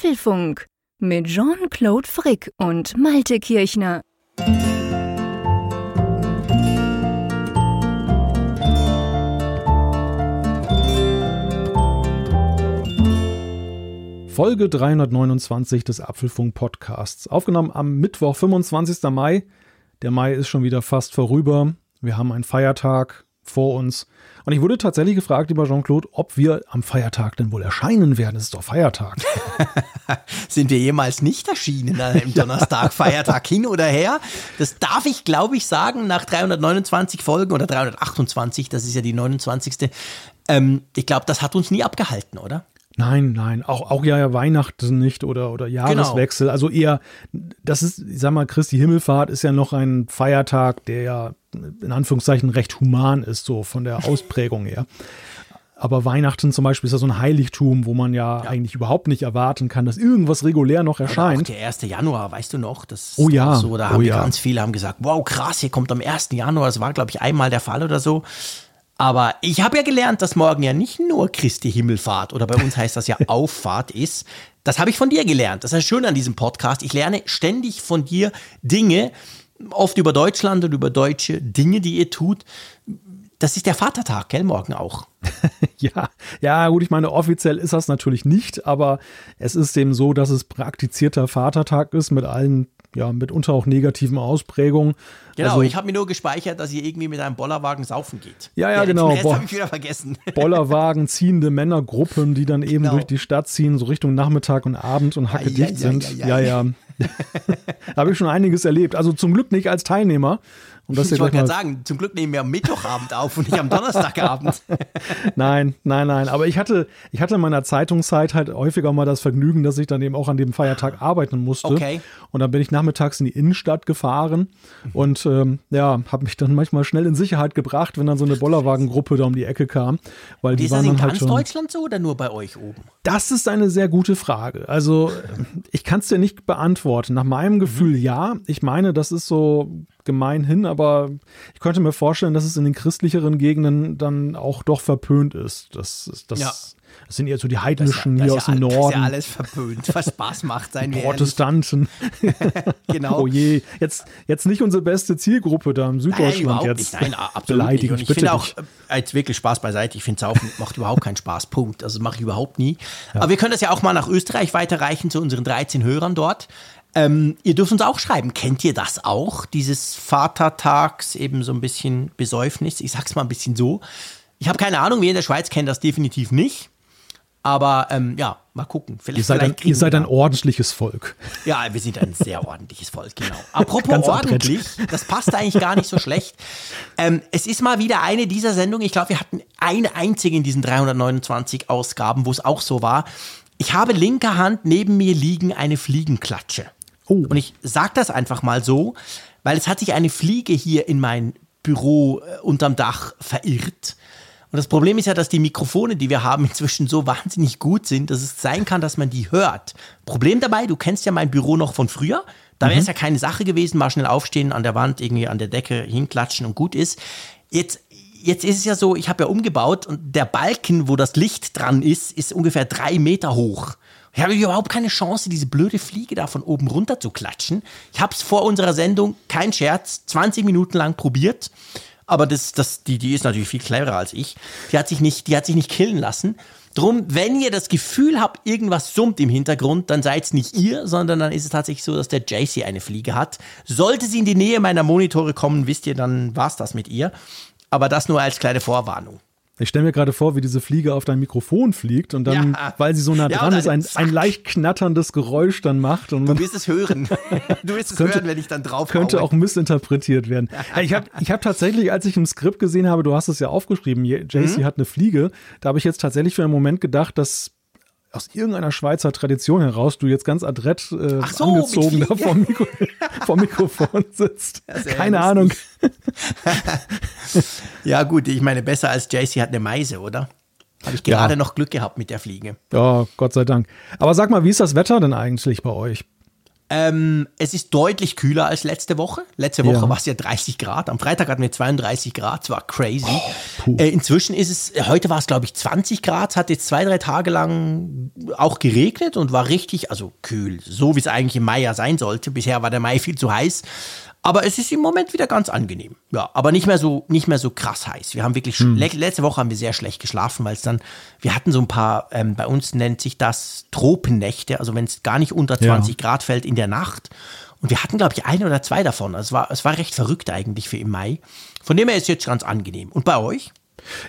Apfelfunk mit Jean-Claude Frick und Malte Kirchner. Folge 329 des Apfelfunk Podcasts. Aufgenommen am Mittwoch, 25. Mai. Der Mai ist schon wieder fast vorüber. Wir haben einen Feiertag vor uns. Und ich wurde tatsächlich gefragt, lieber Jean-Claude, ob wir am Feiertag denn wohl erscheinen werden. Es ist doch Feiertag. Sind wir jemals nicht erschienen an einem Donnerstag, Feiertag hin oder her? Das darf ich, glaube ich, sagen, nach 329 Folgen oder 328, das ist ja die 29. Ähm, ich glaube, das hat uns nie abgehalten, oder? Nein, nein, auch, auch ja Weihnachten nicht oder, oder Jahreswechsel. Genau. Also eher, das ist, ich sag mal, Christi Himmelfahrt ist ja noch ein Feiertag, der ja in Anführungszeichen recht human ist, so von der Ausprägung her. Aber Weihnachten zum Beispiel ist ja so ein Heiligtum, wo man ja, ja, eigentlich überhaupt nicht erwarten kann, dass irgendwas regulär noch erscheint. Oder auch der 1. Januar, weißt du noch? Das oh ja. So, da oh haben ja. ganz viele haben gesagt, wow, krass, hier kommt am 1. Januar. Das war, glaube ich, einmal der Fall oder so. Aber ich habe ja gelernt, dass morgen ja nicht nur Christi Himmelfahrt oder bei uns heißt das ja Auffahrt ist. Das habe ich von dir gelernt. Das ist schön an diesem Podcast. Ich lerne ständig von dir Dinge, oft über Deutschland und über deutsche Dinge, die ihr tut. Das ist der Vatertag, gell, morgen auch. ja, ja, gut, ich meine, offiziell ist das natürlich nicht, aber es ist eben so, dass es praktizierter Vatertag ist mit allen ja, mitunter auch negativen Ausprägungen. Genau, also, ich habe mir nur gespeichert, dass ihr irgendwie mit einem Bollerwagen saufen geht. Ja, ja, ja genau. Jetzt habe ich wieder vergessen. Bollerwagen ziehende Männergruppen, die dann eben genau. durch die Stadt ziehen, so Richtung Nachmittag und Abend und hacke dicht sind. Ja, ja. habe ich schon einiges erlebt. Also zum Glück nicht als Teilnehmer. Um ich wollte gerade sagen, zum Glück nehmen wir am Mittwochabend auf und nicht am Donnerstagabend. nein, nein, nein. Aber ich hatte, ich hatte in meiner Zeitungszeit halt häufiger mal das Vergnügen, dass ich dann eben auch an dem Feiertag arbeiten musste. Okay. Und dann bin ich nachmittags in die Innenstadt gefahren und ähm, ja, habe mich dann manchmal schnell in Sicherheit gebracht, wenn dann so eine Bollerwagengruppe da um die Ecke kam. Weil die ist waren das in dann ganz halt schon, Deutschland so oder nur bei euch oben? Das ist eine sehr gute Frage. Also ich kann es dir nicht beantworten. Nach meinem Gefühl ja. Ich meine, das ist so gemeinhin, aber ich könnte mir vorstellen, dass es in den christlicheren Gegenden dann auch doch verpönt ist. Das, das, ja. das sind eher so die heidnischen ja, hier aus dem Norden. Das ist ja alles verpönt, was Spaß macht, sein Protestanten. genau. Oh je, jetzt, jetzt nicht unsere beste Zielgruppe da im Süddeutschland nein, jetzt. Nicht. Nein, absolut nicht. Und ich finde auch, äh, jetzt wirklich Spaß beiseite, ich finde es auch, macht überhaupt keinen Spaß, Punkt. Also mache ich überhaupt nie. Aber wir können das ja auch mal nach Österreich weiterreichen zu unseren 13 Hörern dort. Ähm, ihr dürft uns auch schreiben. Kennt ihr das auch? Dieses Vatertags, eben so ein bisschen Besäufnis. Ich sag's mal ein bisschen so. Ich habe keine Ahnung, wir in der Schweiz kennen das definitiv nicht. Aber ähm, ja, mal gucken. Vielleicht, ihr seid, ein, ihr seid ein ordentliches Volk. Ja, wir sind ein sehr ordentliches Volk, genau. Apropos ordentlich, das passt eigentlich gar nicht so schlecht. Ähm, es ist mal wieder eine dieser Sendungen. Ich glaube, wir hatten eine einzige in diesen 329 Ausgaben, wo es auch so war. Ich habe linker Hand neben mir liegen eine Fliegenklatsche. Oh. Und ich sage das einfach mal so, weil es hat sich eine Fliege hier in mein Büro äh, unterm Dach verirrt. Und das Problem ist ja, dass die Mikrofone, die wir haben, inzwischen so wahnsinnig gut sind, dass es sein kann, dass man die hört. Problem dabei, du kennst ja mein Büro noch von früher. Da wäre es mhm. ja keine Sache gewesen, mal schnell aufstehen, an der Wand, irgendwie an der Decke hinklatschen und gut ist. Jetzt, jetzt ist es ja so, ich habe ja umgebaut und der Balken, wo das Licht dran ist, ist ungefähr drei Meter hoch. Ich habe überhaupt keine Chance, diese blöde Fliege da von oben runter zu klatschen. Ich habe es vor unserer Sendung, kein Scherz, 20 Minuten lang probiert. Aber das, das, die, die ist natürlich viel cleverer als ich. Die hat sich nicht, die hat sich nicht killen lassen. Drum, wenn ihr das Gefühl habt, irgendwas summt im Hintergrund, dann seid es nicht ihr, sondern dann ist es tatsächlich so, dass der JC eine Fliege hat. Sollte sie in die Nähe meiner Monitore kommen, wisst ihr, dann war's das mit ihr. Aber das nur als kleine Vorwarnung. Ich stelle mir gerade vor, wie diese Fliege auf dein Mikrofon fliegt und dann, ja. weil sie so nah dran ja, ist, ein, ein, leicht knatterndes Geräusch dann macht. Und du wirst es hören. Du wirst es könnte, hören, wenn ich dann drauf Könnte auch missinterpretiert werden. Ich habe ich hab tatsächlich, als ich im Skript gesehen habe, du hast es ja aufgeschrieben, JC mhm. hat eine Fliege, da habe ich jetzt tatsächlich für einen Moment gedacht, dass aus irgendeiner Schweizer Tradition heraus du jetzt ganz adrett äh, so, angezogen da vom, Mikro vom, Mikrofon sitzt. Keine Ahnung. ja, gut, ich meine, besser als JC hat eine Meise, oder? Habe ich gerade ja. noch Glück gehabt mit der Fliege. Ja, Gott sei Dank. Aber sag mal, wie ist das Wetter denn eigentlich bei euch? Ähm, es ist deutlich kühler als letzte Woche. Letzte Woche ja. war es ja 30 Grad. Am Freitag hatten wir 32 Grad. Es war crazy. Oh, äh, inzwischen ist es, heute war es glaube ich 20 Grad. Es hat jetzt zwei, drei Tage lang auch geregnet und war richtig, also kühl. So wie es eigentlich im Mai ja sein sollte. Bisher war der Mai viel zu heiß. Aber es ist im Moment wieder ganz angenehm. Ja, aber nicht mehr so, nicht mehr so krass heiß. Wir haben wirklich, hm. letzte Woche haben wir sehr schlecht geschlafen, weil es dann, wir hatten so ein paar, ähm, bei uns nennt sich das Tropennächte, also wenn es gar nicht unter 20 ja. Grad fällt in der Nacht. Und wir hatten, glaube ich, ein oder zwei davon. Also es war, es war recht verrückt eigentlich für im Mai. Von dem her ist es jetzt ganz angenehm. Und bei euch?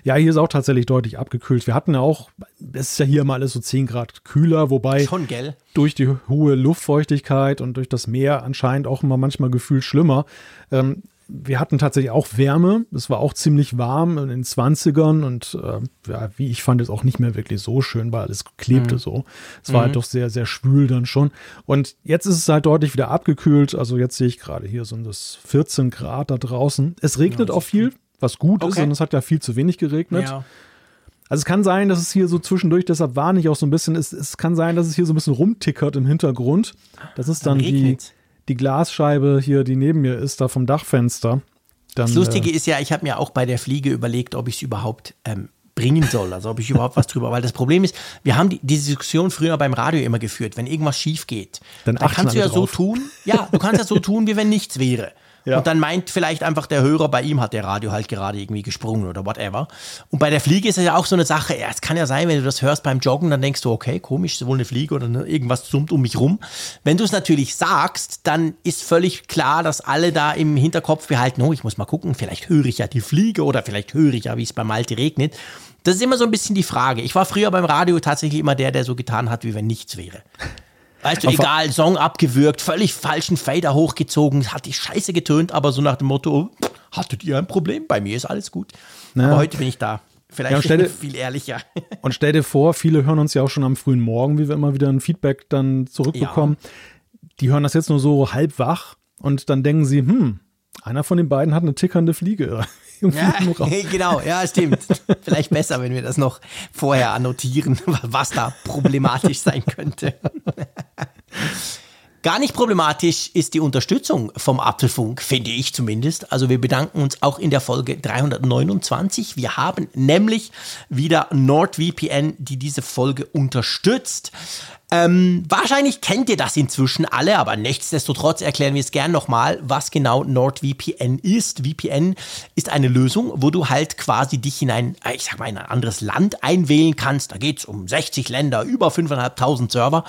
Ja, hier ist auch tatsächlich deutlich abgekühlt. Wir hatten ja auch, es ist ja hier mal alles so 10 Grad kühler, wobei Schon, durch die hohe Luftfeuchtigkeit und durch das Meer anscheinend auch immer manchmal gefühlt schlimmer. Ähm, wir hatten tatsächlich auch Wärme. Es war auch ziemlich warm in den 20ern und äh, ja, wie ich fand es auch nicht mehr wirklich so schön, weil alles klebte mhm. so. Es war halt mhm. halt doch sehr, sehr schwül dann schon. Und jetzt ist es halt deutlich wieder abgekühlt. Also jetzt sehe ich gerade hier so das 14 Grad da draußen. Es regnet ja, auch viel was gut okay. ist und es hat ja viel zu wenig geregnet. Ja. Also es kann sein, dass es hier so zwischendurch, deshalb warne ich auch so ein bisschen, es, es kann sein, dass es hier so ein bisschen rumtickert im Hintergrund. Das ist dann, dann die, die Glasscheibe hier, die neben mir ist, da vom Dachfenster. Dann, das Lustige äh, ist ja, ich habe mir auch bei der Fliege überlegt, ob ich es überhaupt ähm, bringen soll, also ob ich überhaupt was drüber, weil das Problem ist, wir haben die, diese Diskussion früher beim Radio immer geführt, wenn irgendwas schief geht, dann, dann kannst du ja drauf. so tun, ja, du kannst ja so tun, wie wenn nichts wäre. Ja. Und dann meint vielleicht einfach der Hörer, bei ihm hat der Radio halt gerade irgendwie gesprungen oder whatever. Und bei der Fliege ist es ja auch so eine Sache, ja, es kann ja sein, wenn du das hörst beim Joggen, dann denkst du, okay, komisch, ist wohl eine Fliege oder ne, irgendwas summt um mich rum. Wenn du es natürlich sagst, dann ist völlig klar, dass alle da im Hinterkopf behalten, oh, ich muss mal gucken, vielleicht höre ich ja die Fliege oder vielleicht höre ich ja, wie es bei Malte regnet. Das ist immer so ein bisschen die Frage. Ich war früher beim Radio tatsächlich immer der, der so getan hat, wie wenn nichts wäre. Weißt du, aber egal, Song abgewürgt, völlig falschen Fader hochgezogen, hat die Scheiße getönt, aber so nach dem Motto, hattet ihr ein Problem? Bei mir ist alles gut. Ja. Aber heute bin ich da. Vielleicht ja, dir, viel ehrlicher. Und stell dir vor, viele hören uns ja auch schon am frühen Morgen, wie wir immer wieder ein Feedback dann zurückbekommen. Ja. Die hören das jetzt nur so halb wach und dann denken sie, hm, einer von den beiden hat eine tickernde Fliege ja, genau, ja, stimmt. Vielleicht besser, wenn wir das noch vorher annotieren, was da problematisch sein könnte. Gar nicht problematisch ist die Unterstützung vom Apfelfunk, finde ich zumindest. Also wir bedanken uns auch in der Folge 329. Wir haben nämlich wieder NordVPN, die diese Folge unterstützt. Ähm, wahrscheinlich kennt ihr das inzwischen alle, aber nichtsdestotrotz erklären wir es gern nochmal, was genau NordVPN ist. VPN ist eine Lösung, wo du halt quasi dich in ein, äh, ich sag mal, in ein anderes Land einwählen kannst. Da geht es um 60 Länder, über 5.500 Server.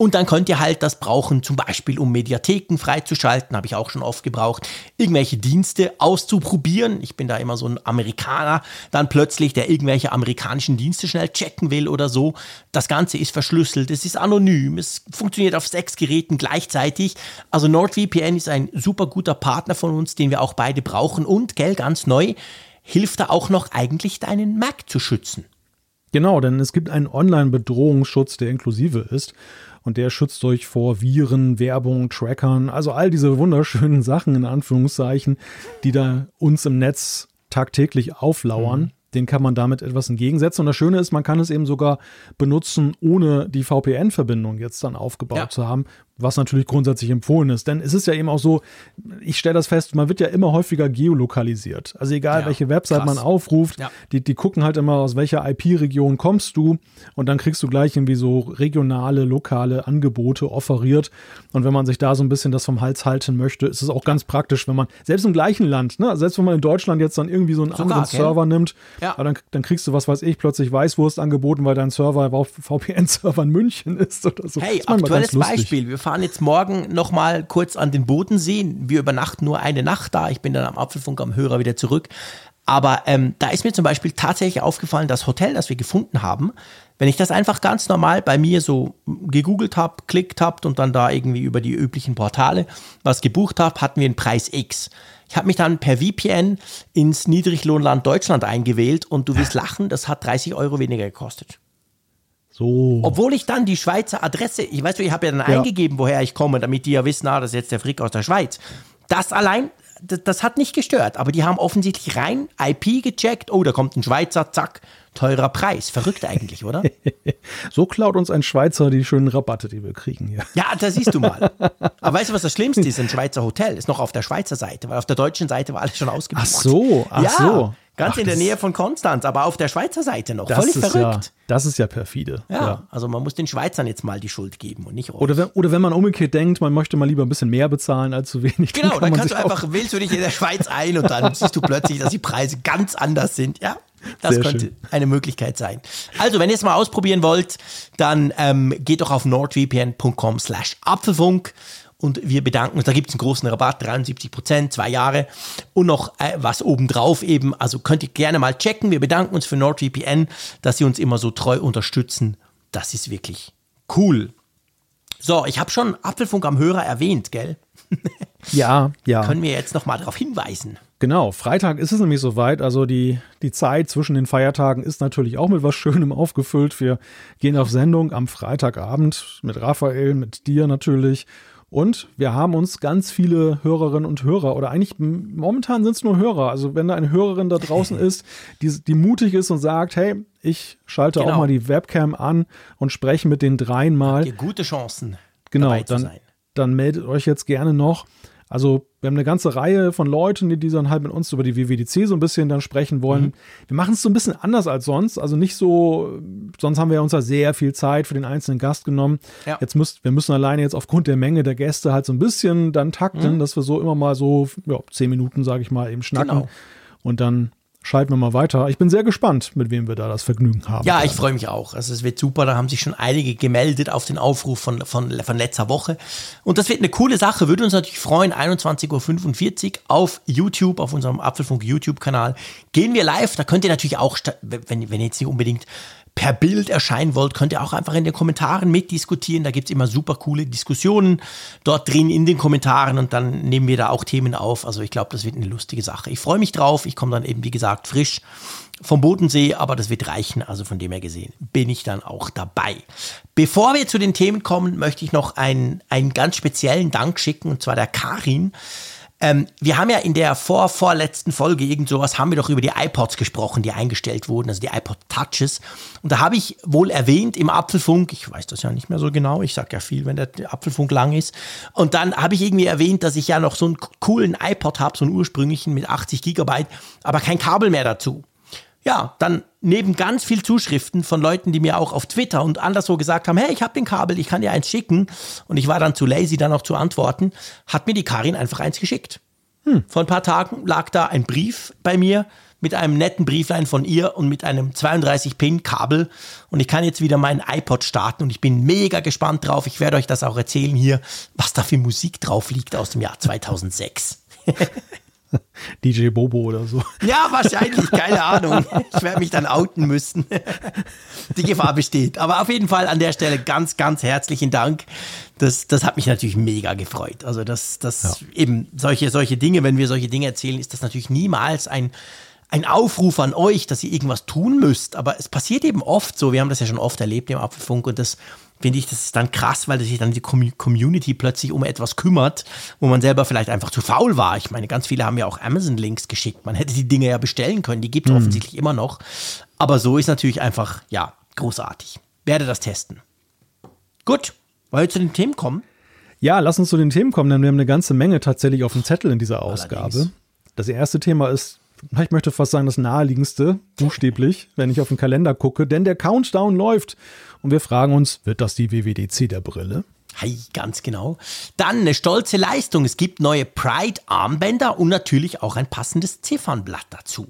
Und dann könnt ihr halt das brauchen, zum Beispiel um Mediatheken freizuschalten, habe ich auch schon oft gebraucht, irgendwelche Dienste auszuprobieren. Ich bin da immer so ein Amerikaner, dann plötzlich, der irgendwelche amerikanischen Dienste schnell checken will oder so. Das Ganze ist verschlüsselt, es ist anonym, es funktioniert auf sechs Geräten gleichzeitig. Also NordVPN ist ein super guter Partner von uns, den wir auch beide brauchen und, gell, ganz neu, hilft da auch noch eigentlich deinen Mac zu schützen. Genau, denn es gibt einen Online-Bedrohungsschutz, der inklusive ist und der schützt euch vor Viren, Werbung, Trackern, also all diese wunderschönen Sachen in Anführungszeichen, die da uns im Netz tagtäglich auflauern. Mhm. Den kann man damit etwas entgegensetzen. Und das Schöne ist, man kann es eben sogar benutzen, ohne die VPN-Verbindung jetzt dann aufgebaut ja. zu haben, was natürlich grundsätzlich empfohlen ist. Denn es ist ja eben auch so, ich stelle das fest, man wird ja immer häufiger geolokalisiert. Also egal, ja, welche Website krass. man aufruft, ja. die, die gucken halt immer, aus welcher IP-Region kommst du und dann kriegst du gleich irgendwie so regionale, lokale Angebote offeriert. Und wenn man sich da so ein bisschen das vom Hals halten möchte, ist es auch ganz praktisch, wenn man, selbst im gleichen Land, ne, selbst wenn man in Deutschland jetzt dann irgendwie so einen Sogar, anderen okay. Server nimmt, ja. dann, dann kriegst du, was weiß ich, plötzlich Weißwurst angeboten, weil dein Server auf VPN-Server in München ist oder so. Hey, aktuelles Beispiel, wir fahren jetzt morgen noch mal kurz an den Bodensee. Wir übernachten nur eine Nacht da. Ich bin dann am Apfelfunk am Hörer wieder zurück. Aber ähm, da ist mir zum Beispiel tatsächlich aufgefallen, das Hotel, das wir gefunden haben, wenn ich das einfach ganz normal bei mir so gegoogelt habe, klickt habt und dann da irgendwie über die üblichen Portale was gebucht habe, hatten wir einen Preis X. Ich habe mich dann per VPN ins Niedriglohnland Deutschland eingewählt und du wirst lachen, das hat 30 Euro weniger gekostet. So. Obwohl ich dann die Schweizer Adresse, ich weiß, ich habe ja dann ja. eingegeben, woher ich komme, damit die ja wissen, ah, das ist jetzt der Frick aus der Schweiz. Das allein, das, das, hat nicht gestört, aber die haben offensichtlich rein IP gecheckt, oh, da kommt ein Schweizer, zack, teurer Preis. Verrückt eigentlich, oder? so klaut uns ein Schweizer die schönen Rabatte, die wir kriegen hier. Ja, da siehst du mal. Aber weißt du, was das Schlimmste ist? Ein Schweizer Hotel ist noch auf der Schweizer Seite, weil auf der deutschen Seite war alles schon ausgebucht. Ach so, ach ja, so. Ganz ach, in der Nähe von Konstanz, aber auf der Schweizer Seite noch. Das Völlig ist verrückt. Ja, das ist ja perfide. Ja, ja, also man muss den Schweizern jetzt mal die Schuld geben und nicht euch. Oder wenn, oder wenn man umgekehrt denkt, man möchte mal lieber ein bisschen mehr bezahlen als zu wenig. Genau, dann, kann dann kannst du einfach, wählst du dich in der Schweiz ein und dann siehst du plötzlich, dass die Preise ganz anders sind. Ja, das Sehr könnte schön. eine Möglichkeit sein. Also, wenn ihr es mal ausprobieren wollt, dann ähm, geht doch auf nordvpn.com slash Apfelfunk und wir bedanken uns. Da gibt es einen großen Rabatt, 73 Prozent, zwei Jahre und noch äh, was obendrauf eben. Also könnt ihr gerne mal checken. Wir bedanken uns für NordVPN, dass sie uns immer so treu unterstützen. Das ist wirklich cool. So, ich habe schon Apfelfunk am Hörer erwähnt, gell? Ja, ja. Können wir jetzt nochmal darauf hinweisen? Genau, Freitag ist es nämlich soweit. Also die, die Zeit zwischen den Feiertagen ist natürlich auch mit was Schönem aufgefüllt. Wir gehen auf Sendung am Freitagabend mit Raphael, mit dir natürlich. Und wir haben uns ganz viele Hörerinnen und Hörer, oder eigentlich momentan sind es nur Hörer. Also wenn da eine Hörerin da draußen ist, die, die mutig ist und sagt, hey, ich schalte genau. auch mal die Webcam an und spreche mit den dreien mal. Habt ihr gute Chancen. Genau, dann, dann meldet euch jetzt gerne noch. Also wir haben eine ganze Reihe von Leuten, die, dann halt mit uns über die WWDC so ein bisschen dann sprechen wollen. Mhm. Wir machen es so ein bisschen anders als sonst. Also nicht so, sonst haben wir uns ja sehr viel Zeit für den einzelnen Gast genommen. Ja. Jetzt müsst, wir müssen alleine jetzt aufgrund der Menge der Gäste halt so ein bisschen dann takten, mhm. dass wir so immer mal so ja, zehn Minuten, sage ich mal, eben schnacken. Genau. Und dann schalten wir mal weiter. Ich bin sehr gespannt, mit wem wir da das Vergnügen haben. Ja, ich freue mich auch. Also es wird super. Da haben sich schon einige gemeldet auf den Aufruf von, von, von letzter Woche. Und das wird eine coole Sache. Würde uns natürlich freuen. 21.45 Uhr auf YouTube, auf unserem Apfelfunk YouTube-Kanal. Gehen wir live. Da könnt ihr natürlich auch, wenn, wenn ihr jetzt nicht unbedingt per Bild erscheinen wollt, könnt ihr auch einfach in den Kommentaren mitdiskutieren. Da gibt es immer super coole Diskussionen dort drin in den Kommentaren und dann nehmen wir da auch Themen auf. Also ich glaube, das wird eine lustige Sache. Ich freue mich drauf. Ich komme dann eben, wie gesagt, frisch vom Bodensee, aber das wird reichen. Also von dem her gesehen bin ich dann auch dabei. Bevor wir zu den Themen kommen, möchte ich noch einen, einen ganz speziellen Dank schicken, und zwar der Karin. Ähm, wir haben ja in der vor, vorletzten Folge irgend sowas, haben wir doch über die iPods gesprochen, die eingestellt wurden, also die iPod Touches. Und da habe ich wohl erwähnt im Apfelfunk, ich weiß das ja nicht mehr so genau, ich sage ja viel, wenn der Apfelfunk lang ist. Und dann habe ich irgendwie erwähnt, dass ich ja noch so einen coolen iPod habe, so einen ursprünglichen mit 80 Gigabyte, aber kein Kabel mehr dazu ja, dann neben ganz viel Zuschriften von Leuten, die mir auch auf Twitter und anderswo gesagt haben, hey, ich habe den Kabel, ich kann dir eins schicken. Und ich war dann zu lazy, dann auch zu antworten, hat mir die Karin einfach eins geschickt. Hm. Vor ein paar Tagen lag da ein Brief bei mir mit einem netten Brieflein von ihr und mit einem 32-Pin-Kabel. Und ich kann jetzt wieder meinen iPod starten und ich bin mega gespannt drauf. Ich werde euch das auch erzählen hier, was da für Musik drauf liegt aus dem Jahr 2006. DJ Bobo oder so. Ja, wahrscheinlich, keine Ahnung. Ich werde mich dann outen müssen. Die Gefahr besteht. Aber auf jeden Fall an der Stelle ganz, ganz herzlichen Dank. Das, das hat mich natürlich mega gefreut. Also, das, das ja. eben solche, solche Dinge, wenn wir solche Dinge erzählen, ist das natürlich niemals ein, ein Aufruf an euch, dass ihr irgendwas tun müsst. Aber es passiert eben oft so. Wir haben das ja schon oft erlebt im Apfelfunk und das finde ich, das ist dann krass, weil sich dann die Community plötzlich um etwas kümmert, wo man selber vielleicht einfach zu faul war. Ich meine, ganz viele haben ja auch Amazon-Links geschickt. Man hätte die Dinge ja bestellen können. Die gibt es mhm. offensichtlich immer noch. Aber so ist natürlich einfach, ja, großartig. Werde das testen. Gut, wollen wir zu den Themen kommen? Ja, lass uns zu den Themen kommen, denn wir haben eine ganze Menge tatsächlich auf dem Zettel in dieser Ausgabe. Allerdings. Das erste Thema ist ich möchte fast sagen, das naheliegendste, buchstäblich, wenn ich auf den Kalender gucke, denn der Countdown läuft. Und wir fragen uns, wird das die WWDC der Brille? Hey, ganz genau. Dann eine stolze Leistung. Es gibt neue Pride-Armbänder und natürlich auch ein passendes Ziffernblatt dazu.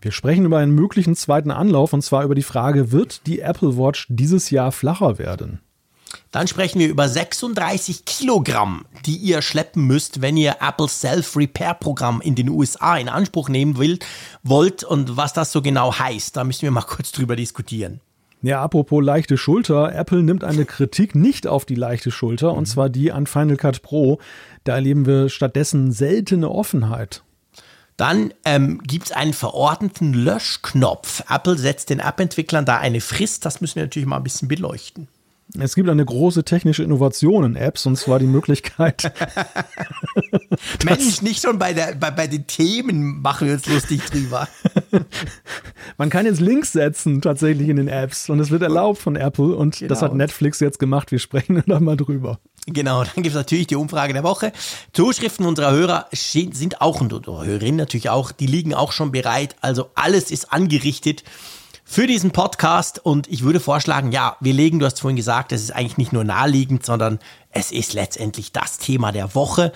Wir sprechen über einen möglichen zweiten Anlauf und zwar über die Frage, wird die Apple Watch dieses Jahr flacher werden? Dann sprechen wir über 36 Kilogramm, die ihr schleppen müsst, wenn ihr Apples Self-Repair-Programm in den USA in Anspruch nehmen will, wollt und was das so genau heißt. Da müssen wir mal kurz drüber diskutieren. Ja, apropos leichte Schulter. Apple nimmt eine Kritik nicht auf die leichte Schulter, und zwar die an Final Cut Pro. Da erleben wir stattdessen seltene Offenheit. Dann ähm, gibt es einen verordneten Löschknopf. Apple setzt den App-Entwicklern da eine Frist. Das müssen wir natürlich mal ein bisschen beleuchten. Es gibt eine große technische Innovation in Apps und zwar die Möglichkeit. Mensch, nicht schon bei, der, bei, bei den Themen machen wir uns lustig drüber. Man kann jetzt Links setzen tatsächlich in den Apps und es wird erlaubt von Apple und genau. das hat Netflix jetzt gemacht. Wir sprechen da mal drüber. Genau, dann gibt es natürlich die Umfrage der Woche. Zuschriften unserer Hörer sind auch, und Hörerinnen natürlich auch, die liegen auch schon bereit. Also alles ist angerichtet für diesen Podcast und ich würde vorschlagen, ja, wir legen, du hast vorhin gesagt, es ist eigentlich nicht nur naheliegend, sondern es ist letztendlich das Thema der Woche.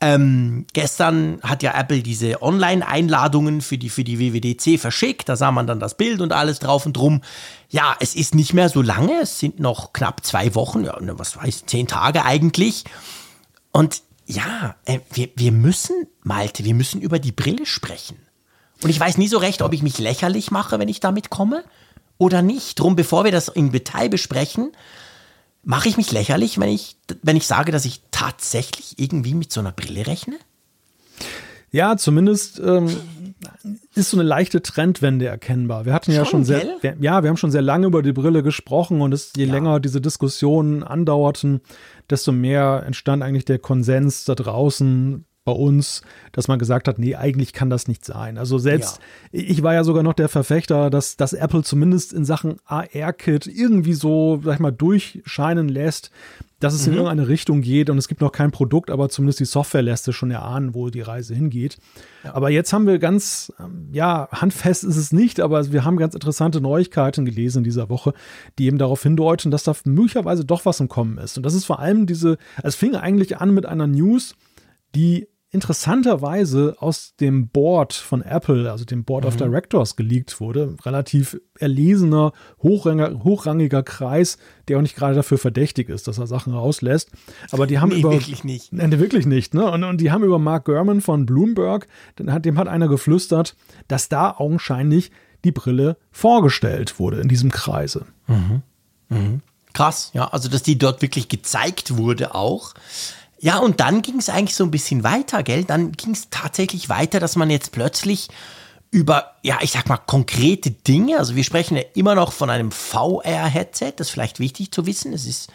Ähm, gestern hat ja Apple diese Online-Einladungen für die, für die WWDC verschickt. Da sah man dann das Bild und alles drauf und drum. Ja, es ist nicht mehr so lange. Es sind noch knapp zwei Wochen, ja, ne, was weiß ich, zehn Tage eigentlich. Und ja, äh, wir, wir müssen, Malte, wir müssen über die Brille sprechen. Und ich weiß nie so recht, ob ich mich lächerlich mache, wenn ich damit komme oder nicht. Drum, bevor wir das im Detail besprechen, Mache ich mich lächerlich, wenn ich, wenn ich sage, dass ich tatsächlich irgendwie mit so einer Brille rechne? Ja, zumindest ähm, ist so eine leichte Trendwende erkennbar. Wir hatten ja schon, schon sehr, wir, ja, wir haben schon sehr lange über die Brille gesprochen und es, je ja. länger diese Diskussionen andauerten, desto mehr entstand eigentlich der Konsens da draußen, bei uns, dass man gesagt hat, nee, eigentlich kann das nicht sein. Also selbst, ja. ich war ja sogar noch der Verfechter, dass, dass Apple zumindest in Sachen AR-Kit irgendwie so, sag ich mal, durchscheinen lässt, dass es mhm. in irgendeine Richtung geht und es gibt noch kein Produkt, aber zumindest die Software lässt es schon erahnen, wo die Reise hingeht. Ja. Aber jetzt haben wir ganz, ja, handfest ist es nicht, aber wir haben ganz interessante Neuigkeiten gelesen in dieser Woche, die eben darauf hindeuten, dass da möglicherweise doch was im Kommen ist. Und das ist vor allem diese, es fing eigentlich an mit einer News, die interessanterweise aus dem Board von Apple, also dem Board mhm. of Directors, geleakt wurde. Relativ erlesener, hochrangiger, hochrangiger Kreis, der auch nicht gerade dafür verdächtig ist, dass er Sachen rauslässt. Aber die haben nee, über. Wirklich nicht. Nee, wirklich nicht, ne? Und, und die haben über Mark Gurman von Bloomberg, dem hat einer geflüstert, dass da augenscheinlich die Brille vorgestellt wurde in diesem Kreise. Mhm. Mhm. Krass, ja. Also, dass die dort wirklich gezeigt wurde auch. Ja, und dann ging es eigentlich so ein bisschen weiter, gell? Dann ging es tatsächlich weiter, dass man jetzt plötzlich über, ja, ich sag mal, konkrete Dinge, also wir sprechen ja immer noch von einem VR-Headset, das ist vielleicht wichtig zu wissen. Es ist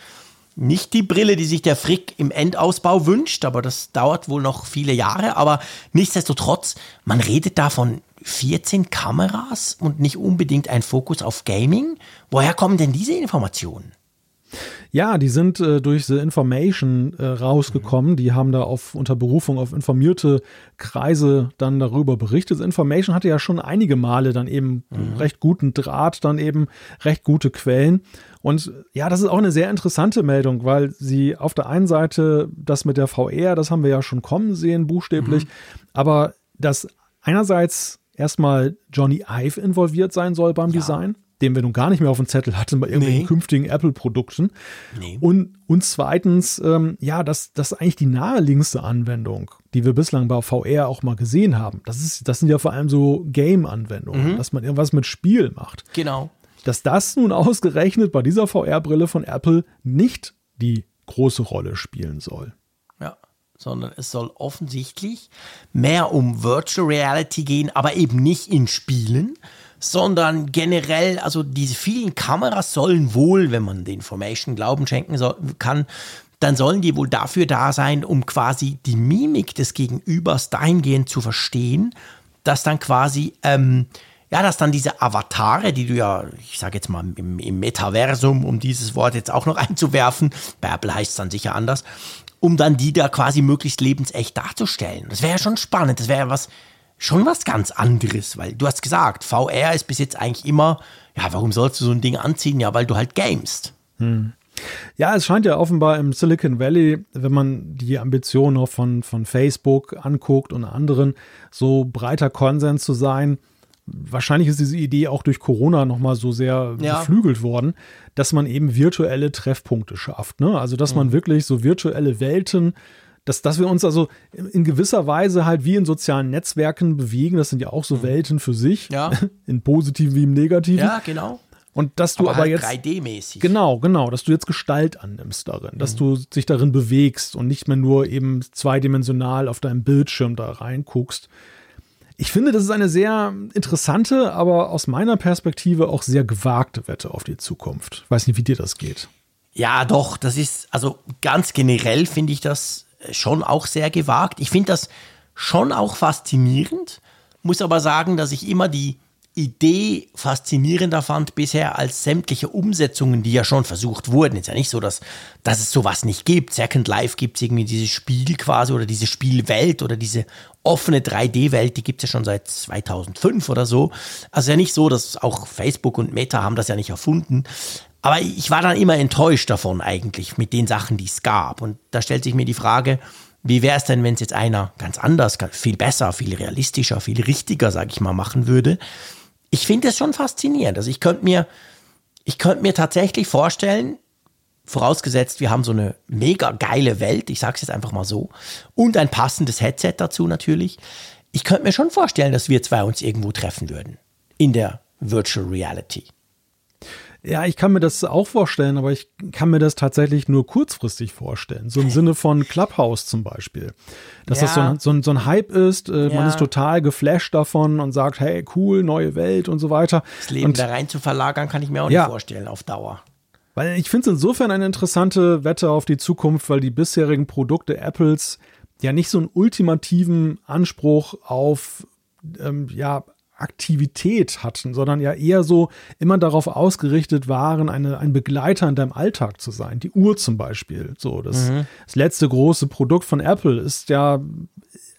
nicht die Brille, die sich der Frick im Endausbau wünscht, aber das dauert wohl noch viele Jahre. Aber nichtsdestotrotz, man redet da von 14 Kameras und nicht unbedingt ein Fokus auf Gaming. Woher kommen denn diese Informationen? Ja, die sind äh, durch The Information äh, rausgekommen. Mhm. Die haben da auf, unter Berufung auf informierte Kreise dann darüber berichtet. The Information hatte ja schon einige Male dann eben mhm. recht guten Draht, dann eben recht gute Quellen. Und ja, das ist auch eine sehr interessante Meldung, weil sie auf der einen Seite das mit der VR, das haben wir ja schon kommen sehen, buchstäblich, mhm. aber dass einerseits erstmal Johnny Ive involviert sein soll beim ja. Design den wir nun gar nicht mehr auf dem Zettel hatten bei irgendwelchen nee. künftigen Apple-Produkten. Nee. Und, und zweitens, ähm, ja, das, das ist eigentlich die naheliegendste Anwendung, die wir bislang bei VR auch mal gesehen haben. Das, ist, das sind ja vor allem so Game-Anwendungen, mhm. dass man irgendwas mit Spiel macht. Genau. Dass das nun ausgerechnet bei dieser VR-Brille von Apple nicht die große Rolle spielen soll. Ja, sondern es soll offensichtlich mehr um Virtual Reality gehen, aber eben nicht in Spielen, sondern generell, also diese vielen Kameras sollen wohl, wenn man den Information Glauben schenken soll, kann, dann sollen die wohl dafür da sein, um quasi die Mimik des Gegenübers dahingehend zu verstehen, dass dann quasi, ähm, ja, dass dann diese Avatare, die du ja, ich sage jetzt mal im, im, Metaversum, um dieses Wort jetzt auch noch einzuwerfen, bei Apple heißt es dann sicher anders, um dann die da quasi möglichst lebensecht darzustellen. Das wäre ja schon spannend, das wäre ja was, schon was ganz anderes, weil du hast gesagt, VR ist bis jetzt eigentlich immer, ja, warum sollst du so ein Ding anziehen? Ja, weil du halt gamest. Hm. Ja, es scheint ja offenbar im Silicon Valley, wenn man die Ambitionen auch von, von Facebook anguckt und anderen, so breiter Konsens zu sein. Wahrscheinlich ist diese Idee auch durch Corona nochmal so sehr ja. beflügelt worden, dass man eben virtuelle Treffpunkte schafft. Ne? Also, dass man mhm. wirklich so virtuelle Welten dass, dass wir uns also in gewisser Weise halt wie in sozialen Netzwerken bewegen. Das sind ja auch so mhm. Welten für sich. Ja. In positiven wie im negativen. Ja, genau. Und dass du aber, aber halt jetzt 3D-mäßig. Genau, genau, dass du jetzt Gestalt annimmst darin, dass mhm. du dich darin bewegst und nicht mehr nur eben zweidimensional auf deinem Bildschirm da reinguckst. Ich finde, das ist eine sehr interessante, aber aus meiner Perspektive auch sehr gewagte Wette auf die Zukunft. Ich weiß nicht, wie dir das geht. Ja, doch, das ist, also ganz generell finde ich das schon auch sehr gewagt. Ich finde das schon auch faszinierend, muss aber sagen, dass ich immer die Idee faszinierender fand bisher als sämtliche Umsetzungen, die ja schon versucht wurden. Ist ja nicht so, dass, dass es sowas nicht gibt. Second Life gibt es irgendwie dieses Spiel quasi oder diese Spielwelt oder diese offene 3D-Welt, die gibt es ja schon seit 2005 oder so. Also ja nicht so, dass auch Facebook und Meta haben das ja nicht erfunden. Aber ich war dann immer enttäuscht davon eigentlich mit den Sachen, die es gab. Und da stellt sich mir die Frage, wie wäre es denn, wenn es jetzt einer ganz anders, viel besser, viel realistischer, viel richtiger, sage ich mal, machen würde? ich finde es schon faszinierend. Also ich könnte mir, ich könnte mir tatsächlich vorstellen, vorausgesetzt, wir haben so eine mega geile Welt, ich sage es jetzt einfach mal so, und ein passendes Headset dazu natürlich. Ich könnte mir schon vorstellen, dass wir zwei uns irgendwo treffen würden in der Virtual Reality. Ja, ich kann mir das auch vorstellen, aber ich kann mir das tatsächlich nur kurzfristig vorstellen. So im Sinne von Clubhouse zum Beispiel. Dass ja. das so ein, so, ein, so ein, Hype ist, äh, ja. man ist total geflasht davon und sagt, hey, cool, neue Welt und so weiter. Das Leben und, da rein zu verlagern, kann ich mir auch ja, nicht vorstellen auf Dauer. Weil ich finde es insofern eine interessante Wette auf die Zukunft, weil die bisherigen Produkte Apples ja nicht so einen ultimativen Anspruch auf ähm, ja, Aktivität hatten, sondern ja eher so immer darauf ausgerichtet waren, eine, ein Begleiter in deinem Alltag zu sein. Die Uhr zum Beispiel. So, das, mhm. das letzte große Produkt von Apple ist ja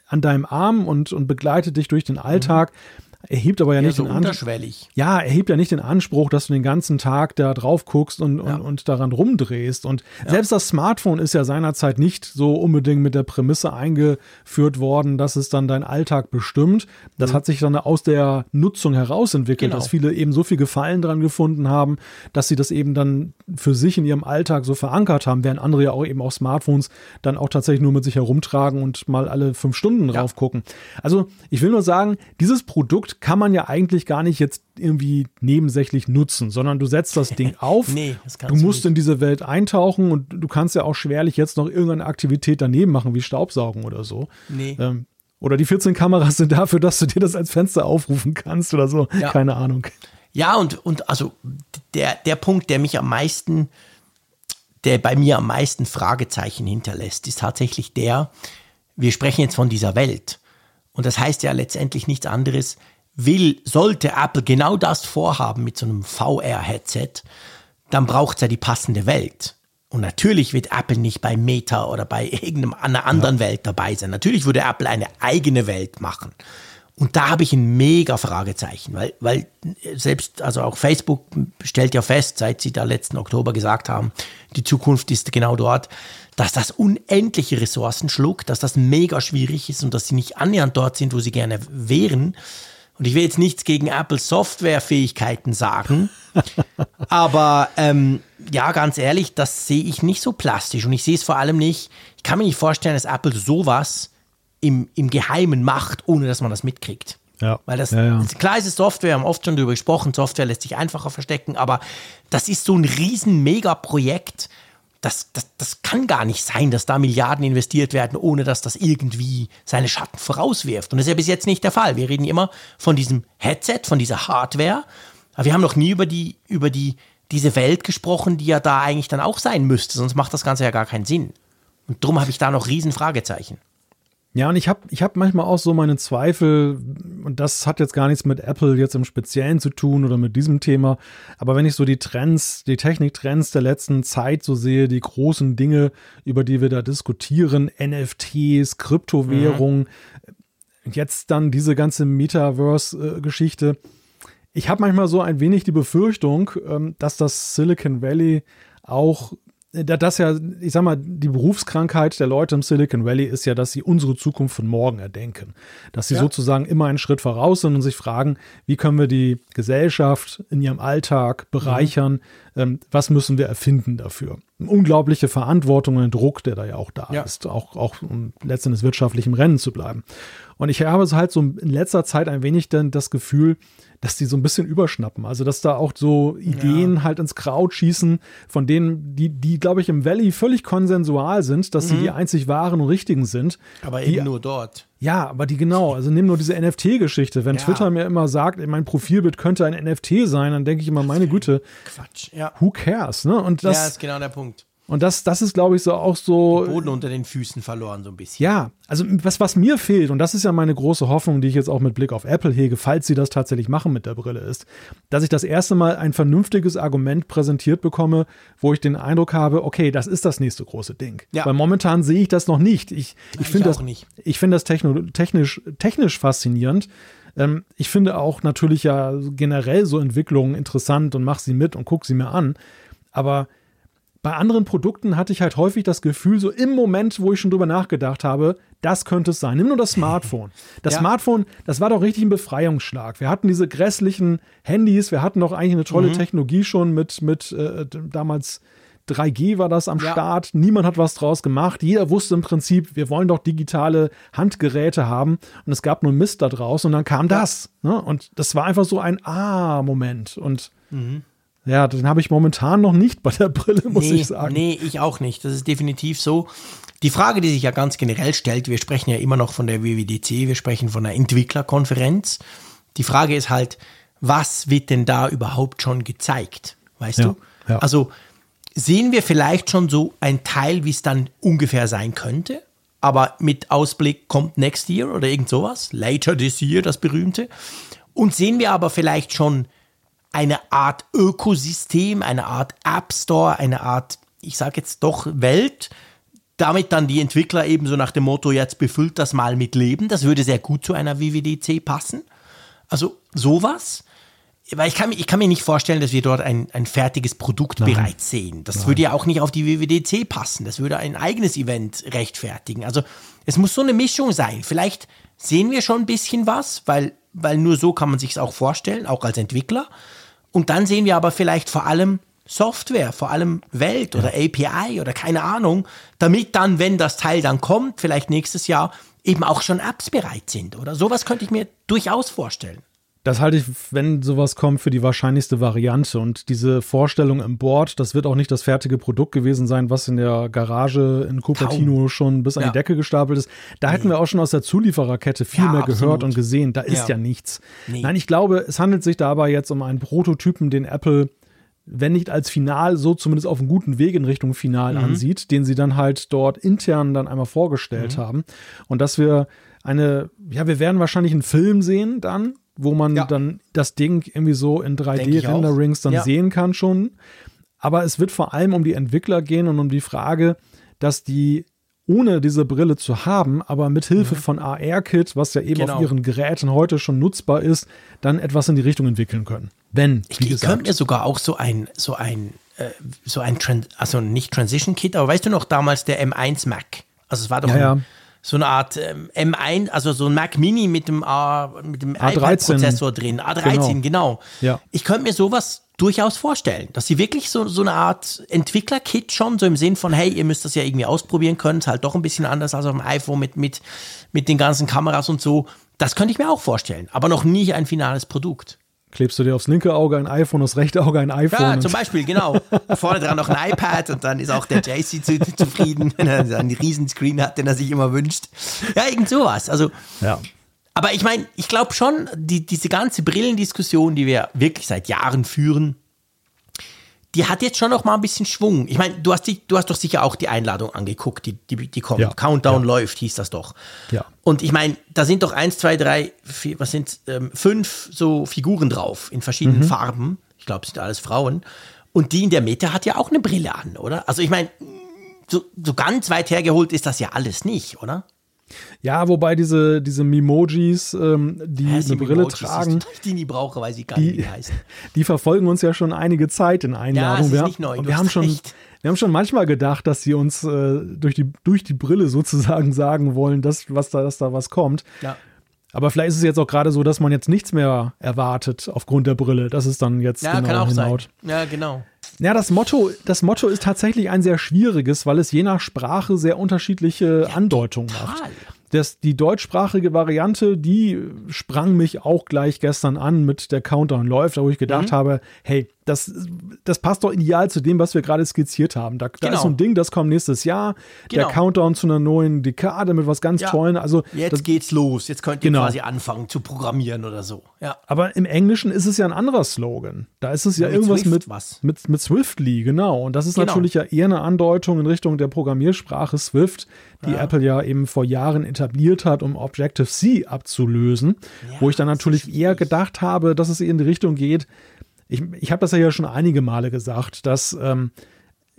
an deinem Arm und, und begleitet dich durch den Alltag. Mhm erhebt aber ja, ja nicht so den unterschwellig. Ja, erhebt ja nicht den Anspruch, dass du den ganzen Tag da drauf guckst und, ja. und, und, daran rumdrehst. Und ja. selbst das Smartphone ist ja seinerzeit nicht so unbedingt mit der Prämisse eingeführt worden, dass es dann dein Alltag bestimmt. Das mhm. hat sich dann aus der Nutzung heraus entwickelt, genau. dass viele eben so viel Gefallen dran gefunden haben, dass sie das eben dann für sich in ihrem Alltag so verankert haben, während andere ja auch eben auch Smartphones dann auch tatsächlich nur mit sich herumtragen und mal alle fünf Stunden drauf gucken. Also ich will nur sagen, dieses Produkt Produkt kann man ja eigentlich gar nicht jetzt irgendwie nebensächlich nutzen, sondern du setzt das Ding auf. nee, das kannst du musst du in diese Welt eintauchen und du kannst ja auch schwerlich jetzt noch irgendeine Aktivität daneben machen, wie Staubsaugen oder so. Nee. Ähm, oder die 14 Kameras sind dafür, dass du dir das als Fenster aufrufen kannst oder so. Ja. Keine Ahnung. Ja, und, und also der, der Punkt, der mich am meisten, der bei mir am meisten Fragezeichen hinterlässt, ist tatsächlich der, wir sprechen jetzt von dieser Welt. Und das heißt ja letztendlich nichts anderes, will, sollte Apple genau das vorhaben mit so einem VR-Headset, dann braucht es ja die passende Welt. Und natürlich wird Apple nicht bei Meta oder bei irgendeiner anderen ja. Welt dabei sein. Natürlich würde Apple eine eigene Welt machen. Und da habe ich ein mega Fragezeichen, weil, weil selbst, also auch Facebook stellt ja fest, seit sie da letzten Oktober gesagt haben, die Zukunft ist genau dort, dass das unendliche Ressourcen schluckt, dass das mega schwierig ist und dass sie nicht annähernd dort sind, wo sie gerne wären. Und ich will jetzt nichts gegen Apple Softwarefähigkeiten sagen, aber ähm, ja, ganz ehrlich, das sehe ich nicht so plastisch und ich sehe es vor allem nicht. Ich kann mir nicht vorstellen, dass Apple sowas im, im Geheimen macht, ohne dass man das mitkriegt. Ja. Weil das, ja, ja. klar ist es Software, wir haben oft schon darüber gesprochen, Software lässt sich einfacher verstecken, aber das ist so ein riesen Mega-Projekt, das, das, das kann gar nicht sein, dass da Milliarden investiert werden, ohne dass das irgendwie seine Schatten vorauswirft. Und das ist ja bis jetzt nicht der Fall. Wir reden immer von diesem Headset, von dieser Hardware. Aber wir haben noch nie über die, über die, diese Welt gesprochen, die ja da eigentlich dann auch sein müsste. Sonst macht das Ganze ja gar keinen Sinn. Und darum habe ich da noch riesen Fragezeichen. Ja, und ich habe ich hab manchmal auch so meine Zweifel, und das hat jetzt gar nichts mit Apple jetzt im Speziellen zu tun oder mit diesem Thema, aber wenn ich so die Trends, die Techniktrends der letzten Zeit so sehe, die großen Dinge, über die wir da diskutieren, NFTs, Kryptowährungen, mhm. jetzt dann diese ganze Metaverse-Geschichte, ich habe manchmal so ein wenig die Befürchtung, ähm, dass das Silicon Valley auch das ja, ich sag mal, die Berufskrankheit der Leute im Silicon Valley ist ja, dass sie unsere Zukunft von morgen erdenken. Dass sie ja. sozusagen immer einen Schritt voraus sind und sich fragen, wie können wir die Gesellschaft in ihrem Alltag bereichern? Mhm. Ähm, was müssen wir erfinden dafür? Eine unglaubliche Verantwortung und ein Druck, der da ja auch da ja. ist, auch, auch um letztendlich wirtschaftlich im Rennen zu bleiben. Und ich habe halt so in letzter Zeit ein wenig dann das Gefühl, dass die so ein bisschen überschnappen. Also, dass da auch so Ideen ja. halt ins Kraut schießen, von denen, die, die, glaube ich, im Valley völlig konsensual sind, dass mhm. sie die einzig wahren und richtigen sind. Aber die, eben nur dort. Ja, aber die genau, also nimm nur diese NFT-Geschichte. Wenn ja. Twitter mir immer sagt, mein Profilbild könnte ein NFT sein, dann denke ich immer, meine Güte. Quatsch, ja. Who cares, ne? Und das, ja, ist genau der Punkt. Und das, das ist, glaube ich, so auch so. Den Boden unter den Füßen verloren, so ein bisschen. Ja, also was, was mir fehlt, und das ist ja meine große Hoffnung, die ich jetzt auch mit Blick auf Apple hege, falls sie das tatsächlich machen mit der Brille, ist, dass ich das erste Mal ein vernünftiges Argument präsentiert bekomme, wo ich den Eindruck habe, okay, das ist das nächste große Ding. Ja. Weil momentan sehe ich das noch nicht. Ich, ich finde das, ich finde das technisch, technisch faszinierend. Ähm, ich finde auch natürlich ja generell so Entwicklungen interessant und mache sie mit und gucke sie mir an. Aber bei anderen Produkten hatte ich halt häufig das Gefühl, so im Moment, wo ich schon drüber nachgedacht habe, das könnte es sein. Nimm nur das Smartphone. Das ja. Smartphone, das war doch richtig ein Befreiungsschlag. Wir hatten diese grässlichen Handys, wir hatten doch eigentlich eine tolle mhm. Technologie schon mit, mit äh, damals 3G war das am ja. Start. Niemand hat was draus gemacht. Jeder wusste im Prinzip, wir wollen doch digitale Handgeräte haben. Und es gab nur Mist da draus. Und dann kam das. Ne? Und das war einfach so ein Ah-Moment. Und mhm. Ja, den habe ich momentan noch nicht bei der Brille, muss nee, ich sagen. Nee, ich auch nicht. Das ist definitiv so. Die Frage, die sich ja ganz generell stellt, wir sprechen ja immer noch von der WWDC, wir sprechen von einer Entwicklerkonferenz. Die Frage ist halt, was wird denn da überhaupt schon gezeigt? Weißt ja, du? Ja. Also sehen wir vielleicht schon so ein Teil, wie es dann ungefähr sein könnte, aber mit Ausblick kommt next year oder irgend sowas, later this year, das berühmte. Und sehen wir aber vielleicht schon eine Art Ökosystem, eine Art App Store, eine Art, ich sage jetzt doch Welt, damit dann die Entwickler eben so nach dem Motto, jetzt befüllt das mal mit Leben. Das würde sehr gut zu einer WWDC passen. Also sowas. Weil ich kann, ich kann mir nicht vorstellen, dass wir dort ein, ein fertiges Produkt Nein. bereits sehen. Das Nein. würde ja auch nicht auf die WWDC passen. Das würde ein eigenes Event rechtfertigen. Also es muss so eine Mischung sein. Vielleicht sehen wir schon ein bisschen was, weil, weil nur so kann man sich es auch vorstellen, auch als Entwickler. Und dann sehen wir aber vielleicht vor allem Software, vor allem Welt oder. API oder keine Ahnung, damit dann, wenn das Teil dann kommt, vielleicht nächstes Jahr, eben auch schon Apps bereit sind. Oder sowas könnte ich mir durchaus vorstellen. Das halte ich, wenn sowas kommt, für die wahrscheinlichste Variante. Und diese Vorstellung im Board, das wird auch nicht das fertige Produkt gewesen sein, was in der Garage in Cupertino Kaum. schon bis an ja. die Decke gestapelt ist. Da nee. hätten wir auch schon aus der Zuliefererkette viel ja, mehr absolut. gehört und gesehen. Da ist ja, ja nichts. Nee. Nein, ich glaube, es handelt sich dabei jetzt um einen Prototypen, den Apple wenn nicht als Final, so zumindest auf einem guten Weg in Richtung Final mhm. ansieht, den sie dann halt dort intern dann einmal vorgestellt mhm. haben. Und dass wir eine, ja, wir werden wahrscheinlich einen Film sehen dann, wo man ja. dann das Ding irgendwie so in 3D-Renderings dann ja. sehen kann schon. Aber es wird vor allem um die Entwickler gehen und um die Frage, dass die ohne diese Brille zu haben, aber mit Hilfe mhm. von AR-Kit, was ja eben genau. auf ihren Geräten heute schon nutzbar ist, dann etwas in die Richtung entwickeln können. Wenn, wie ich, gesagt. Ich könnte mir sogar auch so ein, so ein, äh, so ein, Trans also nicht Transition Kit, aber weißt du noch damals der M1 Mac? Also es war doch ja, ein, ja so eine Art ähm, M1, also so ein Mac Mini mit dem, äh, mit dem iPad-Prozessor drin. A13, genau. genau. Ja. Ich könnte mir sowas durchaus vorstellen, dass sie wirklich so, so eine Art Entwickler-Kit schon, so im Sinn von, hey, ihr müsst das ja irgendwie ausprobieren können, ist halt doch ein bisschen anders als auf dem iPhone mit, mit, mit den ganzen Kameras und so. Das könnte ich mir auch vorstellen, aber noch nie ein finales Produkt klebst du dir aufs linke Auge ein iPhone, aufs rechte Auge ein iPhone. Ja, zum Beispiel, genau. Vorne dran noch ein iPad und dann ist auch der JC zu, zufrieden, wenn er einen Riesenscreen hat, den er sich immer wünscht. Ja, irgend sowas. Also, ja. Aber ich meine, ich glaube schon, die, diese ganze Brillendiskussion, die wir wirklich seit Jahren führen, die hat jetzt schon noch mal ein bisschen Schwung. Ich meine, du hast, die, du hast doch sicher auch die Einladung angeguckt, die, die, die kommt. Ja. Countdown ja. läuft, hieß das doch. Ja. Und ich meine, da sind doch eins, zwei, drei, vier, was sind ähm, fünf so Figuren drauf in verschiedenen mhm. Farben. Ich glaube, es sind alles Frauen. Und die in der Mitte hat ja auch eine Brille an, oder? Also ich meine, so, so ganz weit hergeholt ist das ja alles nicht, oder? Ja, wobei diese, diese Mimojis, ähm, die ja, eine Brille Mimojis, tragen. Die nie brauche, weil sie gar die, nicht heißen. Die verfolgen uns ja schon einige Zeit in Einladungen. Ja, das ist nicht neu. Wir, haben schon, wir haben schon manchmal gedacht, dass sie uns äh, durch, die, durch die Brille sozusagen sagen wollen, dass, was da, dass da was kommt. Ja. Aber vielleicht ist es jetzt auch gerade so, dass man jetzt nichts mehr erwartet aufgrund der Brille. Das ist dann jetzt ja, genau kann auch hinhaut. Sein. Ja, genau. Ja, das Motto, das Motto ist tatsächlich ein sehr schwieriges, weil es je nach Sprache sehr unterschiedliche ja, Andeutungen total. macht. Das, die deutschsprachige Variante, die sprang mich auch gleich gestern an mit der Countdown läuft, wo ich gedacht mhm. habe, hey, das, das passt doch ideal zu dem, was wir gerade skizziert haben. Da, da ist so ein Ding, das kommt nächstes Jahr. Genau. Der Countdown zu einer neuen Dekade mit was ganz ja. Tollen. Also, jetzt das, geht's los. Jetzt könnt ihr genau. quasi anfangen zu programmieren oder so. Ja. Aber im Englischen ist es ja ein anderer Slogan. Da ist es ja, ja mit irgendwas Swift mit, was. mit, mit Swiftly, genau. Und das ist genau. natürlich ja eher eine Andeutung in Richtung der Programmiersprache Swift, die ja. Apple ja eben vor Jahren etabliert hat, um Objective-C abzulösen. wo ich dann natürlich eher gedacht habe, dass es in die Richtung geht, ich, ich habe das ja schon einige Male gesagt, dass ähm,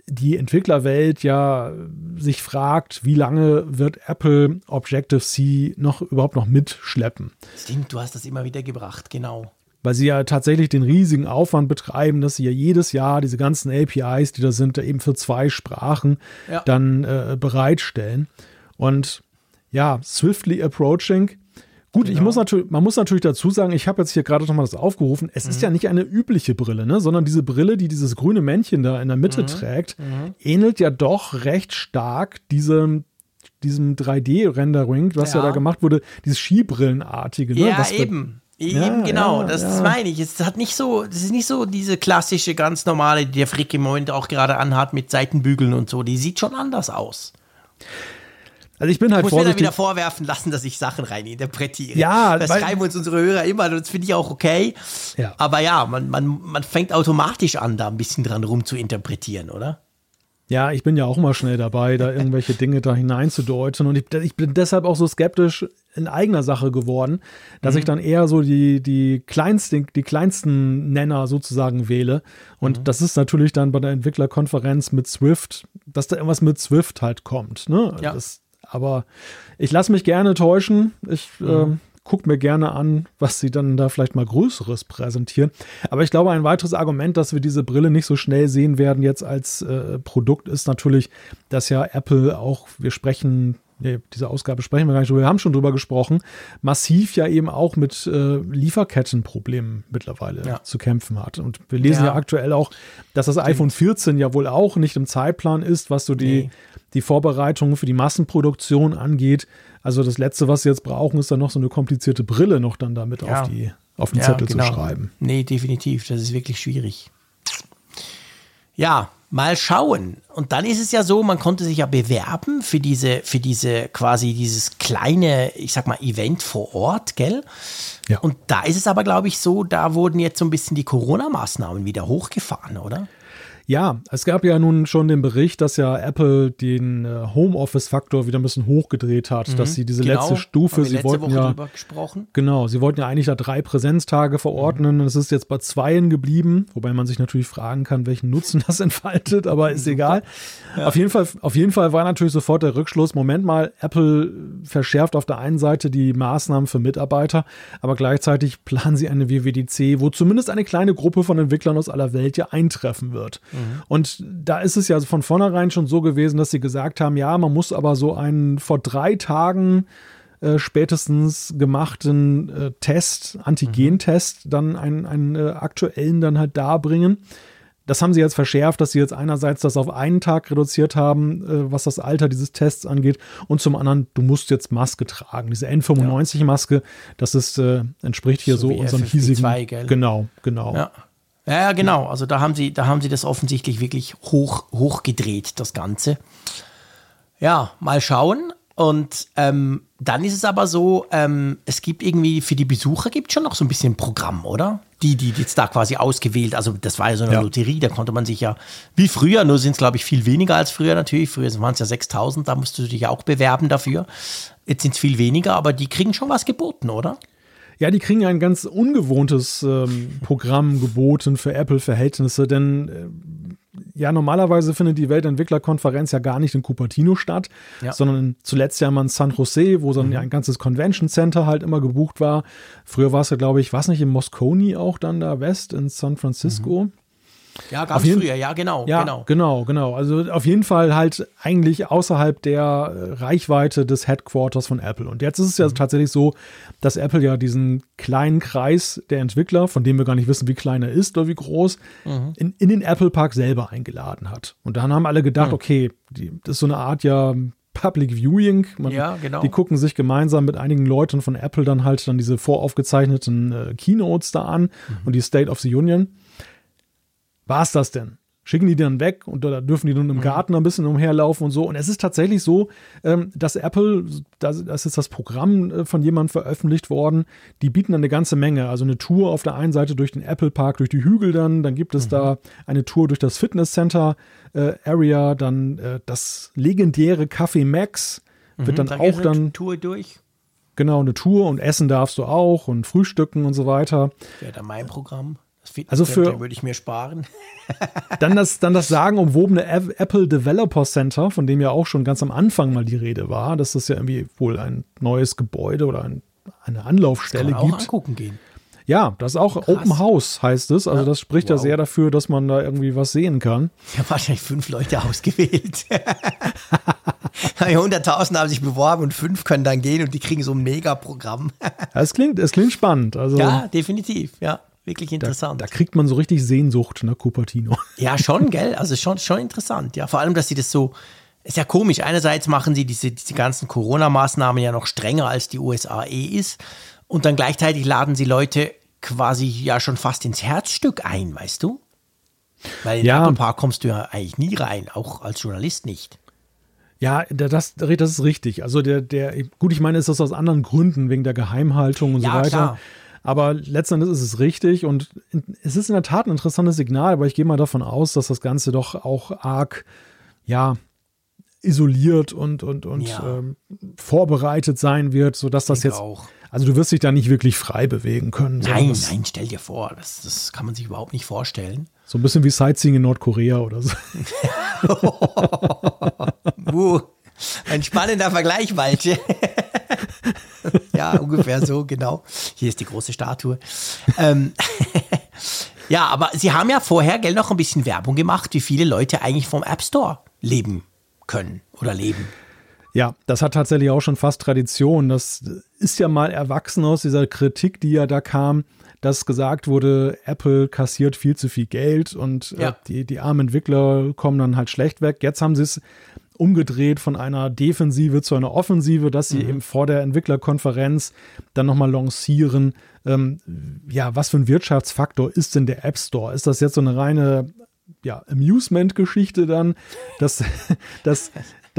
die Entwicklerwelt ja sich fragt, wie lange wird Apple Objective-C noch überhaupt noch mitschleppen. Stimmt, du hast das immer wieder gebracht, genau. Weil sie ja tatsächlich den riesigen Aufwand betreiben, dass sie ja jedes Jahr diese ganzen APIs, die da sind, eben für zwei Sprachen ja. dann äh, bereitstellen. Und ja, Swiftly Approaching Gut, genau. ich muss natürlich, man muss natürlich dazu sagen, ich habe jetzt hier gerade nochmal das aufgerufen, es mhm. ist ja nicht eine übliche Brille, ne, sondern diese Brille, die dieses grüne Männchen da in der Mitte mhm. trägt, mhm. ähnelt ja doch recht stark diesem diesem 3D-Rendering, was ja. ja. da gemacht wurde, dieses Skibrillenartige. Ne, ja, eben. Eben, ja, genau, ja, das, ja. meine ich. Es hat nicht so, das ist nicht so diese klassische, ganz normale, die der Frick im Moment auch gerade anhat mit Seitenbügeln und so. Die sieht schon anders aus. Also ich bin halt ich muss vorsichtig. mir dann wieder vorwerfen lassen, dass ich Sachen rein interpretiere. Ja, das schreiben uns unsere Hörer immer, das finde ich auch okay. Ja. Aber ja, man, man, man fängt automatisch an, da ein bisschen dran rum zu interpretieren, oder? Ja, ich bin ja auch mal schnell dabei, da irgendwelche Dinge da hineinzudeuten. Und ich, ich, bin deshalb auch so skeptisch in eigener Sache geworden, dass mhm. ich dann eher so die, die, kleinsten, die kleinsten Nenner sozusagen wähle. Und mhm. das ist natürlich dann bei der Entwicklerkonferenz mit Swift, dass da irgendwas mit Swift halt kommt. Ne? Ja. Das, aber ich lasse mich gerne täuschen. Ich mhm. äh, gucke mir gerne an, was sie dann da vielleicht mal Größeres präsentieren. Aber ich glaube, ein weiteres Argument, dass wir diese Brille nicht so schnell sehen werden jetzt als äh, Produkt, ist natürlich, dass ja Apple auch, wir sprechen diese Ausgabe sprechen wir gar nicht drüber, wir haben schon drüber gesprochen, massiv ja eben auch mit äh, Lieferkettenproblemen mittlerweile ja. zu kämpfen hat. Und wir lesen ja. ja aktuell auch, dass das Stimmt. iPhone 14 ja wohl auch nicht im Zeitplan ist, was so die, nee. die Vorbereitungen für die Massenproduktion angeht. Also das Letzte, was sie jetzt brauchen, ist dann noch so eine komplizierte Brille noch dann damit ja. auf, die, auf den Zettel genau. zu schreiben. Nee, definitiv. Das ist wirklich schwierig. Ja, mal schauen. Und dann ist es ja so, man konnte sich ja bewerben für diese, für diese quasi dieses kleine, ich sag mal, Event vor Ort, gell? Ja. Und da ist es aber, glaube ich, so, da wurden jetzt so ein bisschen die Corona-Maßnahmen wieder hochgefahren, oder? Ja, es gab ja nun schon den Bericht, dass ja Apple den äh, Homeoffice-Faktor wieder ein bisschen hochgedreht hat, mhm, dass sie diese genau, letzte Stufe, sie wollten Woche ja, gesprochen. genau, sie wollten ja eigentlich da drei Präsenztage verordnen, mhm. es ist jetzt bei zweien geblieben, wobei man sich natürlich fragen kann, welchen Nutzen das entfaltet, aber ist egal. Ja. Auf jeden Fall, auf jeden Fall war natürlich sofort der Rückschluss, Moment mal, Apple verschärft auf der einen Seite die Maßnahmen für Mitarbeiter, aber gleichzeitig planen sie eine WWDC, wo zumindest eine kleine Gruppe von Entwicklern aus aller Welt ja eintreffen wird. Mhm. Mhm. Und da ist es ja von vornherein schon so gewesen, dass sie gesagt haben, ja, man muss aber so einen vor drei Tagen äh, spätestens gemachten äh, Test, Antigentest, mhm. dann einen, einen äh, aktuellen dann halt darbringen. Das haben sie jetzt verschärft, dass sie jetzt einerseits das auf einen Tag reduziert haben, äh, was das Alter dieses Tests angeht, und zum anderen, du musst jetzt Maske tragen. Diese N95-Maske, das ist, äh, entspricht hier so, so unserem hiesigen. Gell? Genau, genau. Ja. Ja, genau. Also da haben sie, da haben sie das offensichtlich wirklich hoch, hochgedreht, das Ganze. Ja, mal schauen. Und ähm, dann ist es aber so, ähm, es gibt irgendwie für die Besucher gibt schon noch so ein bisschen Programm, oder? Die, die jetzt da quasi ausgewählt, also das war ja so eine ja. Lotterie, da konnte man sich ja, wie früher, nur sind es glaube ich viel weniger als früher natürlich, früher waren es ja 6000, da musst du dich ja auch bewerben dafür. Jetzt sind es viel weniger, aber die kriegen schon was geboten, oder? Ja, die kriegen ein ganz ungewohntes ähm, Programm geboten für Apple-Verhältnisse, denn äh, ja, normalerweise findet die Weltentwicklerkonferenz ja gar nicht in Cupertino statt, ja. sondern zuletzt ja mal in San Jose, wo dann mhm. ja ein ganzes Convention Center halt immer gebucht war. Früher war es ja, glaube ich, was nicht in Moscone auch dann da West in San Francisco. Mhm. Ja, ganz jeden, früher, ja, genau, ja, genau. Genau, genau. Also auf jeden Fall halt eigentlich außerhalb der äh, Reichweite des Headquarters von Apple. Und jetzt ist es ja mhm. tatsächlich so, dass Apple ja diesen kleinen Kreis der Entwickler, von dem wir gar nicht wissen, wie klein er ist oder wie groß, mhm. in, in den Apple Park selber eingeladen hat. Und dann haben alle gedacht, mhm. okay, die, das ist so eine Art ja Public Viewing. Man, ja, genau. Die gucken sich gemeinsam mit einigen Leuten von Apple dann halt dann diese voraufgezeichneten äh, Keynotes da an mhm. und die State of the Union. War es das denn? Schicken die dann weg und da dürfen die dann im mhm. Garten ein bisschen umherlaufen und so. Und es ist tatsächlich so, ähm, dass Apple, das, ist das Programm äh, von jemandem veröffentlicht worden, die bieten dann eine ganze Menge. Also eine Tour auf der einen Seite durch den Apple Park, durch die Hügel dann, dann gibt es mhm. da eine Tour durch das Fitness Center äh, Area, dann äh, das legendäre Café Max wird mhm, dann da auch dann Tour durch. Genau, eine Tour und essen darfst du auch und frühstücken und so weiter. Wäre da mein Programm. Also für würde ich mir sparen. dann das, dann das sagenumwobene Apple Developer Center, von dem ja auch schon ganz am Anfang mal die Rede war, dass das ja irgendwie wohl ein neues Gebäude oder ein, eine Anlaufstelle das kann man gibt. Auch angucken gehen. Ja, das ist auch Krass. Open House, heißt es. Also, das spricht wow. ja sehr dafür, dass man da irgendwie was sehen kann. Ja, wahrscheinlich fünf Leute ausgewählt. 100.000 haben sich beworben und fünf können dann gehen und die kriegen so ein Mega-Programm. es, klingt, es klingt spannend. Also, ja, definitiv. Ja, wirklich interessant. Da, da, kriegt man so richtig Sehnsucht, ne, Cupertino. Ja, schon, gell? Also, schon, schon interessant. Ja, vor allem, dass sie das so. Ist ja komisch. Einerseits machen sie diese, diese ganzen Corona-Maßnahmen ja noch strenger, als die USA eh ist. Und dann gleichzeitig laden sie Leute quasi ja schon fast ins Herzstück ein, weißt du? Weil in ja. Apple Park kommst du ja eigentlich nie rein, auch als Journalist nicht. Ja, das, das ist richtig. Also der, der, gut, ich meine, ist das aus anderen Gründen, wegen der Geheimhaltung und ja, so weiter. Klar. Aber letztendlich ist es richtig und es ist in der Tat ein interessantes Signal, aber ich gehe mal davon aus, dass das Ganze doch auch arg, ja, isoliert und, und, und ja. ähm, vorbereitet sein wird, sodass das jetzt auch also du wirst dich da nicht wirklich frei bewegen können. Nein, nein, stell dir vor, das, das kann man sich überhaupt nicht vorstellen. So ein bisschen wie Sightseeing in Nordkorea oder so. uh, ein spannender Vergleich, Walche. ja, ungefähr so, genau. Hier ist die große Statue. Ähm, ja, aber Sie haben ja vorher, gell, noch ein bisschen Werbung gemacht, wie viele Leute eigentlich vom App Store leben können oder leben. Ja, das hat tatsächlich auch schon fast Tradition. Das ist ja mal erwachsen aus dieser Kritik, die ja da kam, dass gesagt wurde, Apple kassiert viel zu viel Geld und äh, ja. äh, die, die armen Entwickler kommen dann halt schlecht weg. Jetzt haben sie es umgedreht von einer Defensive zu einer Offensive, dass sie mhm. eben vor der Entwicklerkonferenz dann nochmal lancieren. Ähm, ja, was für ein Wirtschaftsfaktor ist denn der App Store? Ist das jetzt so eine reine ja, Amusement-Geschichte dann, dass, dass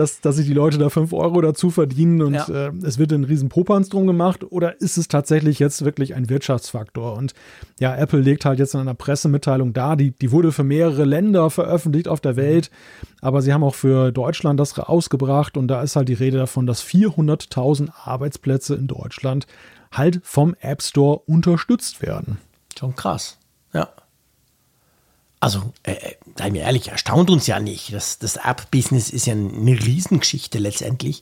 dass, dass sich die Leute da 5 Euro dazu verdienen und ja. äh, es wird ein riesen Popanz drum gemacht oder ist es tatsächlich jetzt wirklich ein Wirtschaftsfaktor? Und ja, Apple legt halt jetzt in einer Pressemitteilung da, die, die wurde für mehrere Länder veröffentlicht auf der Welt, aber sie haben auch für Deutschland das ausgebracht und da ist halt die Rede davon, dass 400.000 Arbeitsplätze in Deutschland halt vom App Store unterstützt werden. Schon krass. Ja. Also, äh, äh, seien wir ehrlich, erstaunt uns ja nicht. Das, das App-Business ist ja eine Riesengeschichte letztendlich.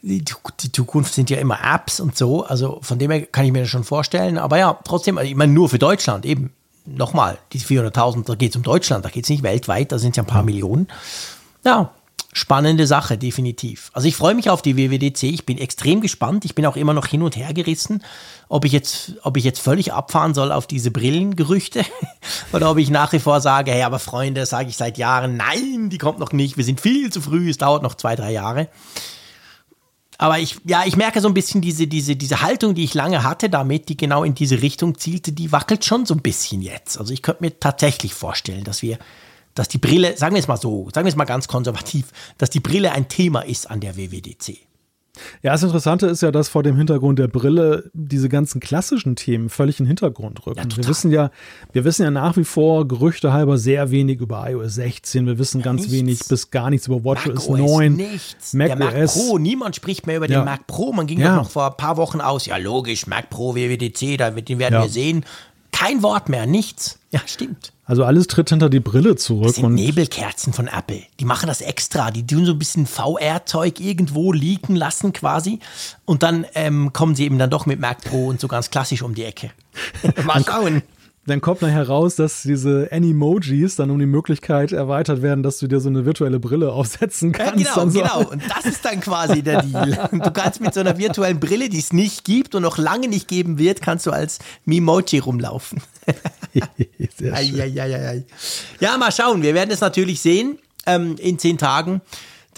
Die, die, Zukunft sind ja immer Apps und so. Also von dem her kann ich mir das schon vorstellen. Aber ja, trotzdem, also ich meine, nur für Deutschland eben. Nochmal, die 400.000, da geht es um Deutschland, da geht es nicht weltweit, da sind es ja ein paar Millionen. Ja, spannende Sache, definitiv. Also ich freue mich auf die WWDC. Ich bin extrem gespannt. Ich bin auch immer noch hin und her gerissen, ob ich jetzt, ob ich jetzt völlig abfahren soll auf diese Brillengerüchte oder ob ich nach wie vor sage, hey, aber Freunde, sage ich seit Jahren, nein, die kommt noch nicht. Wir sind viel zu früh. Es dauert noch zwei, drei Jahre. Aber ich, ja, ich merke so ein bisschen diese, diese, diese Haltung, die ich lange hatte damit, die genau in diese Richtung zielte, die wackelt schon so ein bisschen jetzt. Also ich könnte mir tatsächlich vorstellen, dass wir dass die Brille, sagen wir es mal so, sagen wir es mal ganz konservativ, dass die Brille ein Thema ist an der WWDC. Ja, das Interessante ist ja, dass vor dem Hintergrund der Brille diese ganzen klassischen Themen völlig in den Hintergrund rücken. Ja, wir wissen ja, wir wissen ja nach wie vor Gerüchte halber sehr wenig über iOS 16. Wir wissen ja, ganz nichts. wenig bis gar nichts über WatchOS 9. Nichts. Mac, der Mac OS. Pro, niemand spricht mehr über den Mac Pro. Man ging ja. doch noch vor ein paar Wochen aus, ja logisch, Mac Pro, WWDC, den werden wir sehen. Kein Wort mehr, nichts. Ja, stimmt. Also alles tritt hinter die Brille zurück. Das sind Nebelkerzen von Apple. Die machen das extra. Die tun so ein bisschen VR-Zeug irgendwo liegen lassen quasi. Und dann ähm, kommen sie eben dann doch mit Mac Pro und so ganz klassisch um die Ecke. Mal schauen dann kommt nachher raus, dass diese Animojis dann um die Möglichkeit erweitert werden, dass du dir so eine virtuelle Brille aufsetzen kannst. Ja, genau, so. genau. Und das ist dann quasi der Deal. Du kannst mit so einer virtuellen Brille, die es nicht gibt und noch lange nicht geben wird, kannst du als Mimoji rumlaufen. Sehr schön. Ei, ei, ei, ja, mal schauen. Wir werden es natürlich sehen ähm, in zehn Tagen.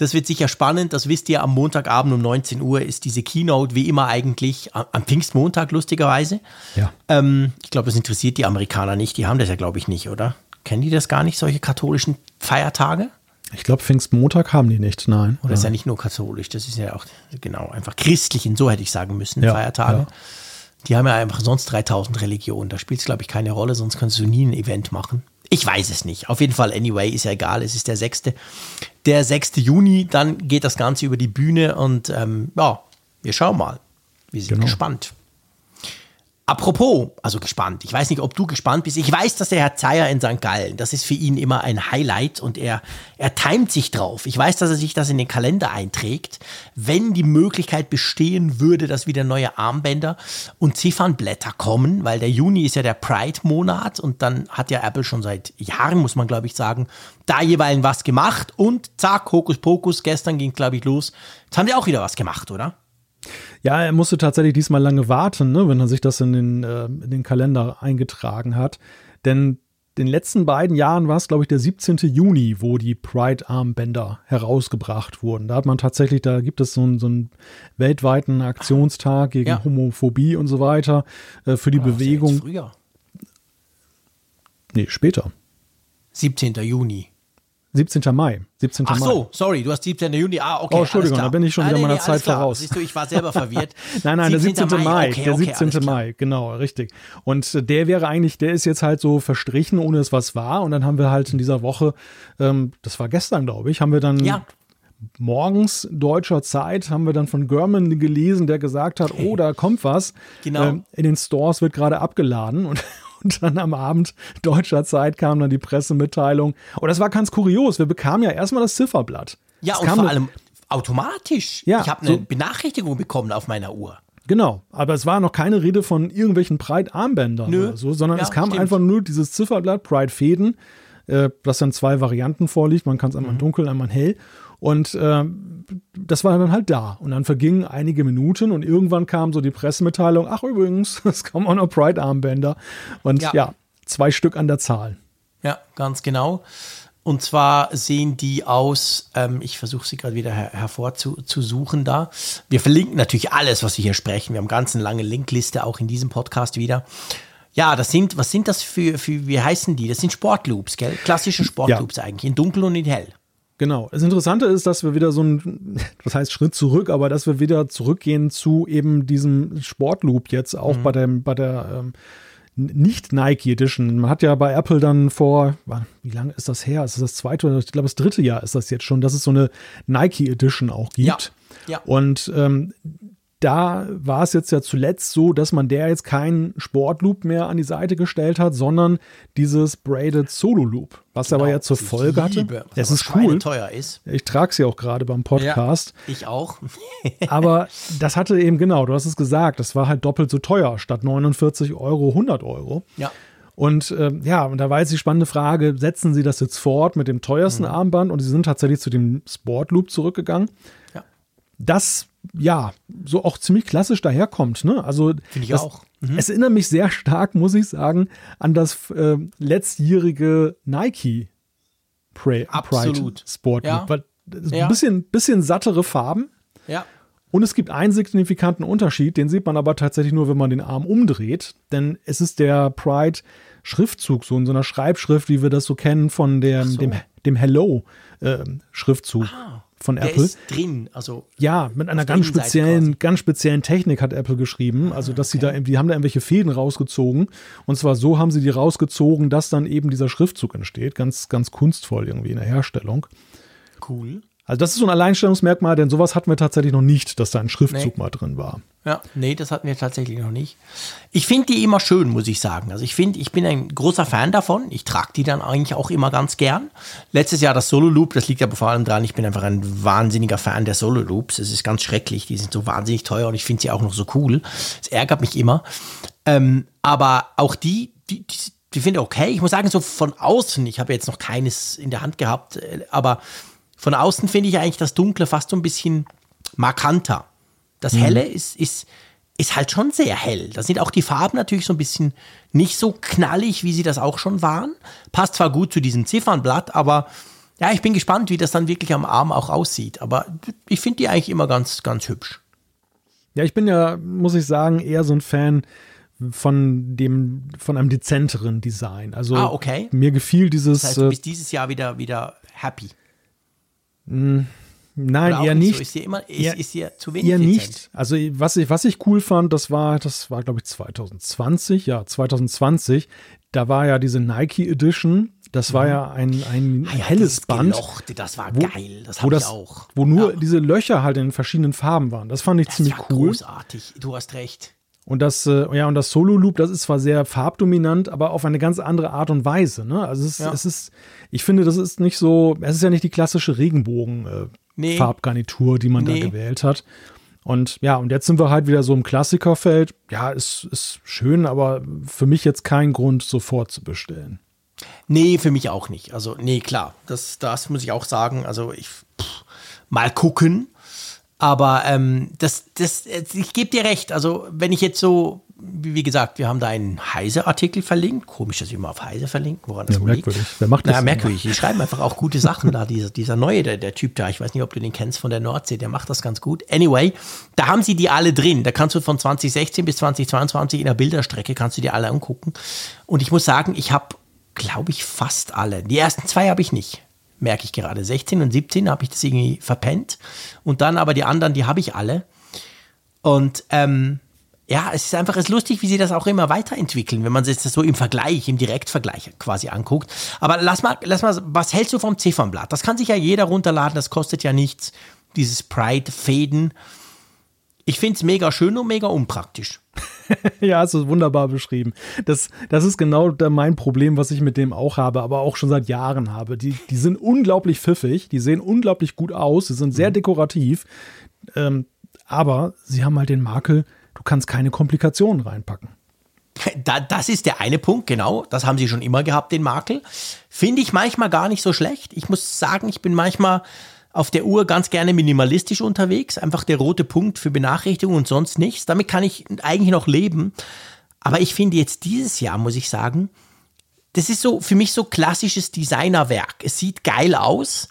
Das wird sicher spannend. Das wisst ihr, am Montagabend um 19 Uhr ist diese Keynote wie immer eigentlich am Pfingstmontag, lustigerweise. Ja. Ähm, ich glaube, das interessiert die Amerikaner nicht. Die haben das ja, glaube ich, nicht, oder? Kennen die das gar nicht, solche katholischen Feiertage? Ich glaube, Pfingstmontag haben die nicht, nein. Oder ja. ist ja nicht nur katholisch, das ist ja auch, genau, einfach christlichen, so hätte ich sagen müssen, ja, Feiertage. Ja. Die haben ja einfach sonst 3000 Religionen. Da spielt es, glaube ich, keine Rolle, sonst kannst du nie ein Event machen. Ich weiß es nicht. Auf jeden Fall, anyway, ist ja egal. Es ist der 6. Der 6. Juni, dann geht das Ganze über die Bühne und ähm, ja, wir schauen mal. Wir sind genau. gespannt. Apropos, also gespannt. Ich weiß nicht, ob du gespannt bist. Ich weiß, dass der Herr Zeyer in St. Gallen, das ist für ihn immer ein Highlight und er, er timet sich drauf. Ich weiß, dass er sich das in den Kalender einträgt. Wenn die Möglichkeit bestehen würde, dass wieder neue Armbänder und Ziffernblätter kommen, weil der Juni ist ja der Pride-Monat und dann hat ja Apple schon seit Jahren, muss man glaube ich sagen, da jeweils was gemacht und zack, Hokus Pokus, gestern ging glaube ich los. Jetzt haben die auch wieder was gemacht, oder? Ja, er musste tatsächlich diesmal lange warten, ne, wenn er sich das in den, äh, in den Kalender eingetragen hat. Denn den letzten beiden Jahren war es, glaube ich, der 17. Juni, wo die Pride-Armbänder herausgebracht wurden. Da hat man tatsächlich, da gibt es so einen, so einen weltweiten Aktionstag gegen ja. Homophobie und so weiter äh, für die oh, Bewegung. Früher. Nee, später. 17. Juni. 17. Mai. 17. Ach so, sorry, du hast 17. Juni. Ah, okay. Oh, Entschuldigung, da bin ich schon wieder meiner nee, Zeit voraus. Siehst du, ich war selber verwirrt. nein, nein, 17. der 17. Mai. Okay, der 17. Okay, Mai, genau, richtig. Und der wäre eigentlich, der ist jetzt halt so verstrichen, ohne es was war. Und dann haben wir halt in dieser Woche, ähm, das war gestern, glaube ich, haben wir dann ja morgens deutscher Zeit haben wir dann von German gelesen, der gesagt hat, oh, da kommt was. Genau. Ähm, in den Stores wird gerade abgeladen und und dann am Abend deutscher Zeit kam dann die Pressemitteilung. Und das war ganz kurios. Wir bekamen ja erstmal das Zifferblatt. Ja, es und vor allem automatisch. Ja, ich habe eine so, Benachrichtigung bekommen auf meiner Uhr. Genau, aber es war noch keine Rede von irgendwelchen Pride-Armbändern oder so, sondern ja, es kam stimmt. einfach nur dieses Zifferblatt Pride-Fäden, äh, das dann zwei Varianten vorliegt. Man kann es einmal mhm. dunkel, einmal hell. Und äh, das war dann halt da. Und dann vergingen einige Minuten und irgendwann kam so die Pressemitteilung, ach übrigens, es kommen auch noch Pride-Armbänder. Und ja. ja, zwei Stück an der Zahl. Ja, ganz genau. Und zwar sehen die aus, ähm, ich versuche sie gerade wieder her hervorzusuchen da. Wir verlinken natürlich alles, was wir hier sprechen. Wir haben ganz eine lange Linkliste auch in diesem Podcast wieder. Ja, das sind, was sind das für, für wie heißen die? Das sind Sportloops, gell? Klassische Sportloops ja. eigentlich, in dunkel und in hell. Genau. Das Interessante ist, dass wir wieder so ein, das heißt Schritt zurück, aber dass wir wieder zurückgehen zu eben diesem Sportloop jetzt auch mhm. bei dem, bei der ähm, nicht Nike Edition. Man hat ja bei Apple dann vor, wie lange ist das her? Ist das das zweite oder ich glaube das dritte Jahr ist das jetzt schon, dass es so eine Nike Edition auch gibt. Ja. Ja. Und ähm, da war es jetzt ja zuletzt so, dass man der jetzt keinen Sportloop mehr an die Seite gestellt hat, sondern dieses Braided Solo Loop, was genau, aber ja zur Folge hatte. Es ist cool. teuer ist. Ich trage ja auch gerade beim Podcast. Ja, ich auch. aber das hatte eben genau, du hast es gesagt, das war halt doppelt so teuer, statt 49 Euro 100 Euro. Ja. Und äh, ja, und da war jetzt die spannende Frage, setzen Sie das jetzt fort mit dem teuersten mhm. Armband? Und Sie sind tatsächlich zu dem Sportloop zurückgegangen. Ja. Das ja, so auch ziemlich klassisch daherkommt. Ne? Also Finde ich das, auch. Mhm. Es erinnert mich sehr stark, muss ich sagen, an das äh, letztjährige Nike Pride Sport. Ja. Weil, ja. Ein bisschen, bisschen sattere Farben. Ja. Und es gibt einen signifikanten Unterschied, den sieht man aber tatsächlich nur, wenn man den Arm umdreht. Denn es ist der Pride Schriftzug, so in so einer Schreibschrift, wie wir das so kennen von dem, so. dem, dem Hello äh, Schriftzug. Ah von der Apple. Ist drin, also ja, mit einer ganz speziellen, ganz speziellen Technik hat Apple geschrieben. Ah, also, dass okay. sie da, die haben da irgendwelche Fäden rausgezogen. Und zwar so haben sie die rausgezogen, dass dann eben dieser Schriftzug entsteht. Ganz, ganz kunstvoll irgendwie in der Herstellung. Cool. Also das ist so ein Alleinstellungsmerkmal, denn sowas hatten wir tatsächlich noch nicht, dass da ein Schriftzug nee. mal drin war. Ja, nee, das hatten wir tatsächlich noch nicht. Ich finde die immer schön, muss ich sagen. Also ich finde, ich bin ein großer Fan davon. Ich trage die dann eigentlich auch immer ganz gern. Letztes Jahr das Solo Loop, das liegt aber vor allem dran, ich bin einfach ein wahnsinniger Fan der Solo Loops. Es ist ganz schrecklich, die sind so wahnsinnig teuer und ich finde sie auch noch so cool. Es ärgert mich immer. Ähm, aber auch die, die, die, die finde ich okay. Ich muss sagen, so von außen, ich habe jetzt noch keines in der Hand gehabt, äh, aber von außen finde ich eigentlich das Dunkle fast so ein bisschen markanter. Das mhm. Helle mhm. ist, ist, ist halt schon sehr hell. Da sind auch die Farben natürlich so ein bisschen nicht so knallig, wie sie das auch schon waren. Passt zwar gut zu diesem Ziffernblatt, aber ja, ich bin gespannt, wie das dann wirklich am Arm auch aussieht. Aber ich finde die eigentlich immer ganz, ganz hübsch. Ja, ich bin ja, muss ich sagen, eher so ein Fan von dem, von einem dezenteren Design. Also ah, okay. mir gefiel dieses. Das heißt, du bist dieses Jahr wieder, wieder happy. Mh, Nein, eher nicht. So. Ist hier immer, ist, eher, ist hier zu wenig Eher nicht. Also was ich, was ich cool fand, das war, das war, glaube ich, 2020, ja, 2020. Da war ja diese Nike Edition. Das war mhm. ja ein, ein ah, ja, helles Band. Gelochte, das war wo, geil. Das habe ich auch. Wo nur ja. diese Löcher halt in verschiedenen Farben waren. Das fand ich das ziemlich cool. Großartig. Du hast recht. Und das, äh, ja, und das Solo-Loop, das ist zwar sehr farbdominant, aber auf eine ganz andere Art und Weise. Ne? Also es, ja. es ist, ich finde, das ist nicht so, es ist ja nicht die klassische Regenbogen-Farbgarnitur, äh, nee. die man nee. da gewählt hat. Und ja, und jetzt sind wir halt wieder so im Klassikerfeld. Ja, ist, ist schön, aber für mich jetzt kein Grund, sofort zu bestellen. Nee, für mich auch nicht. Also, nee, klar, das, das muss ich auch sagen. Also, ich pff, mal gucken. Aber ähm, das, das, ich gebe dir recht. Also, wenn ich jetzt so, wie gesagt, wir haben da einen Heise-Artikel verlinkt. Komisch, dass wir immer auf Heise verlinken, woran das ja, merkwürdig. liegt. Wer macht das? Na, merkwürdig. Die schreiben einfach auch gute Sachen da. Dieser, dieser neue, der, der Typ da, ich weiß nicht, ob du den kennst von der Nordsee, der macht das ganz gut. Anyway, da haben sie die alle drin. Da kannst du von 2016 bis 2022 in der Bilderstrecke kannst du die alle angucken. Und ich muss sagen, ich habe, glaube ich, fast alle. Die ersten zwei habe ich nicht merke ich gerade. 16 und 17 habe ich das irgendwie verpennt. Und dann aber die anderen, die habe ich alle. Und ähm, ja, es ist einfach es ist lustig, wie sie das auch immer weiterentwickeln, wenn man sich das so im Vergleich, im Direktvergleich quasi anguckt. Aber lass mal, lass mal, was hältst du vom Ziffernblatt? Das kann sich ja jeder runterladen, das kostet ja nichts. Dieses Pride-Fäden. Ich finde es mega schön und mega unpraktisch. ja, hast du wunderbar beschrieben. Das, das ist genau mein Problem, was ich mit dem auch habe, aber auch schon seit Jahren habe. Die, die sind unglaublich pfiffig, die sehen unglaublich gut aus, sie sind sehr mhm. dekorativ, ähm, aber sie haben halt den Makel, du kannst keine Komplikationen reinpacken. Da, das ist der eine Punkt, genau. Das haben sie schon immer gehabt, den Makel. Finde ich manchmal gar nicht so schlecht. Ich muss sagen, ich bin manchmal auf der Uhr ganz gerne minimalistisch unterwegs, einfach der rote Punkt für Benachrichtigungen und sonst nichts. Damit kann ich eigentlich noch leben. Aber ich finde jetzt dieses Jahr, muss ich sagen, das ist so für mich so klassisches Designerwerk. Es sieht geil aus,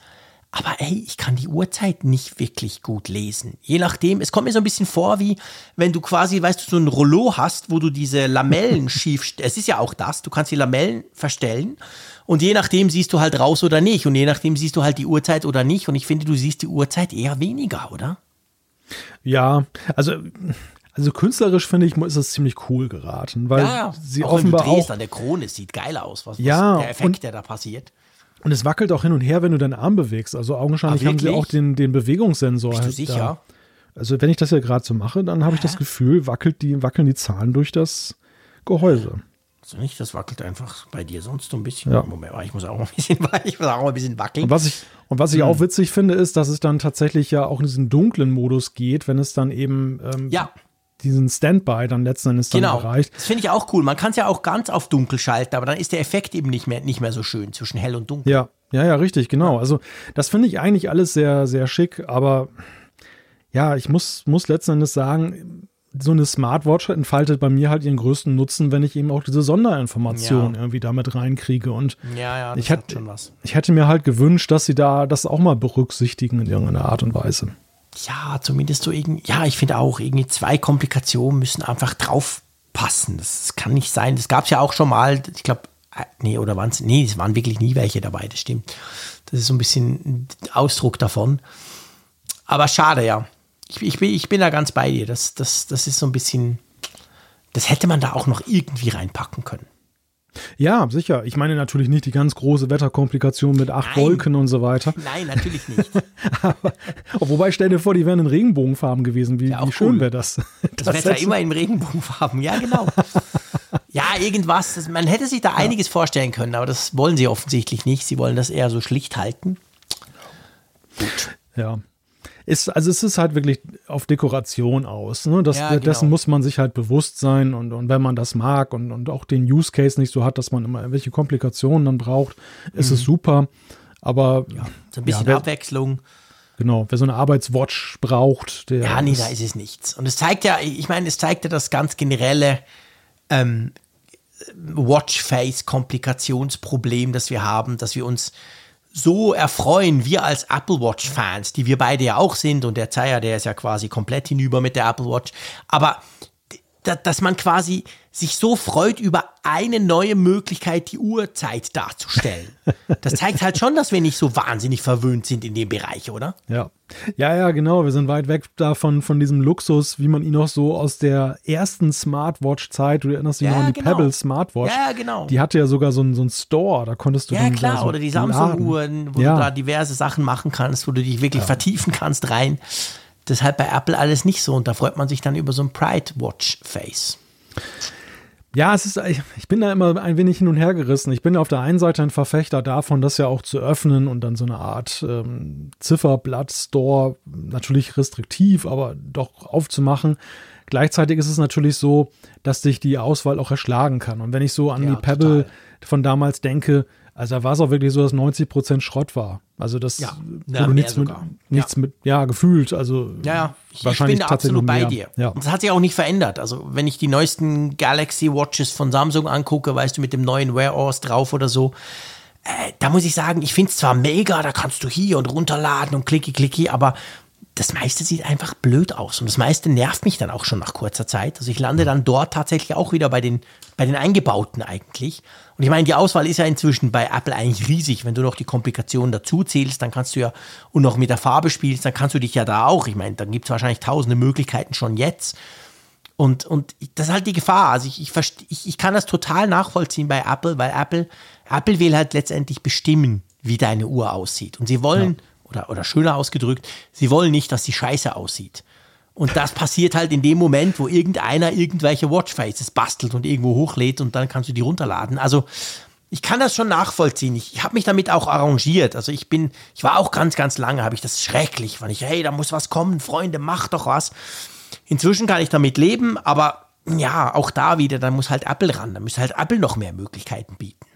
aber ey, ich kann die Uhrzeit nicht wirklich gut lesen. Je nachdem, es kommt mir so ein bisschen vor, wie wenn du quasi, weißt du, so ein Rollo hast, wo du diese Lamellen schief, es ist ja auch das, du kannst die Lamellen verstellen und je nachdem siehst du halt raus oder nicht. Und je nachdem siehst du halt die Uhrzeit oder nicht. Und ich finde, du siehst die Uhrzeit eher weniger, oder? Ja, also also künstlerisch finde ich, ist das ziemlich cool geraten, weil ja, sie auch offenbar wenn du drehst auch an der Krone, sieht geil aus, was, was ja, der Effekt, und, der da passiert. Und es wackelt auch hin und her, wenn du deinen Arm bewegst. Also augenscheinlich haben sie auch den, den Bewegungssensor. Bist du halt sicher? Da. Also wenn ich das ja gerade so mache, dann habe ich das Gefühl, wackelt die, wackeln die Zahlen durch das Gehäuse. Also nicht, das wackelt einfach bei dir sonst so ein bisschen. Ja. Moment, ich muss auch ein bisschen, ich muss auch ein bisschen wackeln. Und was ich, und was ich hm. auch witzig finde, ist, dass es dann tatsächlich ja auch in diesen dunklen Modus geht, wenn es dann eben ähm, ja. diesen Standby dann letzten Endes dann genau. erreicht. Das finde ich auch cool. Man kann es ja auch ganz auf dunkel schalten, aber dann ist der Effekt eben nicht mehr, nicht mehr so schön zwischen hell und dunkel. Ja, ja, ja, richtig, genau. Also das finde ich eigentlich alles sehr, sehr schick, aber ja, ich muss, muss letzten Endes sagen, so eine Smartwatch entfaltet bei mir halt ihren größten Nutzen, wenn ich eben auch diese Sonderinformationen ja. irgendwie damit reinkriege. Und ja, ja, ich, hätte, ich hätte mir halt gewünscht, dass sie da das auch mal berücksichtigen in irgendeiner Art und Weise. Ja, zumindest so irgendwie, ja, ich finde auch, irgendwie zwei Komplikationen müssen einfach drauf passen. Das kann nicht sein. Das gab es ja auch schon mal, ich glaube, äh, nee, oder waren es, nee, es waren wirklich nie welche dabei, das stimmt. Das ist so ein bisschen Ausdruck davon. Aber schade, ja ich, ich, bin, ich bin da ganz bei dir. Das, das, das ist so ein bisschen, das hätte man da auch noch irgendwie reinpacken können. Ja, sicher. Ich meine natürlich nicht die ganz große Wetterkomplikation mit acht Nein. Wolken und so weiter. Nein, natürlich nicht. Aber, wobei, stell dir vor, die wären in Regenbogenfarben gewesen. Wie, wie schön cool. wäre das? Das, das Wetter immer in Regenbogenfarben. Ja, genau. ja, irgendwas. Das, man hätte sich da ja. einiges vorstellen können, aber das wollen sie offensichtlich nicht. Sie wollen das eher so schlicht halten. Gut. Ja, ist, also es ist halt wirklich auf Dekoration aus. Ne? Das, ja, genau. Dessen muss man sich halt bewusst sein und, und wenn man das mag und, und auch den Use Case nicht so hat, dass man immer irgendwelche Komplikationen dann braucht, ist mhm. es super. Aber ja, so ein bisschen ja, wer, Abwechslung. Genau, wer so eine Arbeitswatch braucht, der. Ja, nee, da ist es nichts. Und es zeigt ja, ich meine, es zeigt ja das ganz generelle ähm, Watchface-Komplikationsproblem, das wir haben, dass wir uns so erfreuen, wir als Apple Watch-Fans, die wir beide ja auch sind, und der Zeier, der ist ja quasi komplett hinüber mit der Apple Watch. Aber dass man quasi sich so freut über eine neue Möglichkeit, die Uhrzeit darzustellen. Das zeigt halt schon, dass wir nicht so wahnsinnig verwöhnt sind in dem Bereich, oder? Ja. Ja, ja, genau. Wir sind weit weg davon, von diesem Luxus, wie man ihn noch so aus der ersten Smartwatch-Zeit, du erinnerst dich ja, noch an die genau. Pebble Smartwatch. Ja, genau. Die hatte ja sogar so einen, so einen Store, da konntest du Ja, klar, so oder die Samsung-Uhren, wo ja. du da diverse Sachen machen kannst, wo du dich wirklich ja. vertiefen kannst rein. Das ist halt bei Apple alles nicht so und da freut man sich dann über so ein Pride Watch Face. Ja, es ist, ich bin da immer ein wenig hin und her gerissen. Ich bin auf der einen Seite ein Verfechter davon, das ja auch zu öffnen und dann so eine Art ähm, Zifferblatt-Store, natürlich restriktiv, aber doch aufzumachen. Gleichzeitig ist es natürlich so, dass sich die Auswahl auch erschlagen kann. Und wenn ich so an ja, die Pebble total. von damals denke, also da war es auch wirklich so, dass 90 Prozent Schrott war. Also das ja, ja nichts, mit, nichts ja. mit, ja, gefühlt. Also ja, ja. Ich, wahrscheinlich ich bin da absolut bei dir. Ja. Und das hat sich auch nicht verändert. Also wenn ich die neuesten Galaxy Watches von Samsung angucke, weißt du, mit dem neuen Wear OS drauf oder so, äh, da muss ich sagen, ich finde es zwar mega, da kannst du hier und runterladen und klicki klicki, aber das meiste sieht einfach blöd aus und das meiste nervt mich dann auch schon nach kurzer Zeit. Also ich lande dann dort tatsächlich auch wieder bei den, bei den Eingebauten eigentlich. Und ich meine, die Auswahl ist ja inzwischen bei Apple eigentlich riesig. Wenn du noch die Komplikationen dazu zählst, dann kannst du ja, und noch mit der Farbe spielst, dann kannst du dich ja da auch, ich meine, dann gibt es wahrscheinlich tausende Möglichkeiten schon jetzt. Und, und das ist halt die Gefahr. Also ich, ich, ich, ich kann das total nachvollziehen bei Apple, weil Apple, Apple will halt letztendlich bestimmen, wie deine Uhr aussieht. Und sie wollen, ja oder, oder schöner ausgedrückt, sie wollen nicht, dass die scheiße aussieht. Und das passiert halt in dem Moment, wo irgendeiner irgendwelche Watchfaces bastelt und irgendwo hochlädt und dann kannst du die runterladen. Also ich kann das schon nachvollziehen. Ich, ich habe mich damit auch arrangiert. Also ich bin, ich war auch ganz, ganz lange, habe ich das schrecklich, fand ich, hey, da muss was kommen, Freunde, mach doch was. Inzwischen kann ich damit leben, aber ja, auch da wieder, da muss halt Apple ran, da muss halt Apple noch mehr Möglichkeiten bieten.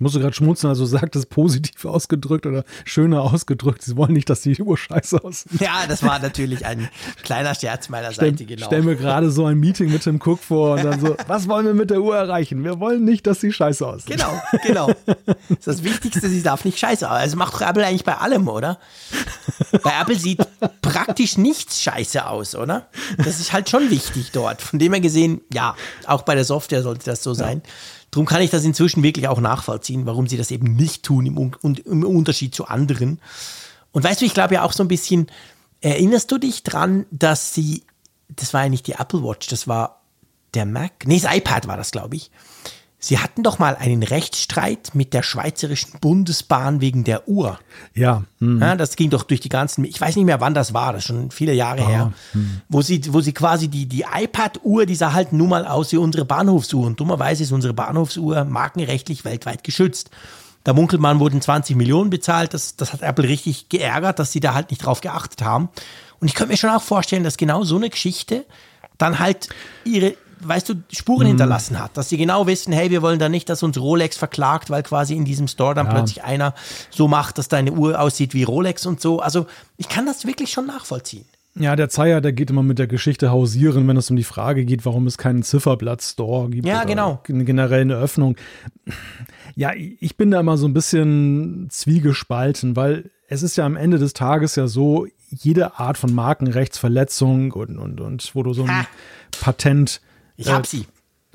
Ich musste gerade schmunzeln, also sagt es positiv ausgedrückt oder schöner ausgedrückt. Sie wollen nicht, dass die Uhr scheiße aussieht. Ja, das war natürlich ein kleiner Scherz meiner Seite, genau. Stell mir gerade so ein Meeting mit Tim Cook vor und dann so, was wollen wir mit der Uhr erreichen? Wir wollen nicht, dass sie scheiße aussieht. Genau, genau. Das ist das Wichtigste, sie darf nicht scheiße aussehen. Also macht Apple eigentlich bei allem, oder? Bei Apple sieht praktisch nichts scheiße aus, oder? Das ist halt schon wichtig dort. Von dem her gesehen, ja, auch bei der Software sollte das so sein. Ja. Darum kann ich das inzwischen wirklich auch nachvollziehen, warum sie das eben nicht tun im, im Unterschied zu anderen. Und weißt du, ich glaube ja auch so ein bisschen, erinnerst du dich dran, dass sie, das war ja nicht die Apple Watch, das war der Mac, nee, das iPad war das, glaube ich. Sie hatten doch mal einen Rechtsstreit mit der Schweizerischen Bundesbahn wegen der Uhr. Ja. Hm. ja das ging doch durch die ganzen, ich weiß nicht mehr, wann das war, das ist schon viele Jahre oh, her, hm. wo, sie, wo sie quasi die, die iPad-Uhr, die sah halt nun mal aus wie unsere Bahnhofsuhr. Und dummerweise ist unsere Bahnhofsuhr markenrechtlich weltweit geschützt. Da munkelt man, wurden 20 Millionen bezahlt. Das, das hat Apple richtig geärgert, dass sie da halt nicht drauf geachtet haben. Und ich könnte mir schon auch vorstellen, dass genau so eine Geschichte dann halt ihre, weißt du, Spuren mhm. hinterlassen hat, dass sie genau wissen, hey, wir wollen da nicht, dass uns Rolex verklagt, weil quasi in diesem Store dann ja. plötzlich einer so macht, dass deine Uhr aussieht wie Rolex und so. Also ich kann das wirklich schon nachvollziehen. Ja, der Zeier, der geht immer mit der Geschichte hausieren, wenn es um die Frage geht, warum es keinen Zifferblatt-Store gibt. Ja, genau. Generell eine Öffnung. Ja, ich bin da immer so ein bisschen zwiegespalten, weil es ist ja am Ende des Tages ja so, jede Art von Markenrechtsverletzung und, und, und wo du so ein ha. Patent ich äh, hab sie.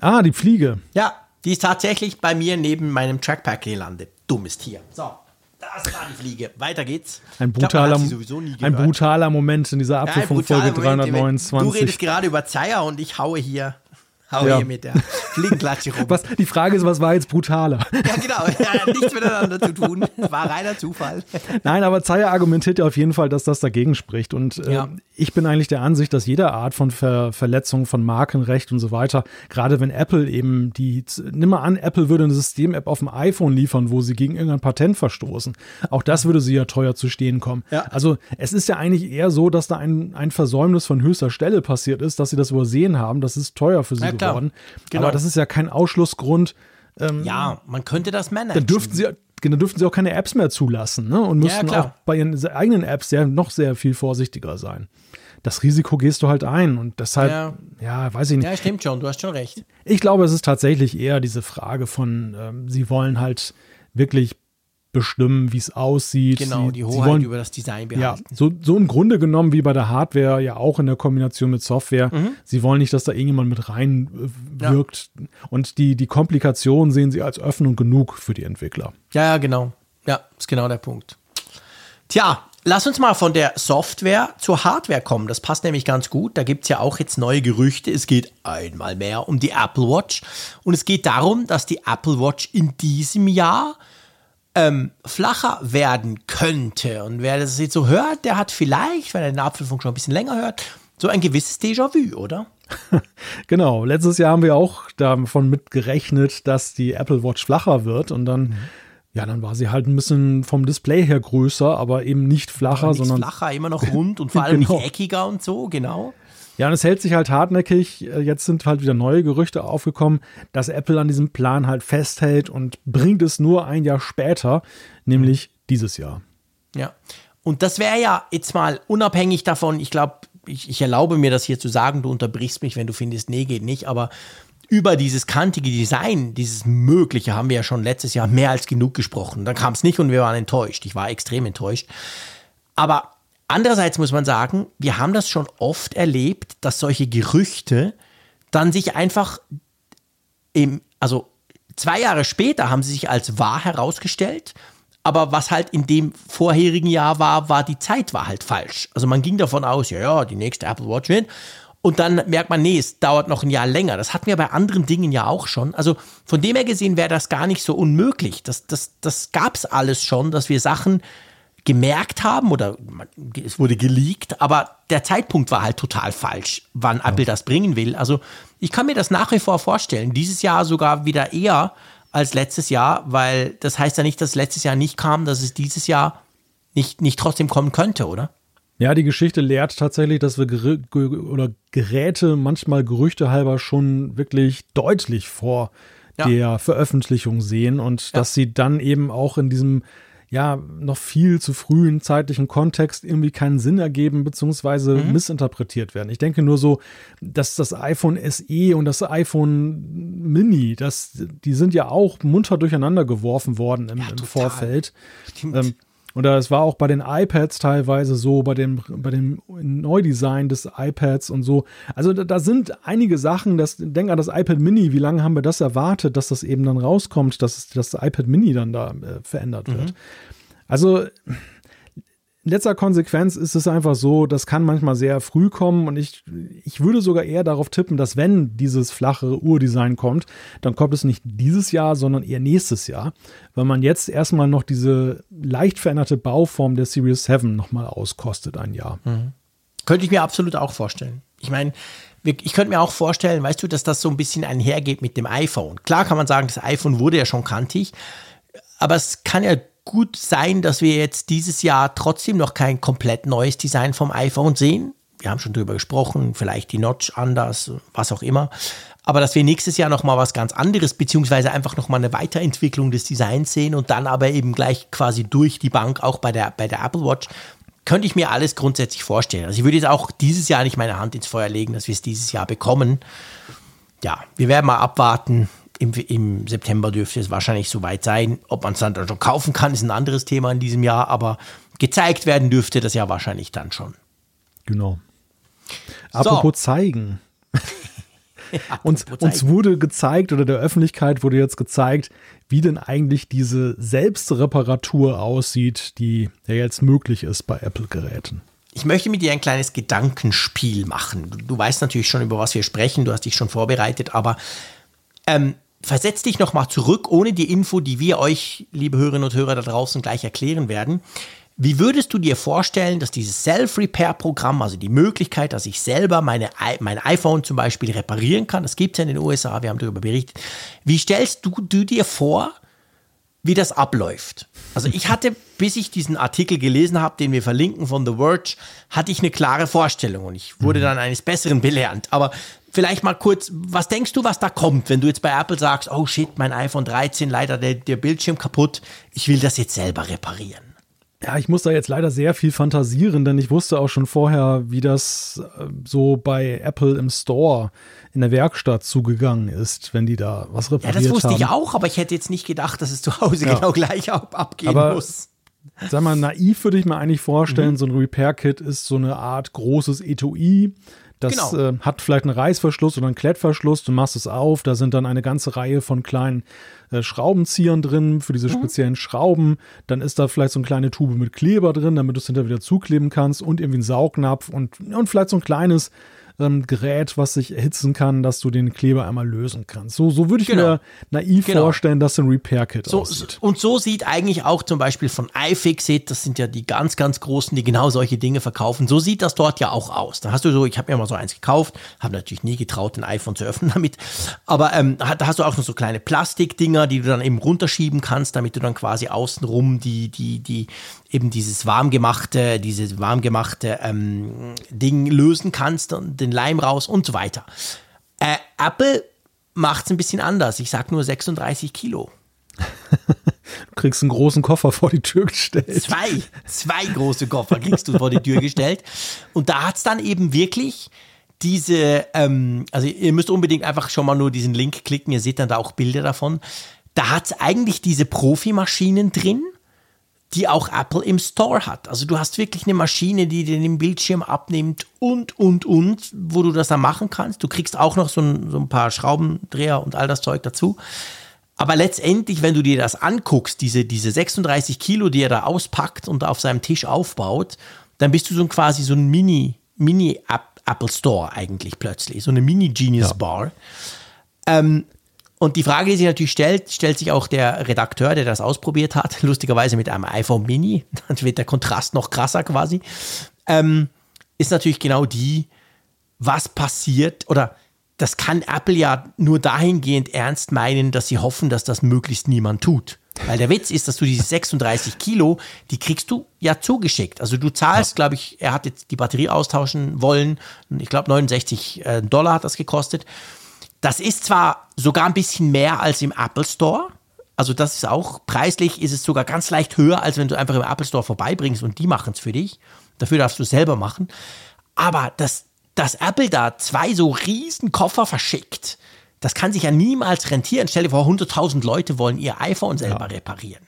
Ah, die Fliege. Ja, die ist tatsächlich bei mir neben meinem Trackpack gelandet. Dummes Tier. So. Das war die Fliege. Weiter geht's. Ein brutaler, glaub, ein brutaler Moment in dieser Apfelfunkfolge ja, 329. Du redest gerade über Zeier und ich haue hier Hau ja. hier mit der Fliegenklatsche rum. Was, die Frage ist, was war jetzt brutaler? Ja, genau. Ja, nichts miteinander zu tun. War reiner Zufall. Nein, aber Zeyer argumentiert ja auf jeden Fall, dass das dagegen spricht. Und äh, ja. ich bin eigentlich der Ansicht, dass jede Art von Ver Verletzung von Markenrecht und so weiter, gerade wenn Apple eben die, nimm mal an, Apple würde eine System-App auf dem iPhone liefern, wo sie gegen irgendein Patent verstoßen. Auch das würde sie ja teuer zu stehen kommen. Ja. Also es ist ja eigentlich eher so, dass da ein, ein Versäumnis von höchster Stelle passiert ist, dass sie das übersehen haben. Das ist teuer für sie klar. geworden. Genau. Aber das ist ja kein Ausschlussgrund. Ähm, ja, man könnte das managen. Dann dürften sie, dann dürften sie auch keine Apps mehr zulassen ne? und müssten ja, auch bei ihren eigenen Apps sehr, noch sehr viel vorsichtiger sein. Das Risiko gehst du halt ein und deshalb, ja. ja, weiß ich nicht. Ja, stimmt schon, du hast schon recht. Ich glaube, es ist tatsächlich eher diese Frage von, ähm, sie wollen halt wirklich bestimmen, wie es aussieht. Genau, sie, die Hoheit wollen, über das Design behalten. Ja, so, so im Grunde genommen wie bei der Hardware, ja auch in der Kombination mit Software. Mhm. Sie wollen nicht, dass da irgendjemand mit reinwirkt. Ja. Und die, die Komplikationen sehen sie als Öffnung genug für die Entwickler. Ja, ja, genau. Ja, ist genau der Punkt. Tja, lass uns mal von der Software zur Hardware kommen. Das passt nämlich ganz gut. Da gibt es ja auch jetzt neue Gerüchte. Es geht einmal mehr um die Apple Watch. Und es geht darum, dass die Apple Watch in diesem Jahr ähm, flacher werden könnte. Und wer das jetzt so hört, der hat vielleicht, wenn er den Apfelfunk schon ein bisschen länger hört, so ein gewisses Déjà-vu, oder? genau. Letztes Jahr haben wir auch davon mitgerechnet, dass die Apple Watch flacher wird. Und dann mhm ja, dann war sie halt ein bisschen vom Display her größer, aber eben nicht flacher, nicht sondern. flacher, immer noch rund und vor allem genau. nicht eckiger und so, genau. Ja, und es hält sich halt hartnäckig. Jetzt sind halt wieder neue Gerüchte aufgekommen, dass Apple an diesem Plan halt festhält und bringt es nur ein Jahr später, nämlich dieses Jahr. Ja. Und das wäre ja jetzt mal unabhängig davon, ich glaube, ich, ich, erlaube mir das hier zu sagen, du unterbrichst mich, wenn du findest, nee, geht nicht, aber über dieses kantige Design, dieses Mögliche haben wir ja schon letztes Jahr mehr als genug gesprochen. Dann kam es nicht und wir waren enttäuscht. Ich war extrem enttäuscht. Aber andererseits muss man sagen, wir haben das schon oft erlebt, dass solche Gerüchte dann sich einfach im, also zwei Jahre später haben sie sich als wahr herausgestellt. Aber was halt in dem vorherigen Jahr war, war die Zeit war halt falsch. Also man ging davon aus, ja, ja, die nächste Apple Watch wird. Und dann merkt man, nee, es dauert noch ein Jahr länger. Das hatten wir bei anderen Dingen ja auch schon. Also von dem her gesehen wäre das gar nicht so unmöglich. Das, das, das gab es alles schon, dass wir Sachen gemerkt haben oder es wurde geleakt, aber der Zeitpunkt war halt total falsch, wann ja. Apple das bringen will. Also ich kann mir das nach wie vor vorstellen. Dieses Jahr sogar wieder eher als letztes Jahr, weil das heißt ja nicht, dass letztes Jahr nicht kam, dass es dieses Jahr nicht, nicht trotzdem kommen könnte, oder? Ja, die Geschichte lehrt tatsächlich, dass wir oder Geräte manchmal Gerüchte halber schon wirklich deutlich vor ja. der Veröffentlichung sehen und ja. dass sie dann eben auch in diesem ja noch viel zu frühen zeitlichen Kontext irgendwie keinen Sinn ergeben beziehungsweise mhm. missinterpretiert werden. Ich denke nur so, dass das iPhone SE und das iPhone Mini, das die sind ja auch munter durcheinander geworfen worden im, ja, im Vorfeld. Stimmt. Ähm, oder es war auch bei den iPads teilweise so, bei dem, bei dem Neudesign des iPads und so. Also da, da sind einige Sachen, das, denk an das iPad Mini, wie lange haben wir das erwartet, dass das eben dann rauskommt, dass das iPad Mini dann da äh, verändert wird. Mhm. Also in letzter Konsequenz ist es einfach so, das kann manchmal sehr früh kommen und ich, ich würde sogar eher darauf tippen, dass wenn dieses flache Urdesign kommt, dann kommt es nicht dieses Jahr, sondern eher nächstes Jahr, weil man jetzt erstmal noch diese leicht veränderte Bauform der Series 7 nochmal auskostet, ein Jahr. Mhm. Könnte ich mir absolut auch vorstellen. Ich meine, ich könnte mir auch vorstellen, weißt du, dass das so ein bisschen einhergeht mit dem iPhone. Klar kann man sagen, das iPhone wurde ja schon kantig, aber es kann ja gut sein, dass wir jetzt dieses Jahr trotzdem noch kein komplett neues Design vom iPhone sehen. Wir haben schon drüber gesprochen, vielleicht die Notch anders, was auch immer. Aber dass wir nächstes Jahr nochmal was ganz anderes, beziehungsweise einfach nochmal eine Weiterentwicklung des Designs sehen und dann aber eben gleich quasi durch die Bank auch bei der, bei der Apple Watch, könnte ich mir alles grundsätzlich vorstellen. Also ich würde jetzt auch dieses Jahr nicht meine Hand ins Feuer legen, dass wir es dieses Jahr bekommen. Ja, wir werden mal abwarten im, im September dürfte es wahrscheinlich soweit sein. Ob man es dann schon kaufen kann, ist ein anderes Thema in diesem Jahr, aber gezeigt werden dürfte das ja wahrscheinlich dann schon. Genau. Apropos so. zeigen. uns, uns wurde gezeigt oder der Öffentlichkeit wurde jetzt gezeigt, wie denn eigentlich diese Selbstreparatur aussieht, die ja jetzt möglich ist bei Apple-Geräten. Ich möchte mit dir ein kleines Gedankenspiel machen. Du, du, weißt natürlich schon, über was wir sprechen, du hast dich schon vorbereitet, aber ähm, versetz dich nochmal zurück, ohne die Info, die wir euch, liebe Hörerinnen und Hörer da draußen, gleich erklären werden. Wie würdest du dir vorstellen, dass dieses Self-Repair-Programm, also die Möglichkeit, dass ich selber meine, mein iPhone zum Beispiel reparieren kann, das gibt es ja in den USA, wir haben darüber berichtet. Wie stellst du, du dir vor, wie das abläuft? Also ich hatte, bis ich diesen Artikel gelesen habe, den wir verlinken von The Verge, hatte ich eine klare Vorstellung und ich wurde mhm. dann eines Besseren belehrt. Aber vielleicht mal kurz, was denkst du, was da kommt, wenn du jetzt bei Apple sagst, oh shit, mein iPhone 13, leider der, der Bildschirm kaputt, ich will das jetzt selber reparieren? Ja, ich muss da jetzt leider sehr viel fantasieren, denn ich wusste auch schon vorher, wie das äh, so bei Apple im Store in der Werkstatt zugegangen ist, wenn die da was repariert haben. Ja, das wusste haben. ich auch, aber ich hätte jetzt nicht gedacht, dass es zu Hause ja. genau gleich ab abgehen aber, muss. Sag mal, naiv würde ich mir eigentlich vorstellen, mhm. so ein Repair-Kit ist so eine Art großes Etui. Das genau. äh, hat vielleicht einen Reißverschluss oder einen Klettverschluss. Du machst es auf, da sind dann eine ganze Reihe von kleinen äh, Schraubenziehern drin für diese mhm. speziellen Schrauben. Dann ist da vielleicht so eine kleine Tube mit Kleber drin, damit du es hinterher wieder zukleben kannst und irgendwie ein Saugnapf und, und vielleicht so ein kleines ähm, Gerät, was sich erhitzen kann, dass du den Kleber einmal lösen kannst. So, so würde ich genau. mir naiv genau. vorstellen, dass ein Repair-Kit so, aussieht. Und so sieht eigentlich auch zum Beispiel von iFixit, das sind ja die ganz, ganz großen, die genau solche Dinge verkaufen, so sieht das dort ja auch aus. Da hast du so, ich habe mir mal so eins gekauft, habe natürlich nie getraut, ein iPhone zu öffnen damit, aber ähm, da hast du auch noch so kleine Plastikdinger, die du dann eben runterschieben kannst, damit du dann quasi außenrum die, die, die, eben dieses warmgemachte, dieses warmgemachte ähm, Ding lösen kannst und den Leim raus und so weiter. Äh, Apple macht es ein bisschen anders. Ich sag nur 36 Kilo. Du kriegst einen großen Koffer vor die Tür gestellt. Zwei, zwei große Koffer kriegst du vor die Tür gestellt. Und da hat es dann eben wirklich diese, ähm, also ihr müsst unbedingt einfach schon mal nur diesen Link klicken, ihr seht dann da auch Bilder davon. Da hat es eigentlich diese Profimaschinen drin die auch Apple im Store hat. Also du hast wirklich eine Maschine, die dir den Bildschirm abnimmt und, und, und, wo du das dann machen kannst. Du kriegst auch noch so ein, so ein paar Schraubendreher und all das Zeug dazu. Aber letztendlich, wenn du dir das anguckst, diese, diese 36 Kilo, die er da auspackt und auf seinem Tisch aufbaut, dann bist du so quasi so ein Mini, Mini Apple Store eigentlich plötzlich, so eine Mini Genius Bar. Ja. Ähm, und die Frage, die sich natürlich stellt, stellt sich auch der Redakteur, der das ausprobiert hat, lustigerweise mit einem iPhone Mini, dann wird der Kontrast noch krasser quasi, ähm, ist natürlich genau die, was passiert oder das kann Apple ja nur dahingehend ernst meinen, dass sie hoffen, dass das möglichst niemand tut. Weil der Witz ist, dass du diese 36 Kilo, die kriegst du ja zugeschickt. Also du zahlst, ja. glaube ich, er hat jetzt die Batterie austauschen wollen. Ich glaube, 69 äh, Dollar hat das gekostet. Das ist zwar sogar ein bisschen mehr als im Apple Store. Also das ist auch preislich ist es sogar ganz leicht höher, als wenn du einfach im Apple Store vorbeibringst und die machen es für dich. Dafür darfst du es selber machen. Aber dass, dass Apple da zwei so riesen Koffer verschickt, das kann sich ja niemals rentieren. Stell dir vor, 100.000 Leute wollen ihr iPhone selber ja. reparieren.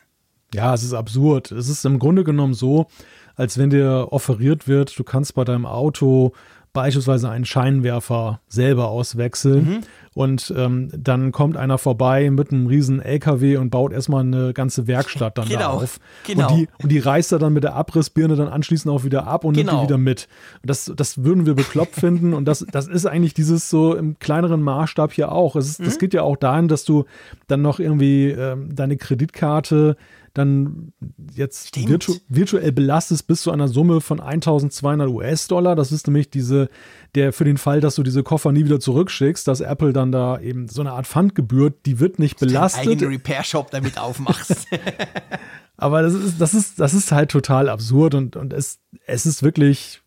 Ja, es ist absurd. Es ist im Grunde genommen so, als wenn dir offeriert wird, du kannst bei deinem Auto beispielsweise einen Scheinwerfer selber auswechseln. Mhm. Und ähm, dann kommt einer vorbei mit einem riesen LKW und baut erstmal eine ganze Werkstatt dann genau, da auf. Genau. Und, die, und die reißt er dann mit der Abrissbirne dann anschließend auch wieder ab und genau. nimmt die genau. wieder mit. Und das, das würden wir bekloppt finden. Und das, das ist eigentlich dieses so im kleineren Maßstab hier auch. Es ist, mhm. Das geht ja auch dahin, dass du dann noch irgendwie ähm, deine Kreditkarte dann jetzt virtu virtuell belastest bis zu einer Summe von 1200 US-Dollar. Das ist nämlich diese, der für den Fall, dass du diese Koffer nie wieder zurückschickst, dass Apple dann da eben so eine Art Pfandgebühr, die wird nicht belastet. Einen eigenen Repair-Shop damit aufmachst. Aber das ist, das ist, das ist halt total absurd und, und es, es ist wirklich,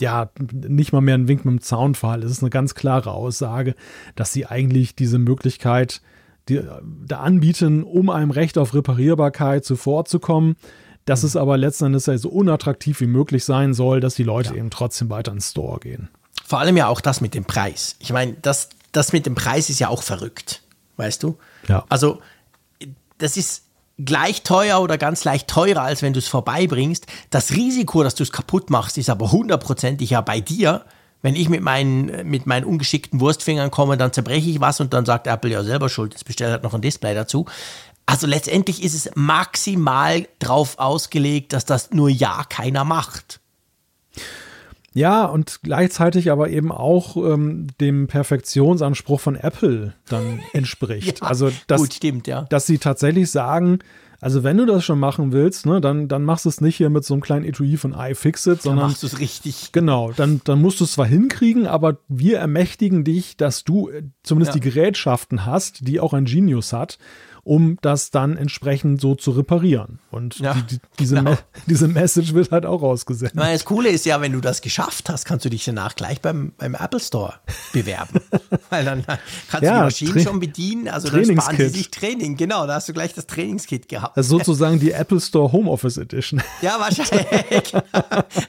ja, nicht mal mehr ein Wink mit dem Zaunfall. Es ist eine ganz klare Aussage, dass sie eigentlich diese Möglichkeit die, da anbieten, um einem Recht auf Reparierbarkeit zuvorzukommen. Dass mhm. es aber letzten Endes ja so unattraktiv wie möglich sein soll, dass die Leute ja. eben trotzdem weiter ins Store gehen. Vor allem ja auch das mit dem Preis. Ich meine, das, das mit dem Preis ist ja auch verrückt, weißt du? Ja. Also, das ist gleich teuer oder ganz leicht teurer, als wenn du es vorbeibringst. Das Risiko, dass du es kaputt machst, ist aber hundertprozentig ja bei dir, wenn ich mit meinen, mit meinen ungeschickten Wurstfingern komme, dann zerbreche ich was und dann sagt Apple ja selber schuld, jetzt bestellt halt noch ein Display dazu. Also letztendlich ist es maximal drauf ausgelegt, dass das nur ja keiner macht. Ja, und gleichzeitig aber eben auch ähm, dem Perfektionsanspruch von Apple dann entspricht. ja, also, dass, gut, stimmt, ja. dass sie tatsächlich sagen, also wenn du das schon machen willst, ne, dann, dann machst du es nicht hier mit so einem kleinen Etui von iFixit, sondern dann machst du es richtig. Genau, dann, dann musst du es zwar hinkriegen, aber wir ermächtigen dich, dass du äh, zumindest ja. die Gerätschaften hast, die auch ein Genius hat, um das dann entsprechend so zu reparieren. Und ja, die, die, diese, genau. Me diese Message wird halt auch rausgesendet. Meine, das Coole ist ja, wenn du das geschafft hast, kannst du dich danach gleich beim, beim Apple Store bewerben. Weil dann kannst ja, du die Maschinen schon bedienen. Also dann sparen sie sich Training. Genau, da hast du gleich das Trainingskit genau. Das ist sozusagen die Apple Store Homeoffice Edition. Ja, wahrscheinlich.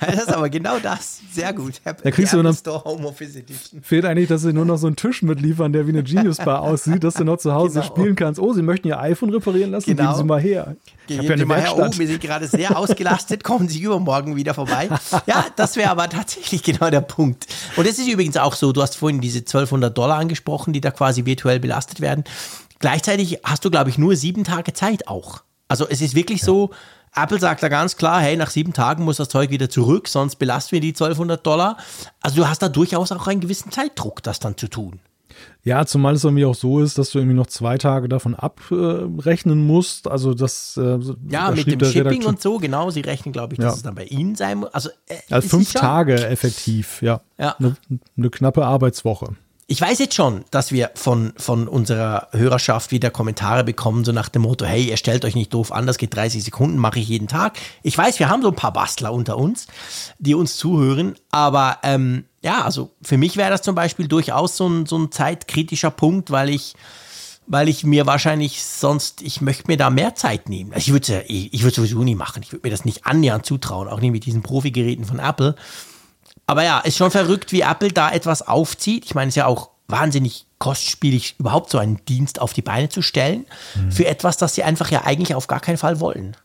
das ist aber genau das. Sehr gut. Da kriegst die du Apple Store Homeoffice Edition. Fehlt eigentlich, dass sie nur noch so einen Tisch mitliefern, der wie eine Genius Bar aussieht, dass du noch zu Hause genau. spielen kannst. Oh, sie möchten ihr iPhone reparieren lassen, genau. geben Sie mal her. Ich habe ja eine mal her, oh, wir sind gerade sehr ausgelastet, kommen Sie übermorgen wieder vorbei. Ja, das wäre aber tatsächlich genau der Punkt. Und das ist übrigens auch so, du hast vorhin diese 1200 Dollar angesprochen, die da quasi virtuell belastet werden. Gleichzeitig hast du, glaube ich, nur sieben Tage Zeit auch. Also es ist wirklich ja. so, Apple sagt da ganz klar, hey, nach sieben Tagen muss das Zeug wieder zurück, sonst belasten wir die 1200 Dollar. Also du hast da durchaus auch einen gewissen Zeitdruck, das dann zu tun. Ja, zumal es irgendwie auch so ist, dass du irgendwie noch zwei Tage davon abrechnen musst. Also das äh, ja mit dem Shipping Redakteur. und so genau. Sie rechnen, glaube ich, dass ja. es dann bei Ihnen sein muss. Also, äh, also fünf Tage effektiv, ja. ja. Eine, eine knappe Arbeitswoche. Ich weiß jetzt schon, dass wir von, von unserer Hörerschaft wieder Kommentare bekommen, so nach dem Motto, hey, ihr stellt euch nicht doof an, das geht 30 Sekunden, mache ich jeden Tag. Ich weiß, wir haben so ein paar Bastler unter uns, die uns zuhören, aber ähm, ja, also für mich wäre das zum Beispiel durchaus so ein, so ein zeitkritischer Punkt, weil ich, weil ich mir wahrscheinlich sonst, ich möchte mir da mehr Zeit nehmen. Also ich würde ja, ich, ich würde sowieso nie machen. Ich würde mir das nicht annähernd zutrauen, auch nicht mit diesen Profi-Geräten von Apple. Aber ja, ist schon verrückt, wie Apple da etwas aufzieht. Ich meine, es ist ja auch wahnsinnig kostspielig, überhaupt so einen Dienst auf die Beine zu stellen, mhm. für etwas, das sie einfach ja eigentlich auf gar keinen Fall wollen.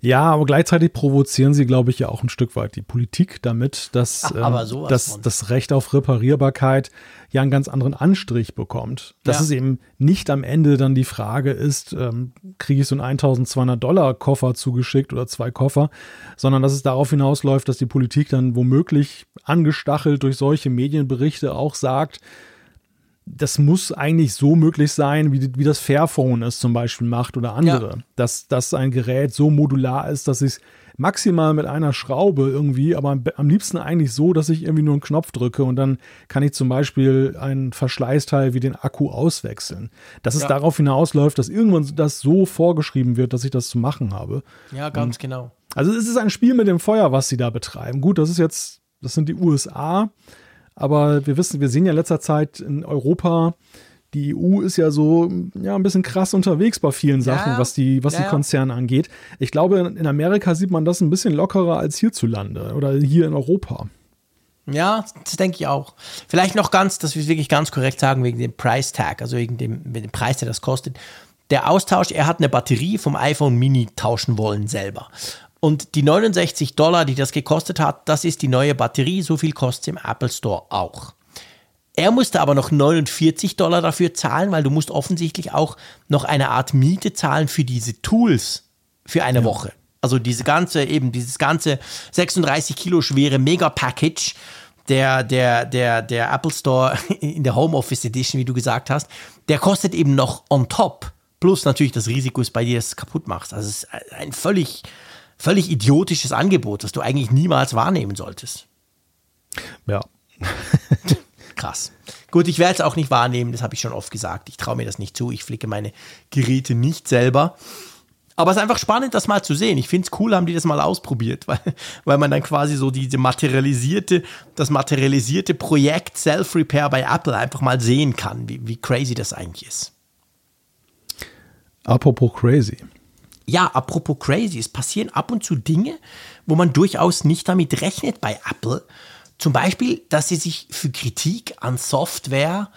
Ja, aber gleichzeitig provozieren sie, glaube ich, ja auch ein Stück weit die Politik damit, dass, Ach, ähm, dass das Recht auf Reparierbarkeit ja einen ganz anderen Anstrich bekommt. Dass ja. es eben nicht am Ende dann die Frage ist, ähm, kriege ich so einen 1200 Dollar Koffer zugeschickt oder zwei Koffer, sondern dass es darauf hinausläuft, dass die Politik dann womöglich angestachelt durch solche Medienberichte auch sagt, das muss eigentlich so möglich sein, wie, wie das Fairphone es zum Beispiel macht oder andere. Ja. Dass, dass ein Gerät so modular ist, dass ich es maximal mit einer Schraube irgendwie, aber am, am, liebsten eigentlich so, dass ich irgendwie nur einen Knopf drücke und dann kann ich zum Beispiel ein Verschleißteil wie den Akku auswechseln. Dass ja. es darauf hinausläuft, dass irgendwann das so vorgeschrieben wird, dass ich das zu machen habe. Ja, ganz und, genau. Also es ist ein Spiel mit dem Feuer, was sie da betreiben. Gut, das ist jetzt, das sind die USA. Aber wir wissen, wir sehen ja in letzter Zeit in Europa, die EU ist ja so ja ein bisschen krass unterwegs bei vielen Sachen, ja, was die was ja, die Konzerne angeht. Ich glaube, in Amerika sieht man das ein bisschen lockerer als hierzulande oder hier in Europa. Ja, das denke ich auch. Vielleicht noch ganz, dass wir es wirklich ganz korrekt sagen, wegen dem Price Tag, also wegen dem, dem Preis, der das kostet. Der Austausch, er hat eine Batterie vom iPhone Mini tauschen wollen selber. Und die 69 Dollar, die das gekostet hat, das ist die neue Batterie. So viel kostet es im Apple Store auch. Er musste aber noch 49 Dollar dafür zahlen, weil du musst offensichtlich auch noch eine Art Miete zahlen für diese Tools für eine ja. Woche. Also diese ganze, eben dieses ganze 36 Kilo schwere Mega-Package der, der, der, der Apple Store in der Homeoffice Edition, wie du gesagt hast, der kostet eben noch on top. Plus natürlich das Risiko ist bei dir, dass du es kaputt machst. Also es ist ein völlig, völlig idiotisches Angebot, das du eigentlich niemals wahrnehmen solltest. Ja. Krass. Gut, ich werde es auch nicht wahrnehmen, das habe ich schon oft gesagt. Ich traue mir das nicht zu. Ich flicke meine Geräte nicht selber. Aber es ist einfach spannend, das mal zu sehen. Ich finde es cool, haben die das mal ausprobiert, weil, weil man dann quasi so diese materialisierte, das materialisierte Projekt Self-Repair bei Apple einfach mal sehen kann, wie, wie crazy das eigentlich ist. Apropos crazy ja, apropos crazy, es passieren ab und zu Dinge, wo man durchaus nicht damit rechnet bei Apple. Zum Beispiel, dass sie sich für Kritik an Software,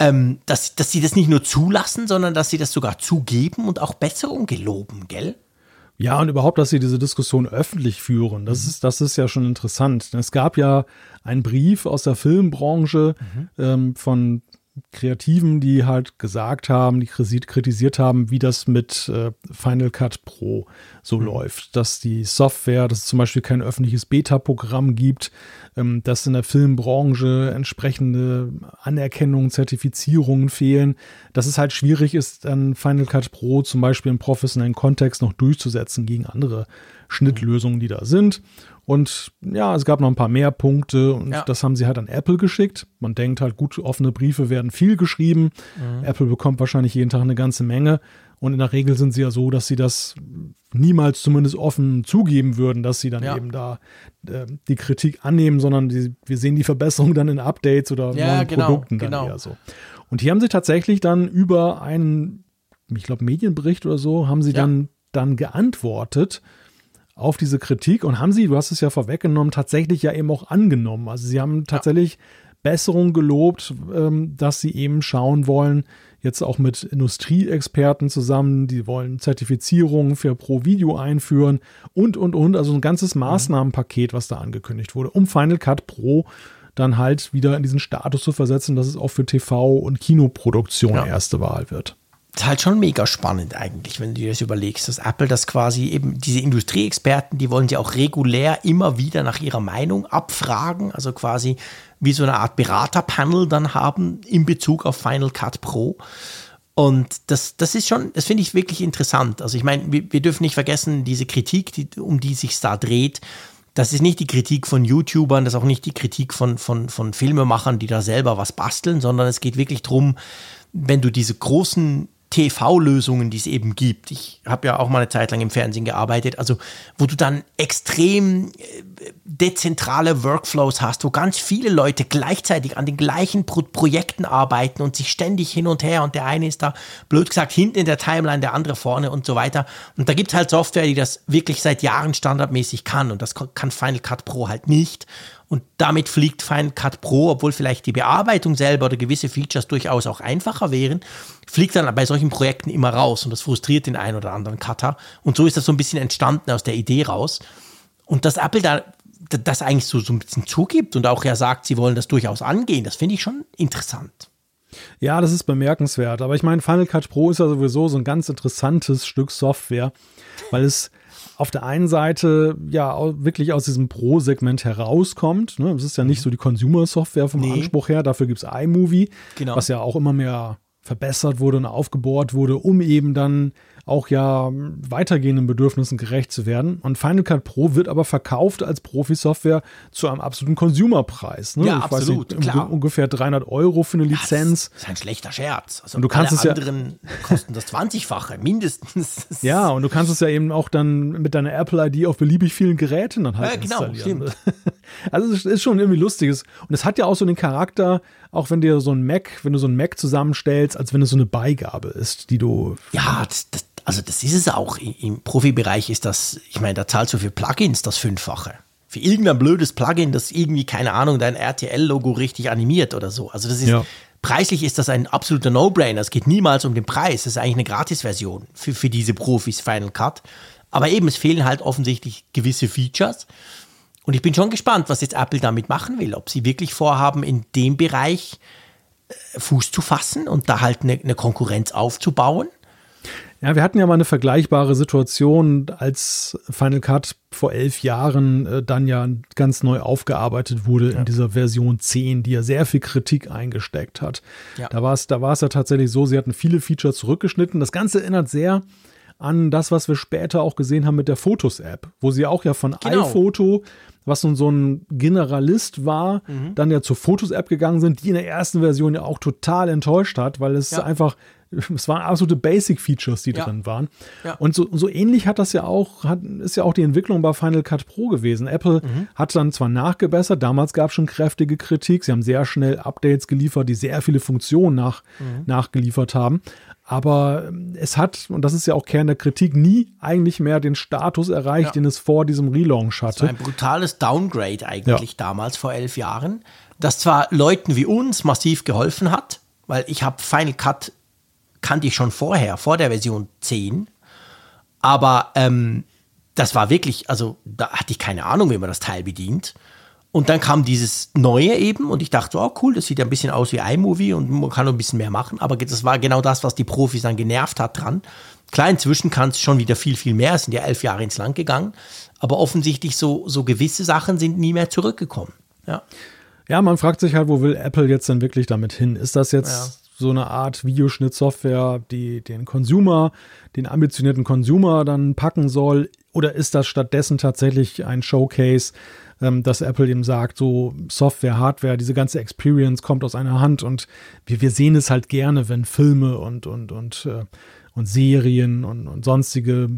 ähm, dass, dass sie das nicht nur zulassen, sondern dass sie das sogar zugeben und auch Besserung geloben, gell? Ja, und überhaupt, dass sie diese Diskussion öffentlich führen, das, mhm. ist, das ist ja schon interessant. Es gab ja einen Brief aus der Filmbranche mhm. ähm, von Kreativen, die halt gesagt haben, die kritisiert haben, wie das mit äh, Final Cut Pro so mhm. läuft. Dass die Software, dass es zum Beispiel kein öffentliches Beta-Programm gibt, ähm, dass in der Filmbranche entsprechende Anerkennungen, Zertifizierungen fehlen, dass es halt schwierig ist, dann Final Cut Pro zum Beispiel im professionellen Kontext noch durchzusetzen gegen andere Schnittlösungen, die da sind. Und ja, es gab noch ein paar mehr Punkte und ja. das haben sie halt an Apple geschickt. Man denkt halt, gut, offene Briefe werden viel geschrieben. Mhm. Apple bekommt wahrscheinlich jeden Tag eine ganze Menge. Und in der Regel sind sie ja so, dass sie das niemals zumindest offen zugeben würden, dass sie dann ja. eben da äh, die Kritik annehmen, sondern die, wir sehen die Verbesserung dann in Updates oder ja, neuen genau, Produkten dann genau. eher so. Und hier haben sie tatsächlich dann über einen ich glaube, Medienbericht oder so, haben sie ja. dann, dann geantwortet auf diese Kritik und haben sie, du hast es ja vorweggenommen, tatsächlich ja eben auch angenommen. Also sie haben tatsächlich ja. Besserung gelobt, ähm, dass sie eben schauen wollen, jetzt auch mit Industrieexperten zusammen, die wollen Zertifizierungen für Pro Video einführen und, und, und. Also ein ganzes mhm. Maßnahmenpaket, was da angekündigt wurde, um Final Cut Pro dann halt wieder in diesen Status zu versetzen, dass es auch für TV- und Kinoproduktion ja. erste Wahl wird. Halt schon mega spannend eigentlich, wenn du dir das überlegst, dass Apple das quasi eben, diese Industrieexperten, die wollen ja auch regulär immer wieder nach ihrer Meinung abfragen, also quasi wie so eine Art Beraterpanel dann haben in Bezug auf Final Cut Pro. Und das, das ist schon, das finde ich wirklich interessant. Also ich meine, wir, wir, dürfen nicht vergessen, diese Kritik, die, um die sich da dreht, das ist nicht die Kritik von YouTubern, das ist auch nicht die Kritik von, von, von Filmemachern, die da selber was basteln, sondern es geht wirklich darum, wenn du diese großen TV-Lösungen, die es eben gibt. Ich habe ja auch mal eine Zeit lang im Fernsehen gearbeitet, also wo du dann extrem äh, dezentrale Workflows hast, wo ganz viele Leute gleichzeitig an den gleichen Pro Projekten arbeiten und sich ständig hin und her und der eine ist da, blöd gesagt, hinten in der Timeline, der andere vorne und so weiter. Und da gibt es halt Software, die das wirklich seit Jahren standardmäßig kann und das kann Final Cut Pro halt nicht. Und damit fliegt Final Cut Pro, obwohl vielleicht die Bearbeitung selber oder gewisse Features durchaus auch einfacher wären, fliegt dann bei solchen Projekten immer raus und das frustriert den einen oder anderen Cutter. Und so ist das so ein bisschen entstanden aus der Idee raus. Und dass Apple da das eigentlich so, so ein bisschen zugibt und auch ja sagt, sie wollen das durchaus angehen, das finde ich schon interessant. Ja, das ist bemerkenswert. Aber ich meine, Final Cut Pro ist ja sowieso so ein ganz interessantes Stück Software, weil es auf der einen Seite ja wirklich aus diesem Pro-Segment herauskommt. Ne? Es ist ja nicht so die Consumer-Software vom nee. Anspruch her. Dafür gibt es iMovie, genau. was ja auch immer mehr verbessert wurde und aufgebohrt wurde, um eben dann auch ja weitergehenden Bedürfnissen gerecht zu werden. Und Final Cut Pro wird aber verkauft als Profi-Software zu einem absoluten Consumerpreis. Ne? Ja, ich absolut, nicht, klar. Ungefähr 300 Euro für eine Lizenz. das ist ein schlechter Scherz. Also und du kannst es anderen ja, kosten das 20-fache, mindestens. Ja, und du kannst es ja eben auch dann mit deiner Apple-ID auf beliebig vielen Geräten dann halt ja, genau, installieren. Stimmt. Also es ist schon irgendwie lustiges. Und es hat ja auch so den Charakter, auch wenn dir so ein Mac, wenn du so ein Mac zusammenstellst, als wenn es so eine Beigabe ist, die du. Ja, das, das, also das ist es auch. Im Profibereich ist das, ich meine, da zahlst du für Plugins das Fünffache. Für irgendein blödes Plugin, das irgendwie, keine Ahnung, dein RTL-Logo richtig animiert oder so. Also das ist, ja. preislich ist das ein absoluter No-Brainer. Es geht niemals um den Preis. Das ist eigentlich eine Gratis-Version für, für diese Profis Final Cut. Aber eben, es fehlen halt offensichtlich gewisse Features. Und ich bin schon gespannt, was jetzt Apple damit machen will. Ob sie wirklich vorhaben, in dem Bereich äh, Fuß zu fassen und da halt eine, eine Konkurrenz aufzubauen ja, wir hatten ja mal eine vergleichbare Situation, als Final Cut vor elf Jahren äh, dann ja ganz neu aufgearbeitet wurde ja. in dieser Version 10, die ja sehr viel Kritik eingesteckt hat. Ja. Da war es da ja tatsächlich so, sie hatten viele Features zurückgeschnitten. Das Ganze erinnert sehr an das, was wir später auch gesehen haben mit der Fotos-App, wo sie auch ja von genau. iPhoto, was nun so ein Generalist war, mhm. dann ja zur Fotos-App gegangen sind, die in der ersten Version ja auch total enttäuscht hat, weil es ja. einfach es waren absolute Basic-Features, die ja. drin waren. Ja. Und so, so ähnlich hat das ja auch, hat, ist ja auch die Entwicklung bei Final Cut Pro gewesen. Apple mhm. hat dann zwar nachgebessert, damals gab es schon kräftige Kritik, sie haben sehr schnell Updates geliefert, die sehr viele Funktionen nach, mhm. nachgeliefert haben. Aber ähm, es hat, und das ist ja auch Kern der Kritik, nie eigentlich mehr den Status erreicht, ja. den es vor diesem Relaunch hatte. Das war ein brutales Downgrade eigentlich damals vor elf Jahren, das zwar Leuten wie uns massiv geholfen hat, weil ich habe Final Cut kannte ich schon vorher, vor der Version 10. Aber ähm, das war wirklich, also da hatte ich keine Ahnung, wie man das Teil bedient. Und dann kam dieses Neue eben und ich dachte, oh cool, das sieht ja ein bisschen aus wie iMovie und man kann noch ein bisschen mehr machen. Aber das war genau das, was die Profis dann genervt hat dran. Klar, inzwischen kann es schon wieder viel, viel mehr. Es sind ja elf Jahre ins Land gegangen. Aber offensichtlich so, so gewisse Sachen sind nie mehr zurückgekommen. Ja. Ja, man fragt sich halt, wo will Apple jetzt denn wirklich damit hin? Ist das jetzt so eine Art Videoschnittsoftware, die den Consumer, den ambitionierten Consumer dann packen soll? Oder ist das stattdessen tatsächlich ein Showcase, ähm, dass Apple eben sagt, so Software, Hardware, diese ganze Experience kommt aus einer Hand und wir, wir sehen es halt gerne, wenn Filme und, und, und, äh, und Serien und, und sonstige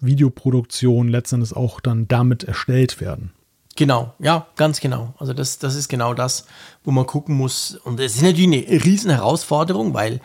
Videoproduktionen letztendlich auch dann damit erstellt werden. Genau, ja, ganz genau. Also das, das ist genau das, wo man gucken muss. Und es ist natürlich eine riesen Herausforderung, weil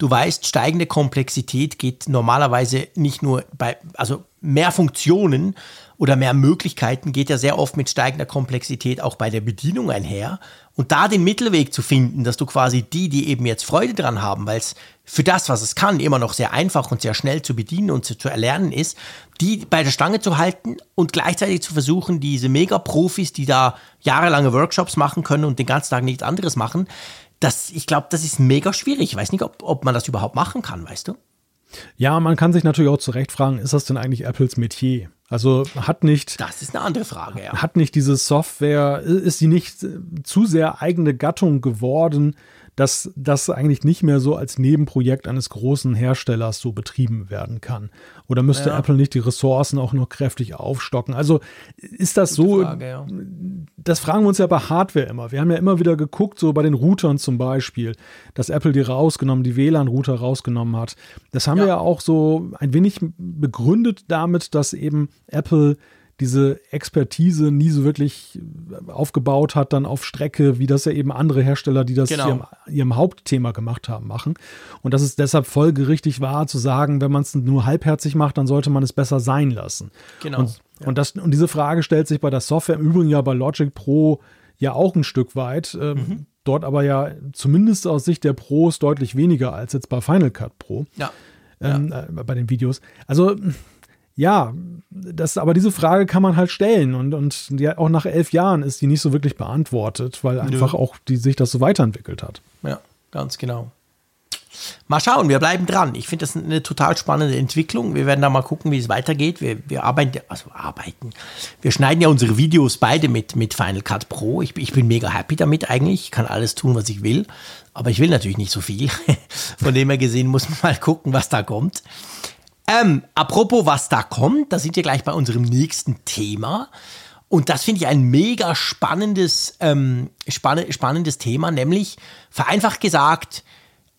Du weißt, steigende Komplexität geht normalerweise nicht nur bei, also mehr Funktionen oder mehr Möglichkeiten geht ja sehr oft mit steigender Komplexität auch bei der Bedienung einher. Und da den Mittelweg zu finden, dass du quasi die, die eben jetzt Freude dran haben, weil es für das, was es kann, immer noch sehr einfach und sehr schnell zu bedienen und zu, zu erlernen ist, die bei der Stange zu halten und gleichzeitig zu versuchen, diese Mega-Profis, die da jahrelange Workshops machen können und den ganzen Tag nichts anderes machen, das, ich glaube, das ist mega schwierig. Ich weiß nicht, ob, ob man das überhaupt machen kann, weißt du? Ja, man kann sich natürlich auch zu Recht fragen, ist das denn eigentlich Apples Metier? Also hat nicht. Das ist eine andere Frage, ja. Hat nicht diese Software, ist sie nicht zu sehr eigene Gattung geworden, dass das eigentlich nicht mehr so als Nebenprojekt eines großen Herstellers so betrieben werden kann. Oder müsste ja. Apple nicht die Ressourcen auch noch kräftig aufstocken? Also ist das Gute so? Frage, ja. Das fragen wir uns ja bei Hardware immer. Wir haben ja immer wieder geguckt, so bei den Routern zum Beispiel, dass Apple die rausgenommen, die WLAN-Router rausgenommen hat. Das haben ja. wir ja auch so ein wenig begründet damit, dass eben Apple diese Expertise nie so wirklich aufgebaut hat, dann auf Strecke, wie das ja eben andere Hersteller, die das genau. ihrem, ihrem, Hauptthema gemacht haben, machen. Und dass es deshalb folgerichtig war, zu sagen, wenn man es nur halbherzig macht, dann sollte man es besser sein lassen. Genau. Und, ja. und, das, und diese Frage stellt sich bei der Software im Übrigen ja bei Logic Pro ja auch ein Stück weit. Ähm, mhm. Dort aber ja zumindest aus Sicht der Pros deutlich weniger als jetzt bei Final Cut Pro. Ja. Ähm, ja. Äh, bei den Videos. Also ja, das, aber diese Frage kann man halt stellen und, und ja, auch nach elf Jahren ist die nicht so wirklich beantwortet, weil einfach Nö. auch die, sich das so weiterentwickelt hat. Ja, ganz genau. Mal schauen, wir bleiben dran. Ich finde das eine total spannende Entwicklung. Wir werden da mal gucken, wie es weitergeht. Wir, wir arbeiten, also arbeiten. Wir schneiden ja unsere Videos beide mit, mit Final Cut Pro. Ich, ich bin mega happy damit eigentlich. Ich kann alles tun, was ich will. Aber ich will natürlich nicht so viel. Von dem her gesehen muss man mal gucken, was da kommt. Ähm, apropos, was da kommt, da sind wir gleich bei unserem nächsten Thema. Und das finde ich ein mega spannendes, ähm, spann spannendes Thema, nämlich vereinfacht gesagt,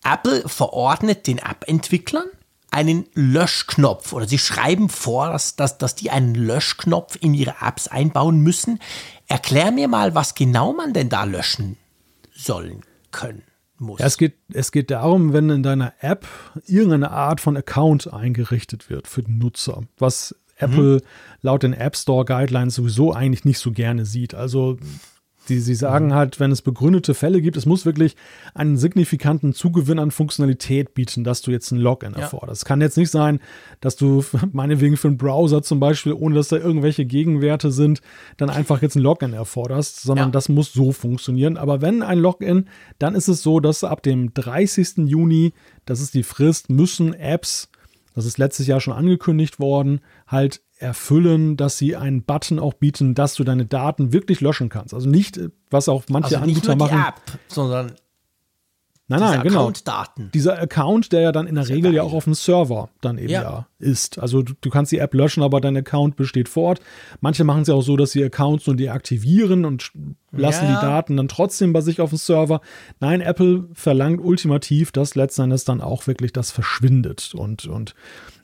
Apple verordnet den App-Entwicklern einen Löschknopf oder sie schreiben vor, dass, dass, dass die einen Löschknopf in ihre Apps einbauen müssen. Erklär mir mal, was genau man denn da löschen sollen können muss. Ja, es, geht, es geht darum, wenn in deiner App irgendeine Art von Account eingerichtet wird für den Nutzer, was Apple mhm. laut den App Store Guidelines sowieso eigentlich nicht so gerne sieht. Also die, sie sagen mhm. halt, wenn es begründete Fälle gibt, es muss wirklich einen signifikanten Zugewinn an Funktionalität bieten, dass du jetzt ein Login ja. erforderst. Es kann jetzt nicht sein, dass du meinetwegen für einen Browser zum Beispiel, ohne dass da irgendwelche Gegenwerte sind, dann einfach jetzt ein Login erforderst, sondern ja. das muss so funktionieren. Aber wenn ein Login, dann ist es so, dass ab dem 30. Juni, das ist die Frist, müssen Apps, das ist letztes Jahr schon angekündigt worden, halt erfüllen, dass sie einen Button auch bieten, dass du deine Daten wirklich löschen kannst. Also nicht, was auch manche also Anbieter machen. Die App, sondern Nein, nein, genau. Account-Daten. Dieser Account, der ja dann in der Regel ja, auch auf dem Server dann eben ja, ja ist. Also du, du, kannst die App löschen, aber dein Account besteht fort. Manche machen es ja auch so, dass sie Accounts nur deaktivieren und lassen ja. die Daten dann trotzdem bei sich auf dem Server. Nein, Apple verlangt ultimativ, dass letztendlich dann auch wirklich das verschwindet. Und, und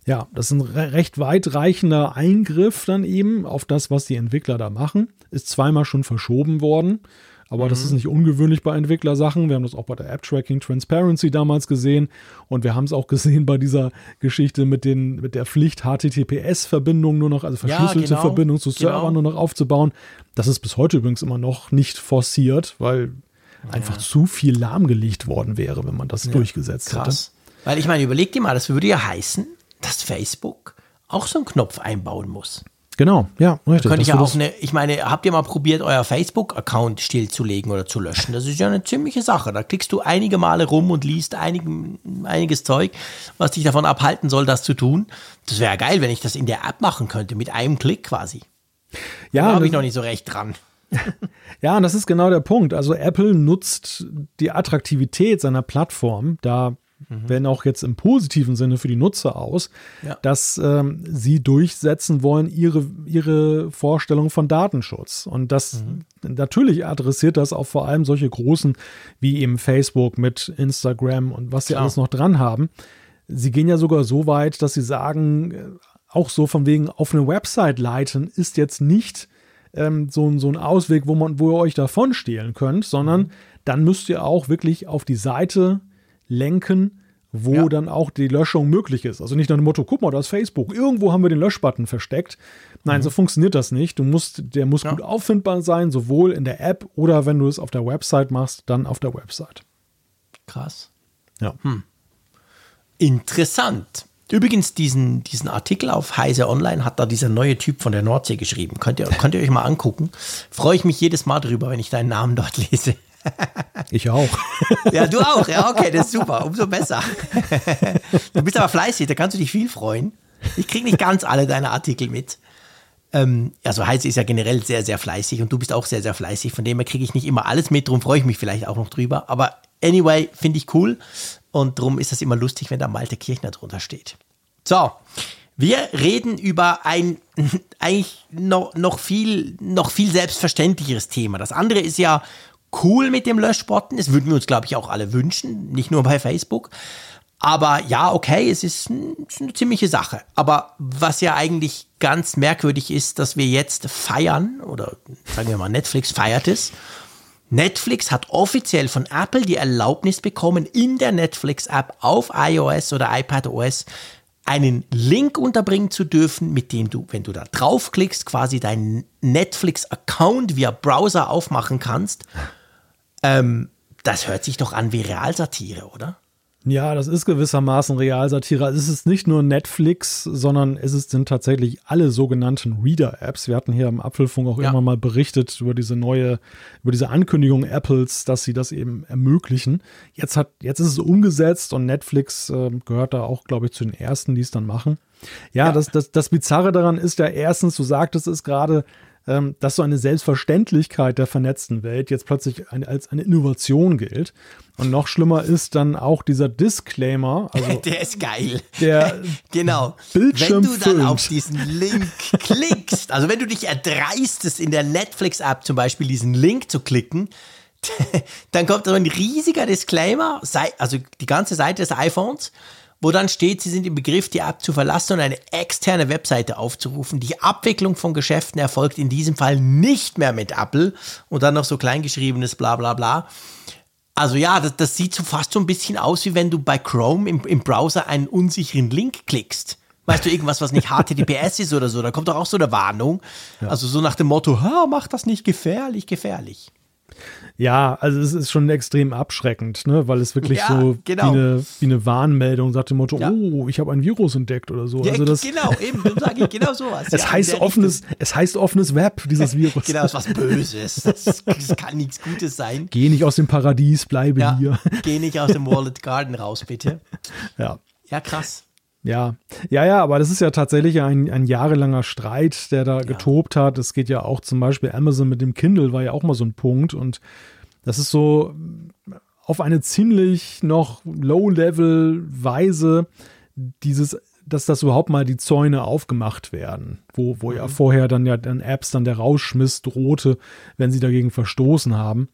ja, das ist ein recht weitreichender Eingriff dann eben auf das, was die Entwickler da machen. Ist zweimal schon verschoben worden. Aber mhm. das ist nicht ungewöhnlich bei Entwicklersachen. Wir haben das auch bei der App Tracking Transparency damals gesehen. Und wir haben es auch gesehen bei dieser Geschichte mit, den, mit der Pflicht, HTTPS-Verbindung nur noch, also verschlüsselte ja, genau, Verbindung zu Servern genau. nur noch aufzubauen. Das ist bis heute übrigens immer noch nicht forciert, weil ja. einfach zu viel lahmgelegt worden wäre, wenn man das ja, durchgesetzt krass. hätte. Weil ich meine, überleg dir mal, das würde ja heißen, dass Facebook auch so einen Knopf einbauen muss. Genau, ja, richtig. Könnte ich ja auch eine, ich meine, habt ihr mal probiert, euer Facebook-Account stillzulegen oder zu löschen? Das ist ja eine ziemliche Sache. Da klickst du einige Male rum und liest einig, einiges Zeug, was dich davon abhalten soll, das zu tun. Das wäre geil, wenn ich das in der App machen könnte, mit einem Klick quasi. Ja. Da habe ich noch nicht so recht dran. ja, und das ist genau der Punkt. Also Apple nutzt die Attraktivität seiner Plattform da mhm. wenn auch jetzt im positiven Sinne für die Nutzer aus, ja. dass ähm, sie durchsetzen wollen ihre, ihre Vorstellung von Datenschutz. Und das mhm. natürlich adressiert das auch vor allem solche großen wie eben Facebook mit Instagram und was sie alles noch dran haben. Sie gehen ja sogar so weit, dass sie sagen, äh, auch so von wegen auf eine Website leiten ist jetzt nicht ähm, so, so ein Ausweg, wo man, wo ihr euch davon stehlen könnt, sondern mhm. dann müsst ihr auch wirklich auf die Seite lenken wo ja. dann auch die Löschung möglich ist. Also nicht nach dem Motto, guck mal, da ist Facebook, irgendwo haben wir den Löschbutton versteckt. Nein, mhm. so funktioniert das nicht. Du musst, der muss ja. gut auffindbar sein, sowohl in der App oder wenn du es auf der Website machst, dann auf der Website. Krass. Ja. Hm. Interessant. Übrigens, diesen, diesen Artikel auf Heise Online hat da dieser neue Typ von der Nordsee geschrieben. Könnt ihr, könnt ihr euch mal angucken. Freue ich mich jedes Mal drüber, wenn ich deinen Namen dort lese. Ich auch. Ja, du auch. Ja, okay, das ist super. Umso besser. Du bist aber fleißig, da kannst du dich viel freuen. Ich kriege nicht ganz alle deine Artikel mit. Ähm, also Heise ist ja generell sehr, sehr fleißig und du bist auch sehr, sehr fleißig. Von dem her kriege ich nicht immer alles mit, darum freue ich mich vielleicht auch noch drüber. Aber anyway, finde ich cool und darum ist das immer lustig, wenn da Malte Kirchner drunter steht. So, wir reden über ein eigentlich noch, noch, viel, noch viel selbstverständlicheres Thema. Das andere ist ja cool mit dem Löschbutton. Das würden wir uns, glaube ich, auch alle wünschen, nicht nur bei Facebook. Aber ja, okay, es ist, ein, ist eine ziemliche Sache. Aber was ja eigentlich ganz merkwürdig ist, dass wir jetzt feiern, oder sagen wir mal, Netflix feiert es. Netflix hat offiziell von Apple die Erlaubnis bekommen, in der Netflix-App auf iOS oder iPadOS einen Link unterbringen zu dürfen, mit dem du, wenn du da draufklickst, quasi deinen Netflix-Account via Browser aufmachen kannst ähm, das hört sich doch an wie Realsatire, oder? Ja, das ist gewissermaßen Realsatire. Also es ist nicht nur Netflix, sondern es sind tatsächlich alle sogenannten Reader-Apps. Wir hatten hier im Apfelfunk auch ja. immer mal berichtet über diese neue, über diese Ankündigung Apples, dass sie das eben ermöglichen. Jetzt hat, jetzt ist es umgesetzt und Netflix äh, gehört da auch, glaube ich, zu den ersten, die es dann machen. Ja, ja, Das, das, das Bizarre daran ist ja erstens, du sagtest es gerade, ähm, dass so eine Selbstverständlichkeit der vernetzten Welt jetzt plötzlich ein, als eine Innovation gilt. Und noch schlimmer ist dann auch dieser Disclaimer. Also der ist geil. Der genau. Bildschirm wenn du dann auf diesen Link klickst, also wenn du dich erdreistest, in der Netflix-App zum Beispiel diesen Link zu klicken, dann kommt so ein riesiger Disclaimer, also die ganze Seite des iPhones wo dann steht, Sie sind im Begriff, die App zu verlassen und eine externe Webseite aufzurufen. Die Abwicklung von Geschäften erfolgt in diesem Fall nicht mehr mit Apple und dann noch so kleingeschriebenes bla bla bla. Also ja, das, das sieht so fast so ein bisschen aus, wie wenn du bei Chrome im, im Browser einen unsicheren Link klickst. Weißt du, irgendwas, was nicht HTTPS ist oder so, da kommt doch auch so eine Warnung. Ja. Also so nach dem Motto, mach das nicht gefährlich, gefährlich. Ja, also es ist schon extrem abschreckend, ne? weil es wirklich ja, so genau. wie, eine, wie eine Warnmeldung sagt dem Motto, ja. oh, ich habe ein Virus entdeckt oder so. Ja, also das, genau, eben, sage ich genau sowas. es, heißt offenes, es heißt offenes Web, dieses Virus. genau, es ist was Böses. Das, das, kann nichts Gutes sein. Geh nicht aus dem Paradies, bleibe hier. Geh nicht aus dem Wallet Garden raus, bitte. Ja. Ja, krass. Ja, ja, ja, aber das ist ja tatsächlich ein, ein jahrelanger Streit, der da ja. getobt hat. Es geht ja auch zum Beispiel Amazon mit dem Kindle war ja auch mal so ein Punkt und das ist so auf eine ziemlich noch Low-Level-Weise dieses, dass das überhaupt mal die Zäune aufgemacht werden, wo, wo mhm. ja vorher dann ja dann Apps dann der Rausschmiss drohte, wenn sie dagegen verstoßen haben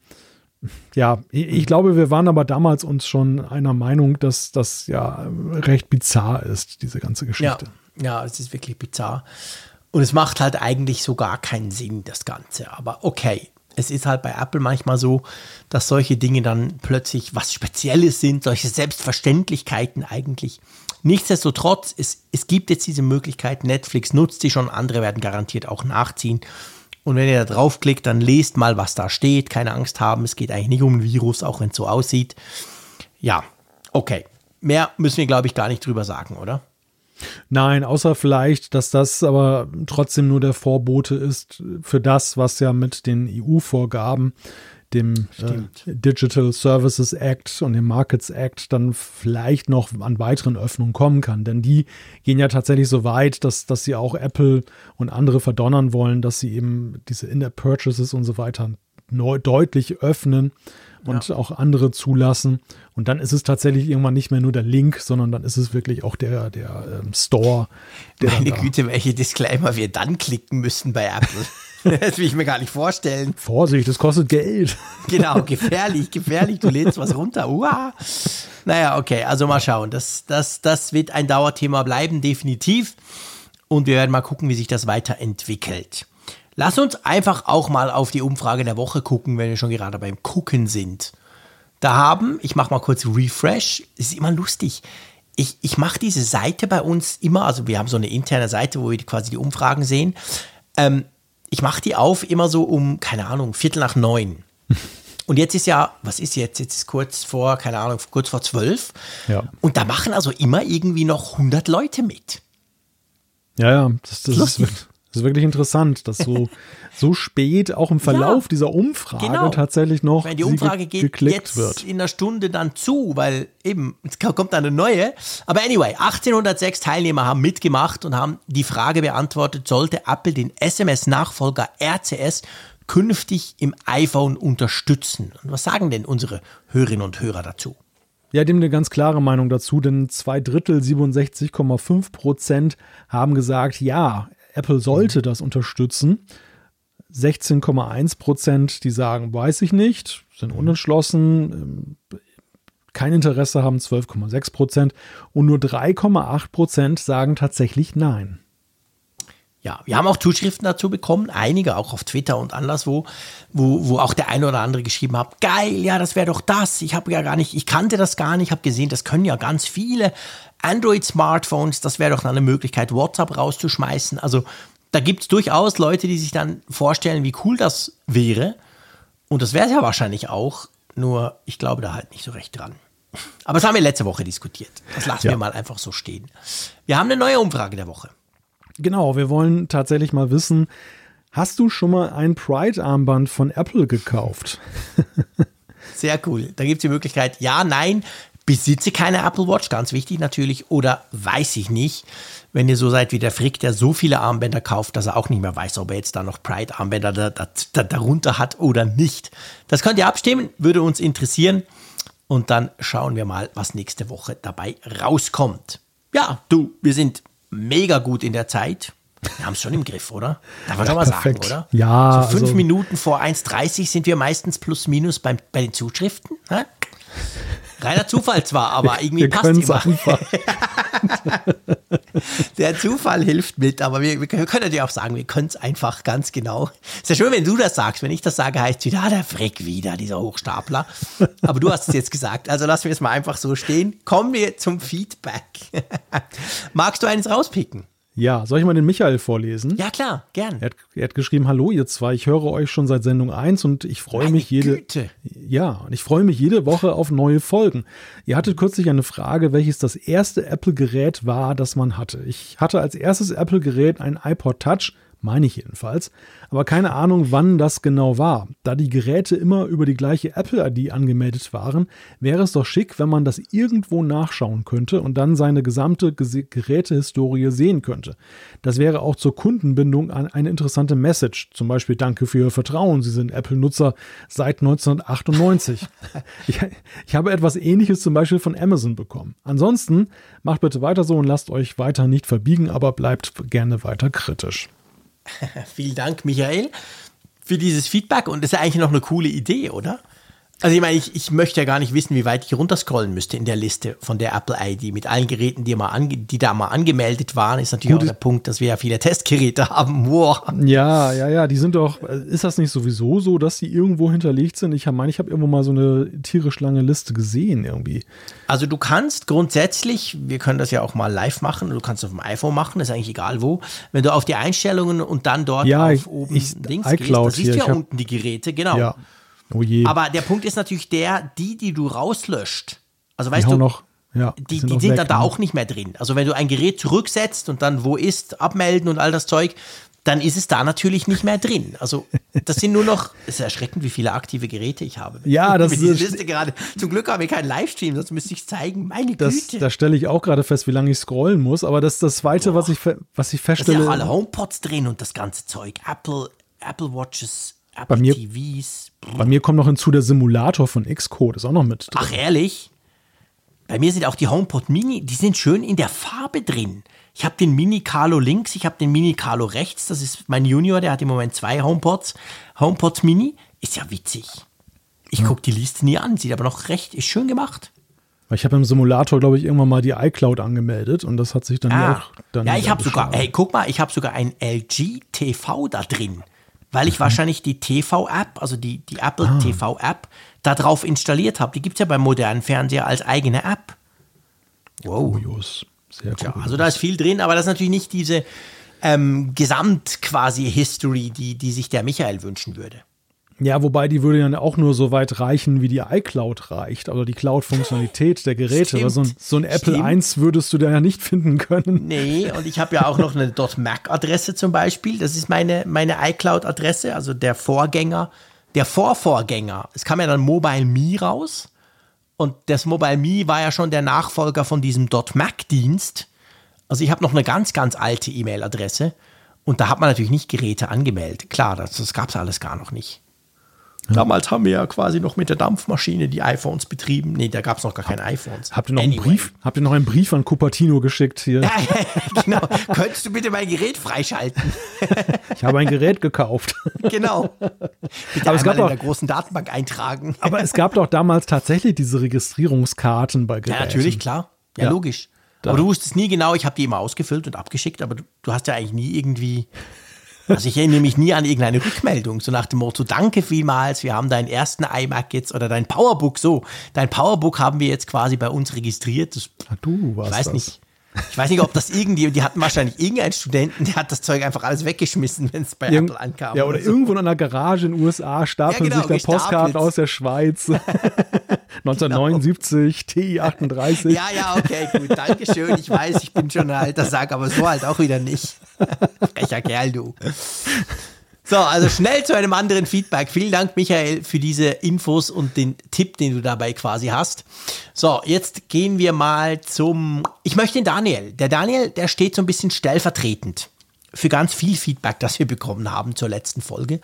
ja, ich glaube, wir waren aber damals uns schon einer Meinung, dass das ja recht bizarr ist, diese ganze Geschichte. Ja, ja, es ist wirklich bizarr. Und es macht halt eigentlich so gar keinen Sinn, das Ganze. Aber okay, es ist halt bei Apple manchmal so, dass solche Dinge dann plötzlich was Spezielles sind, solche Selbstverständlichkeiten eigentlich. Nichtsdestotrotz, es, es gibt jetzt diese Möglichkeit, Netflix nutzt sie schon, andere werden garantiert auch nachziehen. Und wenn ihr da draufklickt, dann lest mal, was da steht. Keine Angst haben, es geht eigentlich nicht um ein Virus, auch wenn es so aussieht. Ja, okay. Mehr müssen wir, glaube ich, gar nicht drüber sagen, oder? Nein, außer vielleicht, dass das aber trotzdem nur der Vorbote ist für das, was ja mit den EU-Vorgaben dem äh, Digital Services Act und dem Markets Act dann vielleicht noch an weiteren Öffnungen kommen kann. Denn die gehen ja tatsächlich so weit, dass, dass sie auch Apple und andere verdonnern wollen, dass sie eben diese In-App-Purchases und so weiter neu, deutlich öffnen und ja. auch andere zulassen. Und dann ist es tatsächlich irgendwann nicht mehr nur der Link, sondern dann ist es wirklich auch der, der ähm, Store. Der Meine Güte, welche Disclaimer wir dann klicken müssen bei Apple. Das will ich mir gar nicht vorstellen. Vorsicht, das kostet Geld. Genau, gefährlich, gefährlich. Du lädst was runter. Uah. Naja, okay, also mal schauen. Das, das, das wird ein Dauerthema bleiben, definitiv. Und wir werden mal gucken, wie sich das weiterentwickelt. Lass uns einfach auch mal auf die Umfrage der Woche gucken, wenn wir schon gerade beim Gucken sind. Da haben, ich mache mal kurz Refresh, es ist immer lustig. Ich, ich mache diese Seite bei uns immer, also wir haben so eine interne Seite, wo wir quasi die Umfragen sehen. Ähm, ich mache die auf immer so um, keine Ahnung, Viertel nach neun. Und jetzt ist ja, was ist jetzt? Jetzt ist kurz vor, keine Ahnung, kurz vor zwölf. Ja. Und da machen also immer irgendwie noch 100 Leute mit. Ja, ja, das, das, ist, das ist, wirklich interessant, dass so, so spät auch im Verlauf ja, dieser Umfrage genau. tatsächlich noch Wenn die Umfrage ge geht jetzt wird. in einer Stunde dann zu, weil eben, es kommt eine neue. Aber anyway, 1806 Teilnehmer haben mitgemacht und haben die Frage beantwortet, sollte Apple den SMS-Nachfolger RCS künftig im iPhone unterstützen? Und was sagen denn unsere Hörerinnen und Hörer dazu? Ja, dem eine ganz klare Meinung dazu, denn zwei Drittel, 67,5 Prozent haben gesagt, ja, Apple sollte das unterstützen. 16,1 Prozent, die sagen, weiß ich nicht, sind unentschlossen, ähm, kein Interesse haben 12,6 Prozent und nur 3,8 Prozent sagen tatsächlich nein. Ja, wir haben auch Zuschriften dazu bekommen, einige auch auf Twitter und anderswo, wo, wo auch der eine oder andere geschrieben hat, geil, ja, das wäre doch das. Ich habe ja gar nicht, ich kannte das gar nicht, habe gesehen, das können ja ganz viele Android-Smartphones, das wäre doch eine Möglichkeit, WhatsApp rauszuschmeißen. Also da gibt es durchaus Leute, die sich dann vorstellen, wie cool das wäre. Und das wäre es ja wahrscheinlich auch, nur ich glaube da halt nicht so recht dran. Aber das haben wir letzte Woche diskutiert. Das lassen ja. wir mal einfach so stehen. Wir haben eine neue Umfrage der Woche. Genau, wir wollen tatsächlich mal wissen, hast du schon mal ein Pride-Armband von Apple gekauft? Sehr cool. Da gibt es die Möglichkeit, ja, nein, besitze keine Apple Watch, ganz wichtig natürlich, oder weiß ich nicht. Wenn ihr so seid wie der Frick, der so viele Armbänder kauft, dass er auch nicht mehr weiß, ob er jetzt da noch Pride-Armbänder da, da, da, darunter hat oder nicht. Das könnt ihr abstimmen, würde uns interessieren. Und dann schauen wir mal, was nächste Woche dabei rauskommt. Ja, du, wir sind mega gut in der Zeit. Wir haben es schon im Griff, oder? Darf man ja, schon mal perfekt. sagen, oder? Ja. So fünf also, Minuten vor 1,30 sind wir meistens plus minus beim, bei den Zuschriften. Ne? Reiner Zufall zwar, aber irgendwie wir passt immer. Einfach. Der Zufall hilft mit, aber wir, wir können ja auch sagen, wir können es einfach ganz genau. Ist ja schön, wenn du das sagst. Wenn ich das sage, heißt es wieder, ah, der Frick wieder, dieser Hochstapler. Aber du hast es jetzt gesagt, also lassen wir es mal einfach so stehen. Kommen wir zum Feedback. Magst du eines rauspicken? Ja, soll ich mal den Michael vorlesen? Ja, klar, gern. Er hat, er hat geschrieben: Hallo, ihr zwei, ich höre euch schon seit Sendung 1 und ich freue mich jede. Güte. Ja, und ich freue mich jede Woche auf neue Folgen. Ihr hattet kürzlich eine Frage, welches das erste Apple-Gerät war, das man hatte. Ich hatte als erstes Apple-Gerät ein iPod Touch meine ich jedenfalls, aber keine Ahnung, wann das genau war. Da die Geräte immer über die gleiche Apple-ID angemeldet waren, wäre es doch schick, wenn man das irgendwo nachschauen könnte und dann seine gesamte Gerätehistorie sehen könnte. Das wäre auch zur Kundenbindung eine interessante Message. Zum Beispiel Danke für Ihr Vertrauen, Sie sind Apple-Nutzer seit 1998. ich, ich habe etwas ähnliches zum Beispiel von Amazon bekommen. Ansonsten macht bitte weiter so und lasst euch weiter nicht verbiegen, aber bleibt gerne weiter kritisch. Vielen Dank, Michael, für dieses Feedback. Und das ist eigentlich noch eine coole Idee, oder? Also ich meine, ich, ich möchte ja gar nicht wissen, wie weit ich runterscrollen müsste in der Liste von der Apple ID mit allen Geräten, die, mal ange, die da mal angemeldet waren. Ist natürlich Gut. auch der Punkt, dass wir ja viele Testgeräte haben. Wow. Ja, ja, ja, die sind doch, ist das nicht sowieso so, dass die irgendwo hinterlegt sind? Ich meine, ich habe irgendwo mal so eine tierisch lange Liste gesehen irgendwie. Also du kannst grundsätzlich, wir können das ja auch mal live machen, du kannst auf dem iPhone machen, ist eigentlich egal wo. Wenn du auf die Einstellungen und dann dort ja, auf ich, oben ich, links gehst, da siehst du ja unten die Geräte, genau. Ja. Oh je. Aber der Punkt ist natürlich der, die, die du rauslöscht, also weißt die du, noch, ja, die, sind, die sind weg, dann da ne? auch nicht mehr drin. Also wenn du ein Gerät zurücksetzt und dann wo ist, abmelden und all das Zeug, dann ist es da natürlich nicht mehr drin. Also das sind nur noch, es ist erschreckend, wie viele aktive Geräte ich habe. Ja, das ist Liste gerade. Zum Glück haben wir keinen Livestream, sonst müsste ich es zeigen. Meine das, Güte. Da stelle ich auch gerade fest, wie lange ich scrollen muss. Aber das ist das Zweite, was ich, was ich feststelle. Da sind ja auch alle HomePods drin und das ganze Zeug. Apple, Apple Watches, Apple bei mir, TVs. Bei mir kommt noch hinzu der Simulator von Xcode, ist auch noch mit drin. Ach, ehrlich? Bei mir sind auch die HomePod Mini, die sind schön in der Farbe drin. Ich habe den Mini Carlo links, ich habe den Mini Carlo rechts. Das ist mein Junior, der hat im Moment zwei HomePods. HomePods Mini ist ja witzig. Ich ja. gucke die Liste nie an, sieht aber noch recht, ist schön gemacht. Ich habe im Simulator, glaube ich, irgendwann mal die iCloud angemeldet und das hat sich dann ah. auch dann. Ja, ich habe sogar, hey, guck mal, ich habe sogar ein LG TV da drin. Weil ich mhm. wahrscheinlich die TV-App, also die, die Apple ah. TV-App, da drauf installiert habe. Die gibt es ja beim modernen Fernseher als eigene App. Wow. Kurios. Sehr Tja, also da ist viel drin, aber das ist natürlich nicht diese ähm, Gesamt quasi History, die, die sich der Michael wünschen würde. Ja, wobei die würde ja auch nur so weit reichen, wie die iCloud reicht, also die Cloud-Funktionalität der Geräte. Stimmt, so ein, so ein Apple Stimmt. I würdest du da ja nicht finden können. Nee, und ich habe ja auch noch eine .Mac-Adresse zum Beispiel. Das ist meine, meine iCloud-Adresse, also der Vorgänger, der Vorvorgänger. Es kam ja dann Mobile Me raus. Und das Mobile Me war ja schon der Nachfolger von diesem .Mac-Dienst. Also ich habe noch eine ganz, ganz alte E-Mail-Adresse. Und da hat man natürlich nicht Geräte angemeldet. Klar, das, das gab es alles gar noch nicht. Damals haben wir ja quasi noch mit der Dampfmaschine die iPhones betrieben. Nee, da gab es noch gar keine iPhones. Habt ihr noch anyway. einen Brief? Habt ihr noch einen Brief an Cupertino geschickt hier? Ja, genau. Könntest du bitte mein Gerät freischalten? ich habe ein Gerät gekauft. genau. Bitte aber es gab in der großen Datenbank eintragen. aber es gab doch damals tatsächlich diese Registrierungskarten bei Geräten. Ja, natürlich, klar. Ja, ja. logisch. Da. Aber du wusstest nie genau, ich habe die immer ausgefüllt und abgeschickt, aber du, du hast ja eigentlich nie irgendwie also ich erinnere mich nie an irgendeine Rückmeldung, so nach dem Motto, danke vielmals, wir haben deinen ersten iMac jetzt oder dein Powerbook so. Dein Powerbook haben wir jetzt quasi bei uns registriert. Das, Ach, du warst ich weiß das. nicht. Ich weiß nicht, ob das irgendwie, die hatten wahrscheinlich irgendeinen Studenten, der hat das Zeug einfach alles weggeschmissen, wenn es bei Irgend, Apple ankam. Ja, oder, oder so. irgendwo in einer Garage in den USA stapeln ja, genau, sich da Postkarten aus der Schweiz. 1979, genau. TI38. Ja, ja, okay, gut, danke schön. Ich weiß, ich bin schon ein alter Sack, aber so halt auch wieder nicht. Frecher Kerl, du. So, also schnell zu einem anderen Feedback. Vielen Dank, Michael, für diese Infos und den Tipp, den du dabei quasi hast. So, jetzt gehen wir mal zum. Ich möchte den Daniel. Der Daniel, der steht so ein bisschen stellvertretend für ganz viel Feedback, das wir bekommen haben zur letzten Folge.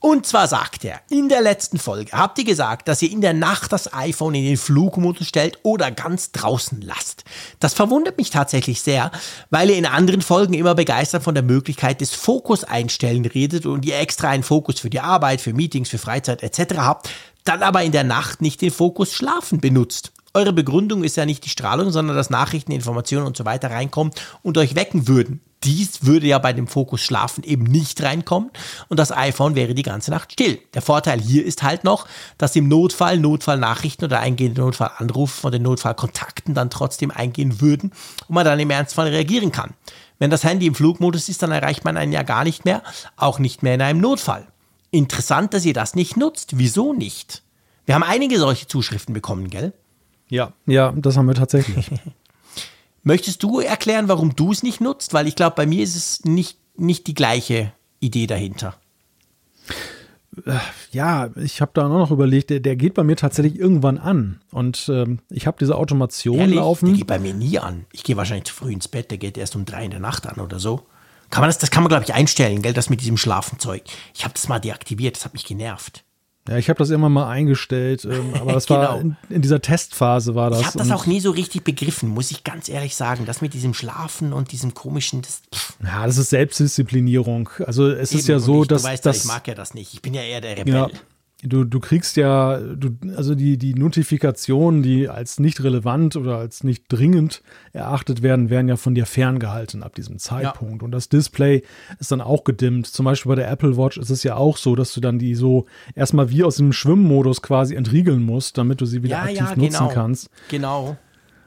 Und zwar sagt er, in der letzten Folge habt ihr gesagt, dass ihr in der Nacht das iPhone in den Flugmodus stellt oder ganz draußen lasst. Das verwundert mich tatsächlich sehr, weil ihr in anderen Folgen immer begeistert von der Möglichkeit des Fokus einstellen redet und ihr extra einen Fokus für die Arbeit, für Meetings, für Freizeit etc. habt, dann aber in der Nacht nicht den Fokus Schlafen benutzt. Eure Begründung ist ja nicht die Strahlung, sondern dass Nachrichten, Informationen und so weiter reinkommen und euch wecken würden. Dies würde ja bei dem Fokus Schlafen eben nicht reinkommen und das iPhone wäre die ganze Nacht still. Der Vorteil hier ist halt noch, dass im Notfall Notfallnachrichten oder eingehende Notfallanrufe von den Notfallkontakten dann trotzdem eingehen würden und man dann im Ernstfall reagieren kann. Wenn das Handy im Flugmodus ist, dann erreicht man einen ja gar nicht mehr, auch nicht mehr in einem Notfall. Interessant, dass ihr das nicht nutzt. Wieso nicht? Wir haben einige solche Zuschriften bekommen, gell? Ja, ja, das haben wir tatsächlich. Möchtest du erklären, warum du es nicht nutzt? Weil ich glaube, bei mir ist es nicht, nicht die gleiche Idee dahinter. Äh, ja, ich habe da noch überlegt, der, der, geht bei mir tatsächlich irgendwann an. Und ähm, ich habe diese Automation Ehrlich? laufen. Der geht bei mir nie an. Ich gehe wahrscheinlich zu früh ins Bett, der geht erst um drei in der Nacht an oder so. Kann man das, das kann man, glaube ich, einstellen, gell, das mit diesem Schlafenzeug. Ich habe das mal deaktiviert, das hat mich genervt. Ja, ich habe das immer mal eingestellt, ähm, aber das genau. war in, in, dieser Testphase war das. Ich habe das auch nie so richtig begriffen, muss ich ganz ehrlich sagen. Das mit diesem Schlafen und diesem komischen. Das, ja, das ist Selbstdisziplinierung. Also es Eben, ist ja so, ich, dass. Du weißt, dass, ich mag ja das nicht. Ich bin ja eher der Rebell. Ja, Du, du kriegst ja, du, also die, die Notifikationen, die als nicht relevant oder als nicht dringend erachtet werden, werden ja von dir ferngehalten ab diesem Zeitpunkt. Ja. Und das Display ist dann auch gedimmt. Zum Beispiel bei der Apple Watch ist es ja auch so, dass du dann die so erstmal wie aus dem Schwimmmodus quasi entriegeln musst, damit du sie wieder ja, aktiv ja, nutzen genau. kannst. Genau.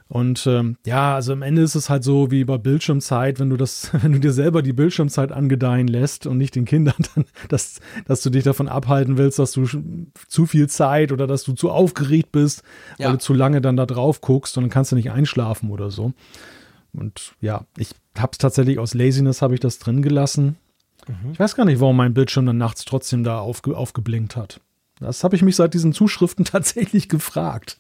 Und ähm, ja, also am Ende ist es halt so wie bei Bildschirmzeit, wenn du das, wenn du dir selber die Bildschirmzeit angedeihen lässt und nicht den Kindern dann, dass, dass du dich davon abhalten willst, dass du zu viel Zeit oder dass du zu aufgeregt bist, ja. weil du zu lange dann da drauf guckst und dann kannst du nicht einschlafen oder so. Und ja, ich habe es tatsächlich aus Laziness habe ich das drin gelassen. Mhm. Ich weiß gar nicht, warum mein Bildschirm dann nachts trotzdem da aufge, aufgeblinkt hat. Das habe ich mich seit diesen Zuschriften tatsächlich gefragt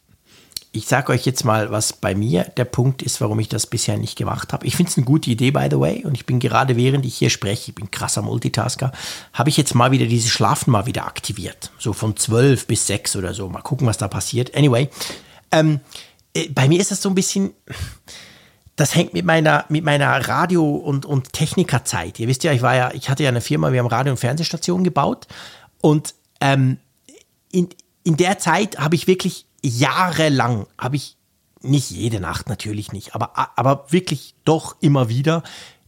ich sage euch jetzt mal, was bei mir der Punkt ist, warum ich das bisher nicht gemacht habe. Ich finde es eine gute Idee, by the way. Und ich bin gerade, während ich hier spreche, ich bin krasser Multitasker, habe ich jetzt mal wieder dieses Schlafen mal wieder aktiviert. So von 12 bis 6 oder so. Mal gucken, was da passiert. Anyway, ähm, äh, bei mir ist das so ein bisschen, das hängt mit meiner, mit meiner Radio- und, und Technikerzeit. Ihr wisst ja, ich war ja, ich hatte ja eine Firma, wir haben Radio- und Fernsehstationen gebaut. Und ähm, in, in der Zeit habe ich wirklich jahrelang habe ich nicht jede Nacht natürlich nicht, aber, aber wirklich doch immer wieder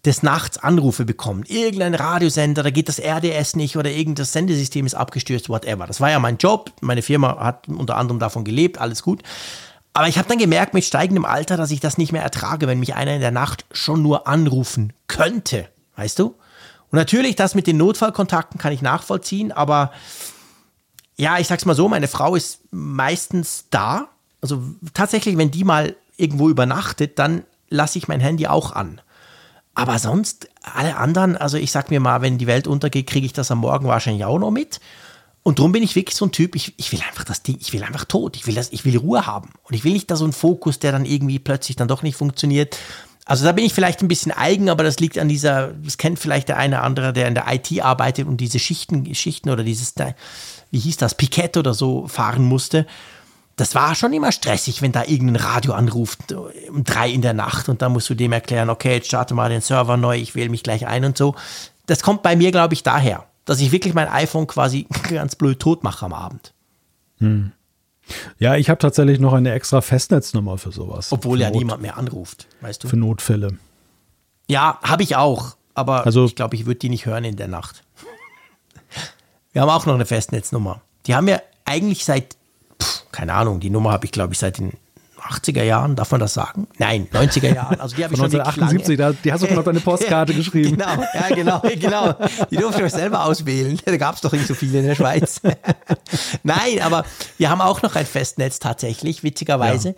des Nachts Anrufe bekommen. Irgendein Radiosender, da geht das RDS nicht oder irgendein Sendesystem ist abgestürzt, whatever. Das war ja mein Job. Meine Firma hat unter anderem davon gelebt, alles gut. Aber ich habe dann gemerkt mit steigendem Alter, dass ich das nicht mehr ertrage, wenn mich einer in der Nacht schon nur anrufen könnte. Weißt du? Und natürlich, das mit den Notfallkontakten kann ich nachvollziehen, aber ja, ich sag's mal so, meine Frau ist meistens da. Also tatsächlich, wenn die mal irgendwo übernachtet, dann lasse ich mein Handy auch an. Aber sonst, alle anderen, also ich sag mir mal, wenn die Welt untergeht, kriege ich das am Morgen wahrscheinlich auch noch mit. Und darum bin ich wirklich so ein Typ, ich, ich will einfach das Ding, ich will einfach tot, ich will, das, ich will Ruhe haben. Und ich will nicht da so einen Fokus, der dann irgendwie plötzlich dann doch nicht funktioniert. Also da bin ich vielleicht ein bisschen eigen, aber das liegt an dieser, das kennt vielleicht der eine oder andere, der in der IT arbeitet und diese Schichten, Schichten oder dieses, wie hieß das, Pikett oder so fahren musste. Das war schon immer stressig, wenn da irgendein Radio anruft um drei in der Nacht und dann musst du dem erklären, okay, jetzt starte mal den Server neu, ich wähle mich gleich ein und so. Das kommt bei mir, glaube ich, daher dass ich wirklich mein iPhone quasi ganz blöd tot mache am Abend. Hm. Ja, ich habe tatsächlich noch eine extra Festnetznummer für sowas. Obwohl für ja Not, niemand mehr anruft, weißt du? Für Notfälle. Ja, habe ich auch. Aber also, ich glaube, ich würde die nicht hören in der Nacht. Wir haben auch noch eine Festnetznummer. Die haben wir eigentlich seit, pff, keine Ahnung, die Nummer habe ich, glaube ich, seit den 80er Jahren, darf man das sagen? Nein, 90er Jahren. Also die habe ich schon 1978, da, die hast du noch deine Postkarte geschrieben. Genau, ja, genau, genau. Die durfte ich selber auswählen. Da gab es doch nicht so viele in der Schweiz. Nein, aber wir haben auch noch ein Festnetz tatsächlich, witzigerweise. Ja.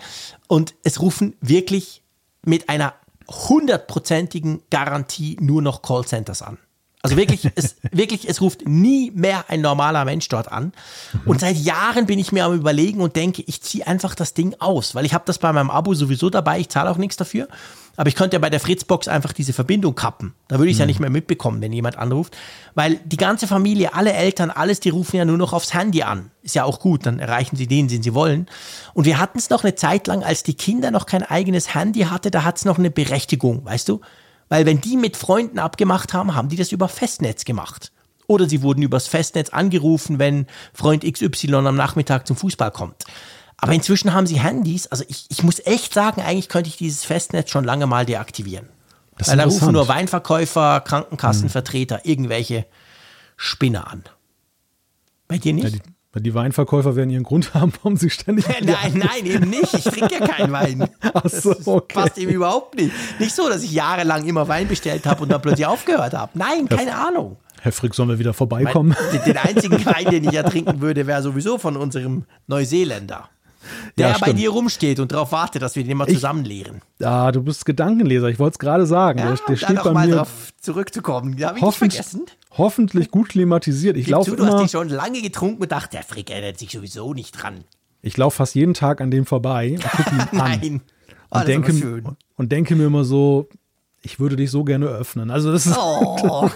Und es rufen wirklich mit einer hundertprozentigen Garantie nur noch Callcenters an. Also wirklich, es, wirklich, es ruft nie mehr ein normaler Mensch dort an. Und seit Jahren bin ich mir am überlegen und denke, ich ziehe einfach das Ding aus, weil ich habe das bei meinem Abo sowieso dabei, ich zahle auch nichts dafür. Aber ich könnte ja bei der Fritzbox einfach diese Verbindung kappen. Da würde ich es mhm. ja nicht mehr mitbekommen, wenn jemand anruft. Weil die ganze Familie, alle Eltern, alles, die rufen ja nur noch aufs Handy an. Ist ja auch gut, dann erreichen sie den, den sie wollen. Und wir hatten es noch eine Zeit lang, als die Kinder noch kein eigenes Handy hatte, da hat es noch eine Berechtigung, weißt du? Weil wenn die mit Freunden abgemacht haben, haben die das über Festnetz gemacht. Oder sie wurden übers Festnetz angerufen, wenn Freund XY am Nachmittag zum Fußball kommt. Aber inzwischen haben sie Handys. Also ich, ich muss echt sagen, eigentlich könnte ich dieses Festnetz schon lange mal deaktivieren. Das Weil da rufen nur Weinverkäufer, Krankenkassenvertreter, hm. irgendwelche Spinner an. Bei dir nicht? Ja, die Weinverkäufer werden ihren Grund haben, warum sie ständig. nein, nein, eben nicht. Ich trinke ja keinen Wein. Ach so, okay. Das passt eben überhaupt nicht. Nicht so, dass ich jahrelang immer Wein bestellt habe und dann plötzlich aufgehört habe. Nein, keine Herr, Ahnung. Herr Frick, sollen wir wieder vorbeikommen? Mein, den einzigen Wein, den ich ja trinken würde, wäre sowieso von unserem Neuseeländer der ja, bei dir rumsteht und darauf wartet, dass wir den mal zusammen leeren. Ja, du bist Gedankenleser, ich wollte es gerade sagen. Ja, der, der steht bei mal mir. Drauf zurückzukommen. Ja, habe ich vergessen. Hoffentlich gut klimatisiert. Ich laufe Du hast die schon lange getrunken und dachte, der Frick erinnert sich sowieso nicht dran. Ich laufe fast jeden Tag an dem vorbei und gucke ihn an. Nein. Oh, und, denke, und denke mir immer so, ich würde dich so gerne öffnen. Also das ist. Oh.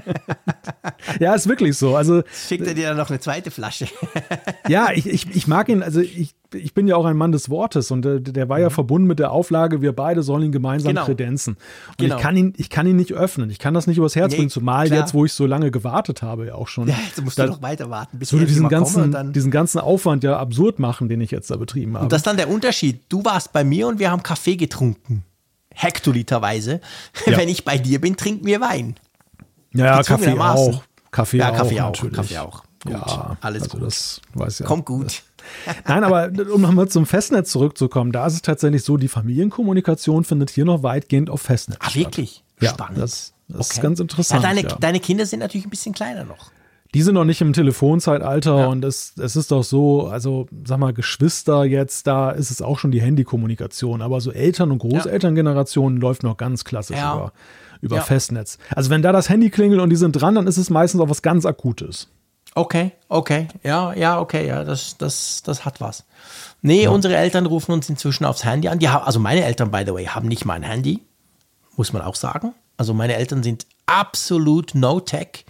ja, ist wirklich so. Also schickt er dir dann noch eine zweite Flasche. ja, ich, ich, ich mag ihn. Also ich, ich bin ja auch ein Mann des Wortes und der, der war ja mhm. verbunden mit der Auflage, wir beide sollen ihn gemeinsam genau. kredenzen. Und genau. ich kann ihn, ich kann ihn nicht öffnen. Ich kann das nicht übers Herz nee, bringen, zumal klar. jetzt, wo ich so lange gewartet habe, ja auch schon. Ja, jetzt musst da, du noch weiter warten, bis würde diesen ganzen, diesen ganzen Aufwand ja absurd machen, den ich jetzt da betrieben habe. Und das ist dann der Unterschied. Du warst bei mir und wir haben Kaffee getrunken. Hektoliterweise. Ja. Wenn ich bei dir bin, trink mir Wein. Ja, ja Kaffee auch. Kaffee ja, Kaffee auch. auch Kaffee auch. Gut, ja, alles also gut. Das weiß ja. Kommt gut. Nein, aber um nochmal zum Festnetz zurückzukommen, da ist es tatsächlich so, die Familienkommunikation findet hier noch weitgehend auf Festnetz Ach, wirklich? Ja, Spannend. Das, das okay. ist ganz interessant. Ja, deine, ja. deine Kinder sind natürlich ein bisschen kleiner noch die sind noch nicht im Telefonzeitalter ja. und es, es ist doch so, also sag mal, Geschwister jetzt, da ist es auch schon die Handykommunikation, aber so Eltern- und Großelterngenerationen ja. läuft noch ganz klassisch ja. über, über Festnetz. Also wenn da das Handy klingelt und die sind dran, dann ist es meistens auch was ganz Akutes. Okay, okay, ja, ja, okay, ja, das, das, das hat was. Nee, unsere Eltern rufen uns inzwischen aufs Handy an. Die haben, also meine Eltern, by the way, haben nicht mal ein Handy, muss man auch sagen. Also meine Eltern sind absolut no-tech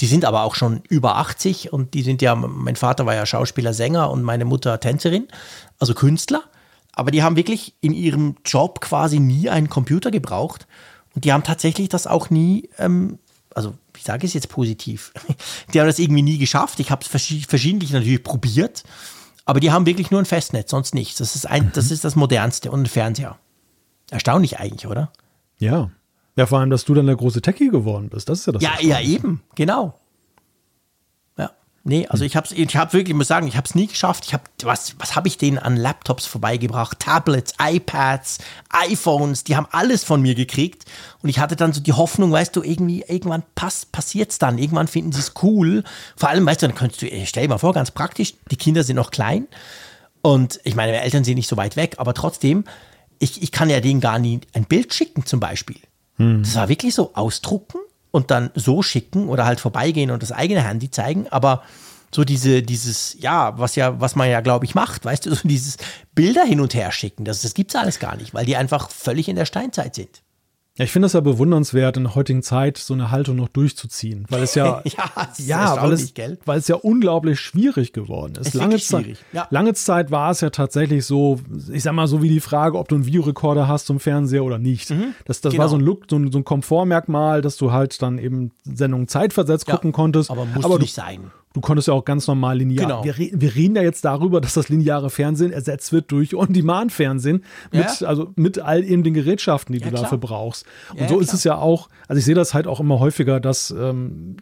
die sind aber auch schon über 80 und die sind ja, mein Vater war ja Schauspieler, Sänger und meine Mutter Tänzerin, also Künstler. Aber die haben wirklich in ihrem Job quasi nie einen Computer gebraucht. Und die haben tatsächlich das auch nie, ähm, also ich sage es jetzt positiv, die haben das irgendwie nie geschafft. Ich habe es verschiedentlich natürlich probiert, aber die haben wirklich nur ein Festnetz, sonst nichts. Das ist, ein, das, ist das Modernste und ein Fernseher. Erstaunlich eigentlich, oder? Ja, Ja, vor allem, dass du dann der große Techie geworden bist. Das ist ja das. Ja, ja, eben, genau. Nee, also ich habe ich hab wirklich, muss sagen, ich habe es nie geschafft. Ich habe was was habe ich denen an Laptops vorbeigebracht? Tablets, iPads, iPhones, die haben alles von mir gekriegt und ich hatte dann so die Hoffnung, weißt du, irgendwie irgendwann pass, passiert's dann, irgendwann finden sie es cool. Vor allem, weißt du, dann könntest du stell dir mal vor, ganz praktisch, die Kinder sind noch klein und ich meine, meine Eltern sind nicht so weit weg, aber trotzdem, ich, ich kann ja denen gar nie ein Bild schicken zum Beispiel. Hm. Das war wirklich so ausdrucken und dann so schicken oder halt vorbeigehen und das eigene Handy zeigen, aber so diese, dieses, ja, was ja, was man ja, glaube ich, macht, weißt du, so dieses Bilder hin und her schicken, das, das gibt es alles gar nicht, weil die einfach völlig in der Steinzeit sind. Ja, ich finde es ja bewundernswert, in der heutigen Zeit so eine Haltung noch durchzuziehen, weil es ja, ja, ja weil, es, weil es ja unglaublich schwierig geworden ist. ist lange, Zeit, ja. lange Zeit war es ja tatsächlich so, ich sag mal so wie die Frage, ob du einen Videorekorder hast zum Fernseher oder nicht. Mhm, das das genau. war so ein Look, so ein, so ein, Komfortmerkmal, dass du halt dann eben Sendungen zeitversetzt ja, gucken konntest. Aber muss aber nicht du, sein. Du konntest ja auch ganz normal linear. Genau. Wir, wir, reden ja jetzt darüber, dass das lineare Fernsehen ersetzt wird durch On-Demand-Fernsehen. Mit, ja. Also mit all eben den Gerätschaften, die ja, du klar. dafür brauchst. Und ja, so ist es ja auch, also ich sehe das halt auch immer häufiger, dass ähm,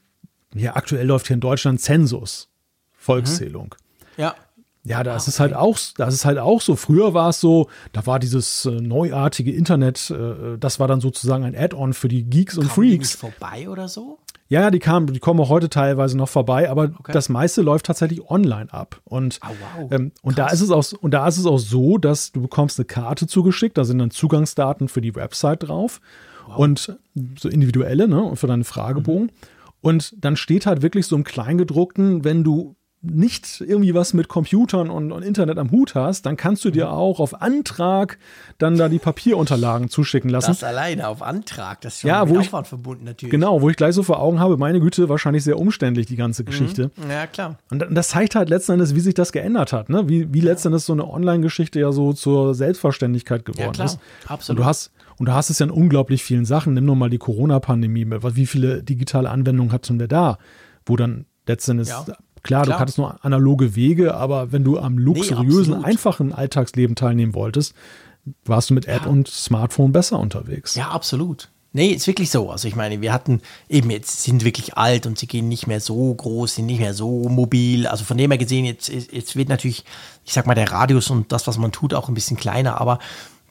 ja, aktuell läuft hier in Deutschland Zensus, Volkszählung. Mhm. Ja. Ja, da ist es halt auch, das ist halt auch so. Früher war es so, da war dieses äh, neuartige Internet, äh, das war dann sozusagen ein Add-on für die Geeks und Kam Freaks. Vorbei oder so? Ja, die kamen, die kommen auch heute teilweise noch vorbei, aber okay. das meiste läuft tatsächlich online ab. Und, oh, wow. ähm, und da ist es auch, und da ist es auch so, dass du bekommst eine Karte zugeschickt, da sind dann Zugangsdaten für die Website drauf wow. und so individuelle, ne, und für deinen Fragebogen. Mhm. Und dann steht halt wirklich so im Kleingedruckten, wenn du nicht irgendwie was mit Computern und, und, Internet am Hut hast, dann kannst du dir mhm. auch auf Antrag dann da die Papierunterlagen zuschicken lassen. Das alleine auf Antrag, das ist schon ja, mit Aufwand ich, verbunden natürlich. Genau, wo ich gleich so vor Augen habe, meine Güte, wahrscheinlich sehr umständlich die ganze mhm. Geschichte. Mhm. Ja, klar. Und das zeigt halt letzten Endes, wie sich das geändert hat, ne? wie, wie letzten Endes so eine Online-Geschichte ja so zur Selbstverständlichkeit geworden ja, klar. ist. Absolut. Und du hast und du hast es ja in unglaublich vielen Sachen. Nimm nur mal die Corona-Pandemie. Wie viele digitale Anwendungen hatten wir da? Wo dann letztendlich ja. Klar, Klar, du hattest nur analoge Wege, aber wenn du am luxuriösen, nee, einfachen Alltagsleben teilnehmen wolltest, warst du mit App ja. und Smartphone besser unterwegs. Ja, absolut. Nee, ist wirklich so. Also ich meine, wir hatten eben jetzt sind wirklich alt und sie gehen nicht mehr so groß, sind nicht mehr so mobil. Also von dem her gesehen, jetzt, jetzt wird natürlich, ich sag mal, der Radius und das, was man tut, auch ein bisschen kleiner. Aber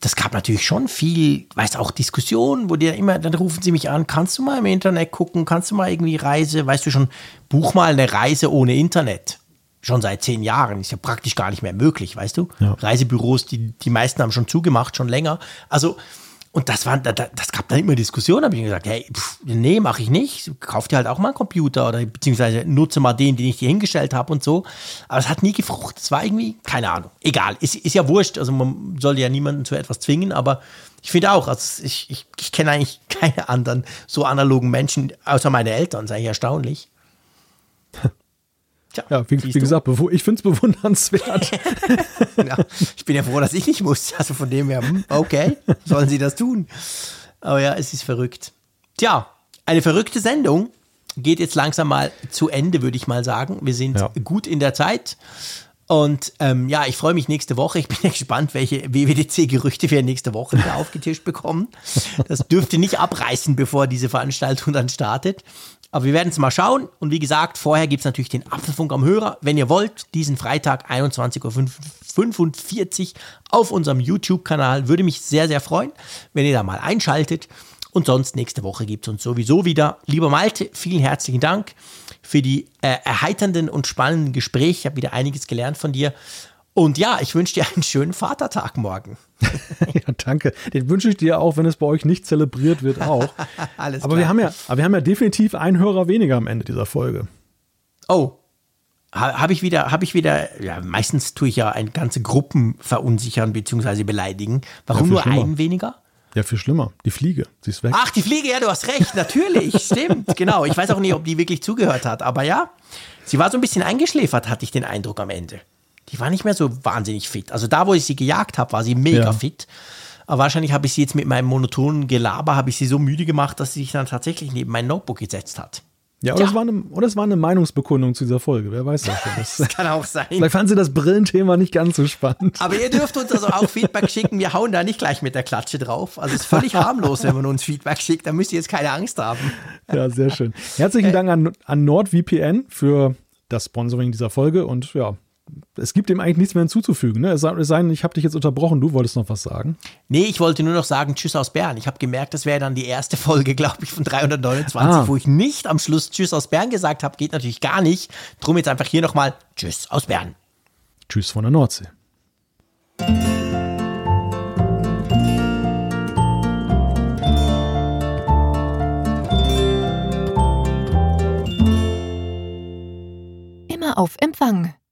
das gab natürlich schon viel, weißt du, auch Diskussionen, wo die immer, dann rufen sie mich an, kannst du mal im Internet gucken, kannst du mal irgendwie Reise, weißt du schon, buch mal eine Reise ohne Internet. Schon seit zehn Jahren, ist ja praktisch gar nicht mehr möglich, weißt du? Ja. Reisebüros, die, die meisten haben schon zugemacht, schon länger. Also und das war, das gab dann immer Diskussionen, habe ich gesagt, hey, pff, nee, mache ich nicht. Kauf dir halt auch mal einen Computer oder beziehungsweise nutze mal den, den ich dir hingestellt habe und so. Aber es hat nie gefruchtet. Es war irgendwie, keine Ahnung. Egal, ist, ist ja wurscht. Also man soll ja niemanden zu etwas zwingen, aber ich finde auch, also ich, ich, ich kenne eigentlich keine anderen so analogen Menschen, außer meine Eltern, sei ich erstaunlich. Tja, ja, wie, wie gesagt, ich finde es bewundernswert. ja, ich bin ja froh, dass ich nicht muss. Also von dem her, hm, okay, sollen sie das tun. Aber ja, es ist verrückt. Tja, eine verrückte Sendung geht jetzt langsam mal zu Ende, würde ich mal sagen. Wir sind ja. gut in der Zeit. Und ähm, ja, ich freue mich nächste Woche. Ich bin ja gespannt, welche WWDC-Gerüchte wir nächste Woche wieder aufgetischt bekommen. Das dürfte nicht abreißen, bevor diese Veranstaltung dann startet. Aber wir werden es mal schauen. Und wie gesagt, vorher gibt es natürlich den Apfelfunk am Hörer. Wenn ihr wollt, diesen Freitag 21.45 Uhr auf unserem YouTube-Kanal. Würde mich sehr, sehr freuen, wenn ihr da mal einschaltet. Und sonst nächste Woche gibt es uns sowieso wieder. Lieber Malte, vielen herzlichen Dank für die äh, erheiternden und spannenden Gespräche. Ich habe wieder einiges gelernt von dir. Und ja, ich wünsche dir einen schönen Vatertag morgen. ja, danke. Den wünsche ich dir auch, wenn es bei euch nicht zelebriert wird, auch. Alles aber klar. wir haben ja, aber wir haben ja definitiv einen Hörer weniger am Ende dieser Folge. Oh. Habe ich wieder, habe ich wieder, ja, meistens tue ich ja ein ganze Gruppen verunsichern bzw. beleidigen. Warum ja, nur schlimmer. einen weniger? Ja, viel schlimmer. Die Fliege, sie ist weg. Ach, die Fliege, ja, du hast recht, natürlich, stimmt, genau. Ich weiß auch nicht, ob die wirklich zugehört hat, aber ja, sie war so ein bisschen eingeschläfert, hatte ich den Eindruck am Ende die war nicht mehr so wahnsinnig fit. Also da, wo ich sie gejagt habe, war sie mega ja. fit. Aber wahrscheinlich habe ich sie jetzt mit meinem monotonen Gelaber, habe ich sie so müde gemacht, dass sie sich dann tatsächlich neben mein Notebook gesetzt hat. Ja, oder, ja. Es war eine, oder es war eine Meinungsbekundung zu dieser Folge. Wer weiß das schon. Das, das kann auch sein. Vielleicht fanden Sie das Brillenthema nicht ganz so spannend. Aber ihr dürft uns also auch Feedback schicken. Wir hauen da nicht gleich mit der Klatsche drauf. Also es ist völlig harmlos, wenn man uns Feedback schickt. Da müsst ihr jetzt keine Angst haben. Ja, sehr schön. Herzlichen Dank an, an NordVPN für das Sponsoring dieser Folge. Und ja, es gibt dem eigentlich nichts mehr hinzuzufügen. Ne? Es sei denn, ich habe dich jetzt unterbrochen, du wolltest noch was sagen. Nee, ich wollte nur noch sagen, Tschüss aus Bern. Ich habe gemerkt, das wäre dann die erste Folge, glaube ich, von 329, ah. wo ich nicht am Schluss Tschüss aus Bern gesagt habe. Geht natürlich gar nicht. Drum jetzt einfach hier nochmal Tschüss aus Bern. Tschüss von der Nordsee. Immer auf Empfang